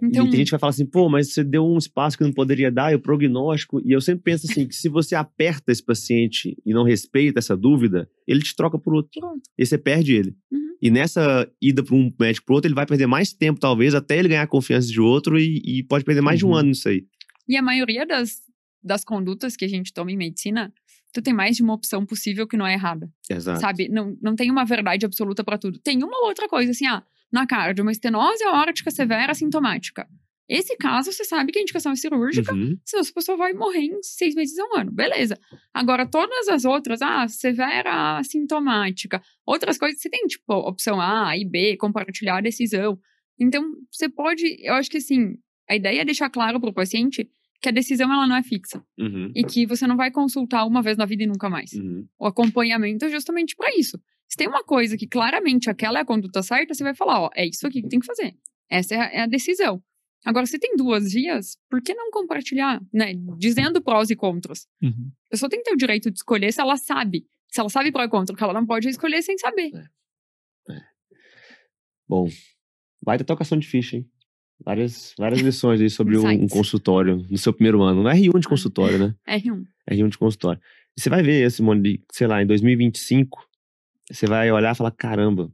S3: Então,
S1: E tem gente que vai falar assim, pô, mas você deu um espaço que não poderia dar, e o prognóstico. E eu sempre penso assim, que se você aperta esse paciente e não respeita essa dúvida, ele te troca por outro.
S3: pronto.
S1: E você perde ele.
S3: Uhum.
S1: E nessa ida para um médico pro outro, ele vai perder mais tempo, talvez, até ele ganhar a confiança de outro e, e pode perder mais de um
S2: Uhum.
S1: ano nisso aí.
S3: E a maioria das, das condutas que a gente toma em medicina, tu tem mais de uma opção possível que não é errada.
S1: Exato.
S3: Sabe? Não, não tem uma verdade absoluta pra tudo. Tem uma outra coisa, assim, ah, na cardio, uma estenose aórtica severa sintomática. Esse caso, você sabe que a indicação é cirúrgica,
S1: Uhum.
S3: senão essa pessoa vai morrer em seis meses a um ano. Beleza. Agora, todas as outras, ah, severa sintomática, outras coisas, você tem, tipo, opção A e B, compartilhar a decisão. Então, você pode, eu acho que assim, a ideia é deixar claro pro paciente que a decisão ela não é fixa
S1: Uhum.
S3: e que você não vai consultar uma vez na vida e nunca mais.
S1: Uhum.
S3: O acompanhamento é justamente para isso. Se tem uma coisa que claramente aquela é a conduta certa, você vai falar, ó, é isso aqui que tem que fazer. Essa é a, é a decisão. Agora, se tem duas vias, por que não compartilhar, né? Dizendo prós e contras.
S2: Uhum.
S3: A pessoa tem que ter o direito de escolher se ela sabe. Se ela sabe pró e contra, que ela não pode escolher sem saber.
S1: Bom, baita tocação de ficha, hein? Várias, várias lições aí sobre um, um consultório no seu primeiro ano. Não é R1 de consultório, né?
S3: R1.
S1: É R1 de consultório. E você vai ver, Simone, de, sei lá, em 2025, você vai olhar e falar, caramba,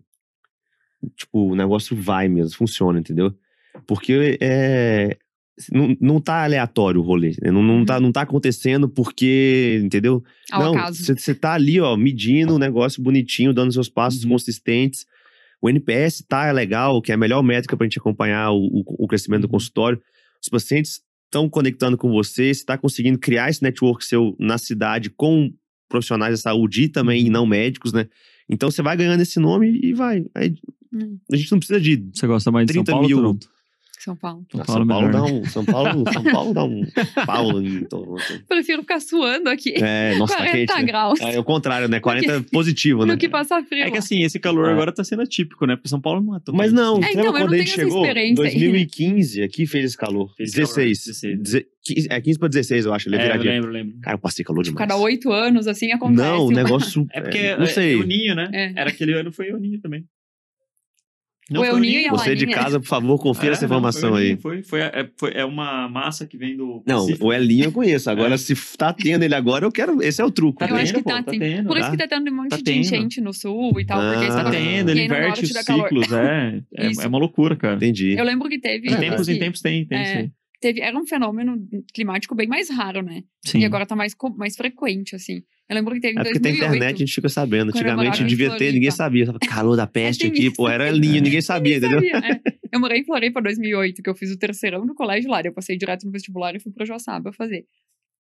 S1: tipo, o negócio vai mesmo, funciona, entendeu? Porque é, não, não tá aleatório o rolê, né? não, não, tá, não tá acontecendo porque, entendeu?
S3: Ao
S1: não, você tá ali, ó, medindo o negócio bonitinho, dando seus passos
S2: Uhum.
S1: consistentes. O NPS tá legal, que é a melhor métrica pra gente acompanhar o, o, o crescimento do
S2: Uhum.
S1: consultório. Os pacientes estão conectando com você, você está conseguindo criar esse network seu na cidade com profissionais da saúde e também
S2: Uhum.
S1: não médicos, né? Então você vai ganhando esse nome e vai. Aí
S3: Hum.
S1: a gente não precisa de
S2: Você gosta mais de São
S1: 30
S2: Paulo
S1: mil.
S2: ou Toronto?
S3: São Paulo.
S2: São Paulo,
S1: São Paulo dá
S2: né?
S1: um. São Paulo, São Paulo dá um Paulo em Toronto.
S3: Prefiro ficar suando aqui.
S1: É, nossa, tá
S3: 40
S1: quente. Né?
S3: graus.
S1: É, é o contrário, né? 40 positivo, né?
S3: Do que passar frio.
S2: É que assim, esse calor
S1: É.
S2: agora tá sendo atípico, né? Porque São Paulo não é tão
S1: Mas não.
S3: É, então,
S1: lembra quando
S3: não
S1: a gente chegou?
S3: experiência aí, né?
S1: 2015, aqui fez esse calor.
S2: Fez
S1: 16.
S2: calor, 16.
S1: Deze- 15 É 15 pra 16, eu acho. Ele é
S2: É, eu lembro, lembro.
S1: Cara, eu passei calor demais.
S3: Cada oito anos, assim, acontece.
S1: Não, o
S3: uma-
S1: negócio.
S2: É porque
S1: é,
S2: é,
S1: não sei.
S2: é o Ninho, né?
S3: É.
S2: Era aquele ano, foi o Ninho também.
S3: O El Ninho e a
S1: Você de casa, por favor, confira
S2: É,
S1: essa
S2: não,
S1: informação
S2: foi o
S1: aí.
S2: Foi, foi, é, foi- é uma massa que vem do.
S1: Não,
S2: Pacífico.
S1: o Elinho eu conheço. Agora,
S2: É.
S1: se tá tendo ele agora, eu quero. Esse é o truco.
S2: Tá
S3: Eu acho
S2: tendo,
S3: que tá,
S2: pô, tá
S3: assim,
S2: tendo,
S3: Por isso
S1: tá?
S3: que tá tendo um monte
S2: Tá
S3: de
S2: tendo.
S3: enchente no sul e tal.
S1: Ah,
S3: porque
S2: Tá tendo, ele inverte os ciclos, é. É,
S3: Isso.
S2: é uma loucura, cara.
S1: Entendi.
S3: Eu lembro que teve.
S2: De tempos
S3: que
S2: em tempos tem, tem isso
S3: teve era um fenômeno climático bem mais raro, né?
S2: Sim.
S3: E agora tá mais, mais frequente, assim. Eu lembro que teve
S1: É porque tem
S3: 2008.
S1: internet, a gente fica sabendo. Antigamente devia ter, ninguém sabia. Calor da peste
S3: tem
S1: aqui, pô. Era Elinho, ninguém sabia, entendeu?
S3: Sabia, é. Eu morei em Floripa 2008, que eu fiz o terceirão no colégio lá. Eu passei direto no vestibular e fui pra Joaçaba fazer.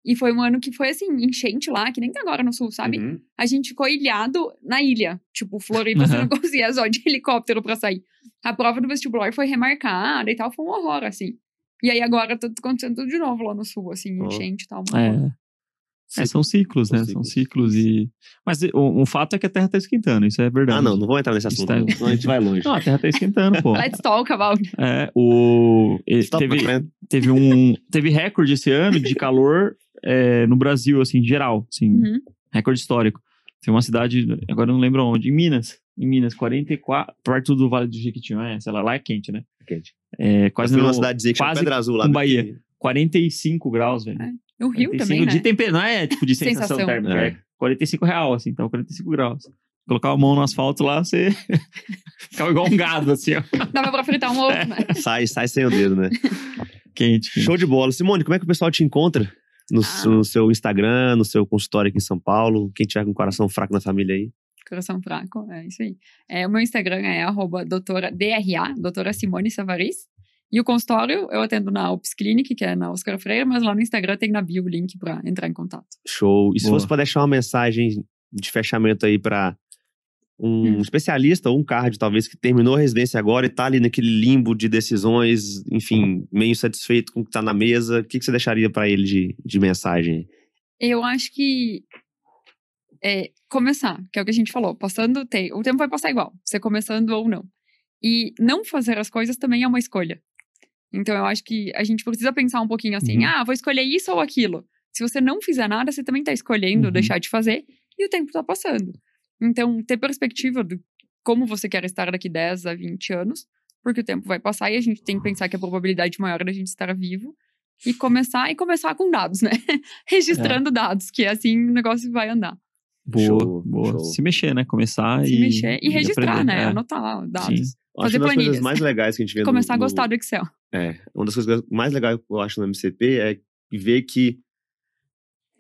S3: E foi um ano que foi assim, enchente lá, que nem tá agora no sul, sabe?
S1: Uhum.
S3: A gente ficou ilhado na ilha. Tipo, Floripa, você
S2: Uhum.
S3: não conseguia só de helicóptero pra sair. A prova do vestibular foi remarcada e tal, foi um horror, assim. E aí agora tá acontecendo tudo de novo lá no sul, assim, enchente e tal.
S2: É. É, são ciclos,
S1: São
S2: né? São
S1: ciclos.
S2: ciclos e. Mas o, o fato é que a Terra tá esquentando, isso é verdade.
S1: Ah, não, não vou entrar nesse assunto,
S2: Está-
S1: não, a gente vai longe.
S2: Não, a Terra tá esquentando, pô.
S3: Let's talk about.
S2: É, o.
S1: Stop,
S2: Teve, teve um. Teve recorde esse ano de calor é, no Brasil, assim, em geral. Assim,
S3: Uhum.
S2: recorde histórico. Tem uma cidade, agora eu não lembro onde, em Minas. Em Minas, 44, perto do Vale do Jequitinhonha, sei lá, lá é quente, né?
S1: Quente.
S2: É, quase
S1: numa cidadezinha que
S2: quase
S1: Pedra Azul lá.
S2: com
S1: do-
S2: Bahia. 45 graus, velho.
S3: É, O Rio
S2: 45
S3: também, né?
S2: de temper... Não é tipo de sensação,
S3: Sensação.
S2: térmica,
S1: É.
S2: é 45 real, assim, então 45 graus. Colocar a mão no asfalto lá, você ficava igual um gado, assim, ó.
S3: Dava pra fritar um ovo, né?
S1: Sai, sai sem o dedo, né?
S2: Quente. quente.
S1: Show de bola. Simone, como é que o pessoal te encontra? No,
S3: Ah.
S1: no seu Instagram, no seu consultório aqui em São Paulo. Quem tiver com coração fraco na família aí.
S3: Coração fraco, é isso aí. É, o meu Instagram é arroba doutora DRA, doutora Simone Savaris. E o consultório eu atendo na Ops Clinic, que é na Oscar Freire, mas lá no Instagram tem na bio o link pra entrar em contato.
S1: Show. E se
S2: Boa.
S1: fosse para deixar uma mensagem de fechamento aí para um
S3: Hum.
S1: especialista ou um cardio, talvez, que terminou a residência agora e tá ali naquele limbo de decisões, enfim, meio satisfeito com o que tá na mesa, o que, que você deixaria para ele de, de mensagem?
S3: Eu acho que é começar, que é o que a gente falou, passando o tempo, o tempo vai passar igual, você começando ou não. E não fazer as coisas também é uma escolha. Então eu acho que a gente precisa pensar um pouquinho assim,
S2: Uhum.
S3: ah, vou escolher isso ou aquilo. Se você não fizer nada, você também tá escolhendo
S2: Uhum.
S3: deixar de fazer e o tempo tá passando. Então, ter perspectiva de como você quer estar daqui 10 a 20 anos, porque o tempo vai passar e a gente tem que pensar que a probabilidade maior da gente estar vivo e começar e começar com dados, né? Registrando dados, que assim o negócio vai andar.
S2: Boa,
S1: Show,
S2: boa.
S1: show.
S2: Se mexer, né? Começar
S3: Se
S2: e.
S3: mexer e, registrar,
S2: aprender.
S3: né?
S2: É.
S3: Anotar dados.
S2: Sim.
S1: Acho
S3: Fazer
S1: que uma das coisas
S3: planilhas.
S1: mais legais que a gente vê no-
S3: Começar a
S1: no-
S3: gostar do Excel.
S1: É, uma das coisas mais legais que eu acho no MCP é ver que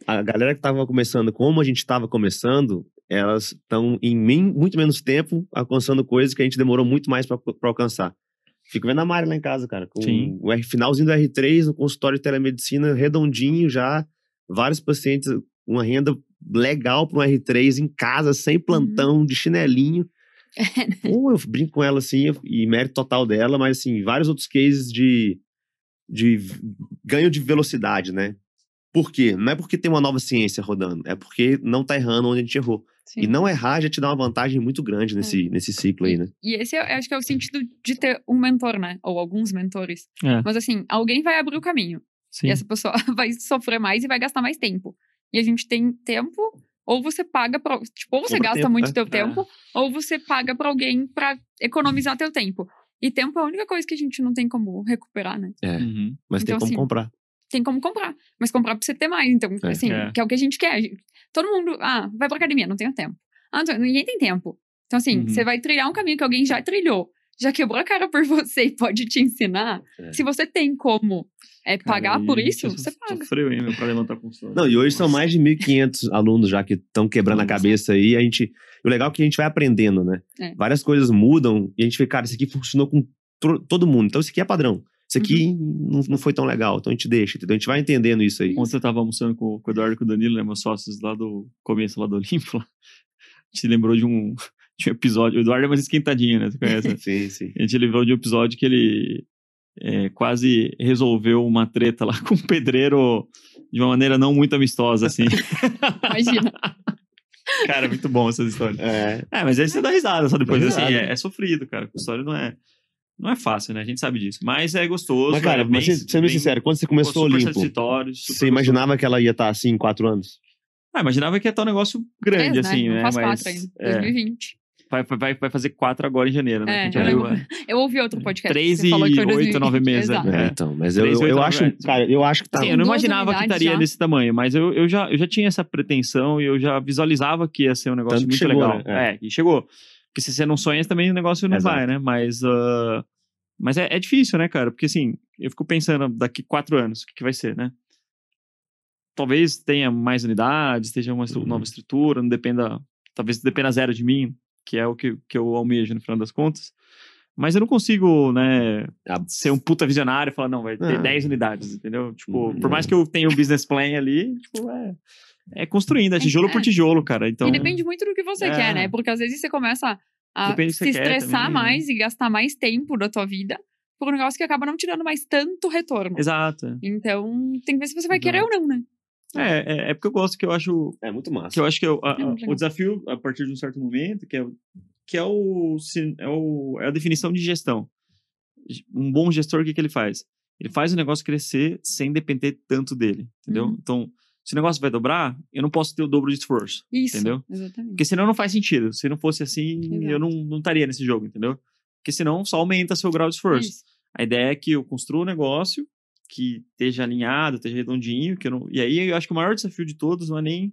S1: a galera que estava começando, como a gente estava começando, elas estão em muito menos tempo alcançando coisas que a gente demorou muito mais para alcançar. Fico vendo a Mari lá em casa, cara, com
S2: Sim.
S1: o R- finalzinho do R3, no consultório de telemedicina, redondinho já, vários pacientes, uma renda legal para um R3 em casa, sem plantão, de chinelinho. Pô, eu brinco com ela assim, e mérito total dela, mas assim, vários outros cases de, de ganho de velocidade, né? Por quê? Não é porque tem uma nova ciência rodando, é porque não tá errando onde a gente errou.
S3: Sim.
S1: E não errar já te dá uma vantagem muito grande nesse, nesse ciclo aí, né?
S3: E esse eu acho que é o sentido de ter um mentor, né? Ou alguns mentores.
S2: É.
S3: Mas assim, alguém vai abrir o caminho.
S2: Sim.
S3: E essa pessoa vai sofrer mais e vai gastar mais tempo. E a gente tem tempo, ou você paga pra. Tipo, ou você
S1: Compra
S3: gasta
S1: tempo,
S3: muito
S1: né?
S3: teu tempo, ou você paga pra alguém pra economizar teu tempo. E tempo é a única coisa que a gente não tem como recuperar, né?
S1: É,
S2: Uhum.
S1: mas tem
S3: Então,
S1: como
S3: assim,
S1: comprar.
S3: Tem como comprar. Mas comprar pra você ter mais. Então,
S1: É.
S3: assim,
S2: É.
S3: que é o que a gente quer. Todo mundo, ah, vai pra academia, não tenho tempo. Ah, não, ninguém tem tempo. Então, assim,
S2: Uhum.
S3: você vai trilhar um caminho que alguém já trilhou, já quebrou a cara por você e pode te ensinar.
S1: É.
S3: Se você tem como é, pagar por isso,
S2: so-
S3: você paga.
S2: Sofreu, hein, meu, pra levantar a consulta.
S1: Não, e hoje são mais de 1.500 alunos já que estão quebrando a
S2: Nossa.
S1: cabeça aí. A gente, o legal é que a gente vai aprendendo, né?
S3: É.
S1: Várias coisas mudam e a gente vê, cara, isso aqui funcionou com todo mundo. Então, isso aqui é padrão. Isso aqui
S3: Uhum.
S1: não, não foi tão legal. Então, a gente deixa, entendeu? A gente vai entendendo isso aí.
S2: Ontem eu tava almoçando com, com o Eduardo e com o Danilo, né, meus sócios lá do começo lá do Olimpo. Lá. A gente lembrou de um, de um episódio. O Eduardo é mais esquentadinho, né? Você conhece? né?
S1: Sim, sim.
S2: A gente lembrou de um episódio que ele. é, quase resolveu uma treta lá com o pedreiro de uma maneira não muito amistosa, assim.
S3: Imagina.
S2: cara, muito bom essas histórias.
S1: É,
S2: É, mas aí você dá risada só depois,
S1: Dá
S2: assim, é, é sofrido, cara. A história não é, não é fácil, né? A gente sabe disso. Mas é gostoso.
S1: mas, cara,
S2: é
S1: mas
S2: bem-
S1: se- sendo
S2: bem-
S1: sincero, quando você começou o
S2: super
S1: Olimpo,
S2: super
S1: você imaginava que ela ia estar assim em quatro anos?
S2: Ah, imaginava que ia estar um negócio grande,
S3: É,
S2: assim,
S3: Não
S2: né?
S3: faz
S2: Mas
S3: quatro ainda.
S2: é,
S3: 2020.
S2: Vai, vai, vai fazer quatro agora em janeiro, né?
S3: É, eu
S2: é.
S3: Eu ouvi outro podcast.
S2: Três e oito,
S3: 2020.
S2: nove meses,
S3: Exato.
S2: É.
S1: É, então, mas eu,
S2: Três,
S1: eu,
S2: oito,
S1: acho, cara, eu acho que tá.
S2: Sim, eu não imaginava que estaria
S3: já.
S2: desse tamanho, mas eu, eu, já, eu já tinha essa pretensão e eu já visualizava que ia ser um negócio
S1: Tanto
S2: muito
S1: chegou,
S2: legal.
S1: né?
S2: É. e chegou. Porque se você não sonha, também o negócio não
S1: Exato.
S2: vai, né? Mas, ah, mas é, é difícil, né, cara? Porque assim, eu fico pensando daqui quatro anos, o que, que vai ser, né? Talvez tenha mais unidades, esteja uma
S1: Uhum.
S2: nova estrutura, não dependa. Talvez dependa zero de mim, que é o que, que eu almejo no final das contas. Mas eu não consigo, né,
S1: Ah,
S2: ser um puta visionário e falar, não, vai ter
S1: Ah.
S2: 10 unidades, entendeu? Tipo,
S1: Hum,
S2: por mais que eu tenha um business plan ali, tipo, é, é construindo, é tijolo
S3: É.
S2: por tijolo, cara. Então,
S3: E depende muito do que você
S2: É.
S3: quer, né? Porque às vezes você começa a se estressar
S2: também, né?
S3: mais e gastar mais tempo da tua vida por um negócio que acaba não te dando mais tanto retorno.
S2: Exato.
S3: Então, tem que ver se você vai querer ou não, né?
S2: É, é, é porque eu gosto que eu acho
S1: É muito massa.
S2: que eu acho que eu- a-
S3: É
S2: a- o desafio a partir de um certo momento que é o- que é o é, o, é a definição de gestão. Um bom gestor o que, que ele faz? Ele faz o negócio crescer sem depender tanto dele, entendeu?
S3: Uhum.
S2: Então, se o negócio vai dobrar, eu não posso ter o dobro de esforço.
S3: Isso.
S2: Entendeu?
S3: Exatamente.
S2: Porque senão não faz sentido. Se não fosse assim,
S3: Exato.
S2: eu não, não estaria nesse jogo, entendeu? Porque senão só aumenta seu grau de esforço.
S3: Isso.
S2: A ideia é que eu construa um negócio que esteja alinhado, esteja redondinho, que eu não... e aí eu acho que o maior desafio de todos não é nem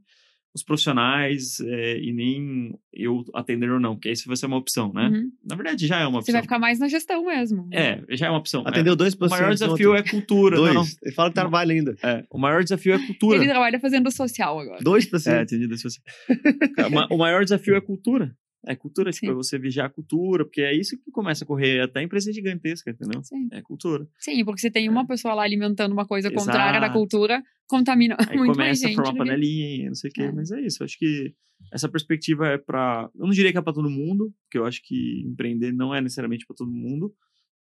S2: os profissionais é, e nem eu atender ou não, porque isso vai ser uma opção, né?
S3: Uhum.
S2: Na verdade já é uma
S3: Você
S2: opção.
S3: vai ficar mais na gestão mesmo.
S2: É, já é uma opção.
S1: Atendeu dois
S2: É. O
S1: pacientes.
S2: maior desafio é cultura.
S1: Dois.
S2: Não,
S1: Ele fala que trabalha ainda.
S2: não. É, o maior desafio é cultura.
S3: Ele trabalha fazendo social agora.
S1: Dois
S2: É,
S1: pacientes.
S2: você. Cara, ma- o maior desafio é cultura. É cultura, tipo, é você vigiar a cultura, porque é isso que começa a correr até empresa gigantesca, entendeu?
S3: Sim.
S2: É cultura.
S3: Sim, porque você tem uma pessoa lá alimentando uma coisa contrária da
S2: Exato.
S3: cultura, contamina
S2: Aí
S3: muito mais
S2: começa a
S3: gente.
S2: formar
S3: que-
S2: panelinha, não sei o quê,
S3: É.
S2: mas é isso. Eu acho que essa perspectiva é pra. Eu não diria que é pra todo mundo, porque eu acho que empreender não é necessariamente pra todo mundo,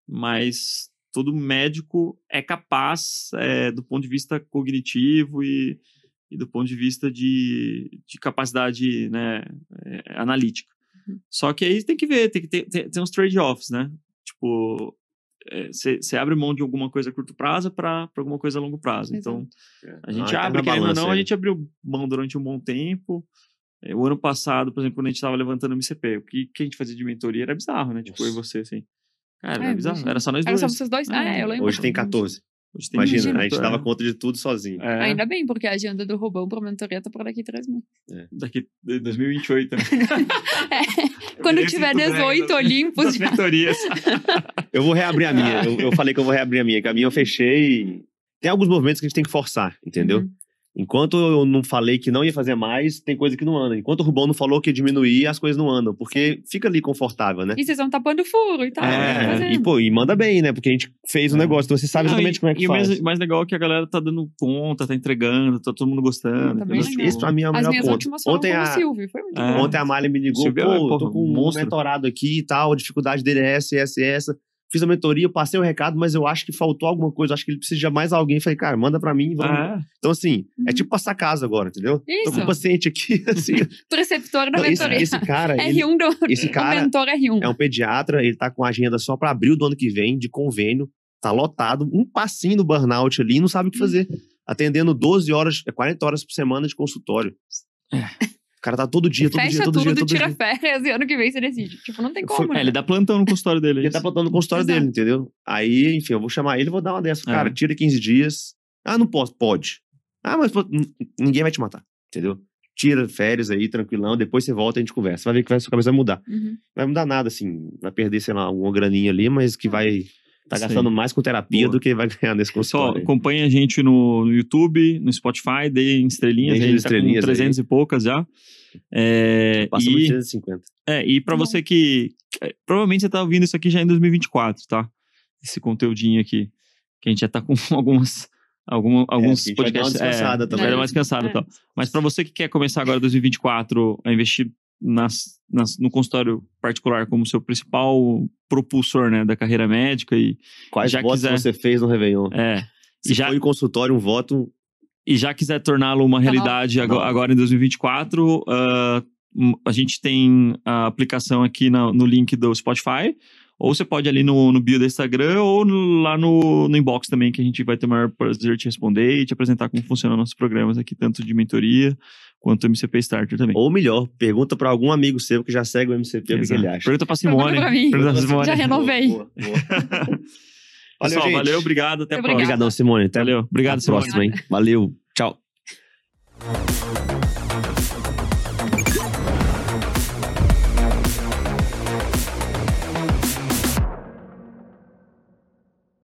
S2: mas todo médico é capaz, é, do ponto de vista cognitivo e, e do ponto de vista de, de capacidade né, é, analítica.
S3: Uhum.
S2: Só que aí tem que ver, tem que ter, ter, ter uns trade-offs, né? Tipo, você abre mão de alguma coisa a curto prazo para alguma coisa a longo prazo. Então, a gente
S1: Ah,
S2: abre, querendo ou não, a gente abriu mão durante um bom tempo. É, O ano passado, por exemplo, quando a gente estava levantando o MCP, o que, que a gente fazia de mentoria era bizarro, né? Tipo, eu e você, assim. Cara,
S3: É,
S2: era bizarro. Era só nós
S3: Era
S2: dois.
S3: só vocês dois? Ah, é, eu lembro.
S1: Hoje tem 14. Imagina,
S3: Imagina.
S1: a gente
S2: é.
S1: dava conta de tudo sozinho.
S2: É,
S3: Ainda bem, porque a agenda do Robão pra mentoria tá por daqui três meses.
S2: Daqui de 2028, né?
S3: Quando
S2: virei
S3: tiver
S2: cinto velho
S3: 18
S2: das-
S3: Olimpos,
S2: das
S3: já.
S2: mentorias.
S1: Eu vou reabrir a minha. Eu, eu falei que eu vou reabrir a minha, que a minha eu fechei. Tem alguns movimentos que a gente tem que forçar, entendeu?
S3: Uhum.
S1: Enquanto eu não falei que não ia fazer mais, tem coisa que não anda. Enquanto o Rubão não falou que ia diminuir, as coisas não andam. Porque fica ali confortável, né?
S3: E vocês vão tapando furo e tal.
S1: É,
S3: fazendo.
S1: e, pô, e manda bem, né? Porque a gente fez o
S2: É.
S1: negócio, então você sabe
S2: Não,
S1: exatamente
S2: e,
S1: como é que
S2: e o
S1: faz.
S2: mais, mais legal é que a galera tá dando conta, tá entregando, tá todo mundo gostando.
S3: Tá legal.
S1: esse pra mim é o
S3: As
S1: melhor
S3: minhas
S1: ponto.
S3: últimas foram
S1: Ontem
S3: com o
S1: a,
S3: Silvio, foi muito
S2: É.
S3: bom.
S1: Ontem a Malha me ligou,
S2: Silvio é,
S1: pô,
S2: porra,
S1: tô com
S2: um
S1: um
S2: monstro.
S1: mentorado aqui e tal, a dificuldade dele é essa, essa e essa. Fiz a mentoria, passei o recado, mas eu acho que faltou alguma coisa, acho que ele precisa de mais alguém. Falei, cara, manda pra mim. Vamos.
S2: Ah,
S1: Então, assim, é
S3: Uhum.
S1: tipo passar casa agora, entendeu? Tô
S3: Isso.
S1: com um paciente aqui, assim.
S3: Preceptor da
S1: Não, esse,
S3: mentoria.
S1: esse cara, ele-
S3: R1 do.
S1: esse
S3: o
S1: cara
S3: mentor R1.
S1: é um pediatra, ele tá com a agenda só pra abril do ano que vem, de convênio, tá lotado, um passinho do burnout ali, não sabe o que fazer. Atendendo 12 horas, é 40 horas por semana de consultório. O cara tá todo dia, todo
S3: Fecha
S1: dia, todo
S3: tudo,
S1: dia, todo
S3: tira
S1: dia.
S3: férias e ano que vem você decide. Tipo, não tem
S1: Foi-
S3: como,
S2: é,
S3: né?
S2: ele dá plantão no consultório dele. é
S1: Ele tá plantando no consultório
S3: Exato.
S1: dele, entendeu? Aí, enfim, eu vou chamar ele e vou dar uma dessa.
S2: É.
S1: Cara, tira 15 dias. Ah, não posso. Pode. Ah, mas pô, ninguém vai te matar, entendeu? Tira férias aí, tranquilão, depois você volta e a gente conversa. Vai ver que vai- sua cabeça vai mudar.
S3: Uhum.
S1: Não vai mudar nada, assim. Vai perder, sei lá, uma graninha ali, mas que vai tá
S2: Sim.
S1: gastando mais com terapia
S2: Boa.
S1: do que vai ganhar nesse
S2: Pessoal,
S1: consultório.
S2: acompanha a gente no, no YouTube, no Spotify, deem estrelinhas,
S1: Deem
S2: a gente tá
S1: estrelinhas
S2: com 300 e poucas já. É,
S1: Passamos
S2: e,
S1: de 350.
S2: é, e pra
S3: Bom.
S2: você que. é, Provavelmente você tá ouvindo isso aqui já em 2024, tá? Esse conteúdinho aqui. Que a gente já tá com algumas. Alguma, alguns
S1: a gente vai dar uma
S2: podcasts.
S1: descansada
S2: é,
S1: também.
S2: Vai dar uma descansada
S3: É.
S2: e tal. Mas pra você que quer começar agora 2024 a investir nas, nas, no consultório particular como seu principal propulsor né, da carreira médica e
S1: Quais
S2: Já
S1: votos
S2: quiser.
S1: você fez no Réveillon?
S2: é,
S1: Se
S2: e já-
S1: foi em consultório, um voto.
S2: e já quiser torná-lo uma realidade ago-
S1: Não.
S2: agora em 2024, ah, hum, a gente tem a aplicação aqui na- no link do Spotify, ou você pode ir ali no, no bio do Instagram, ou no- lá no, no inbox também, que a gente vai ter o maior prazer de te responder e te apresentar como funcionam nossos programas aqui, tanto de mentoria quanto MCP Starter também.
S1: Ou melhor, pergunta pra algum amigo seu que já segue o MCP o que
S2: Exato.
S1: ele acha.
S2: Pergunta pra Simone.
S3: Pergunta pra mim.
S2: Pergunta pra Simone.
S3: Já renovei.
S1: Boa, boa, boa.
S2: Pessoal,
S1: gente.
S2: valeu, obrigado, até a próxima.
S1: Obrigadão, Simone. Até
S2: Valeu, obrigado,
S1: a
S2: Simone.
S1: próxima, hein? Valeu. Tchau.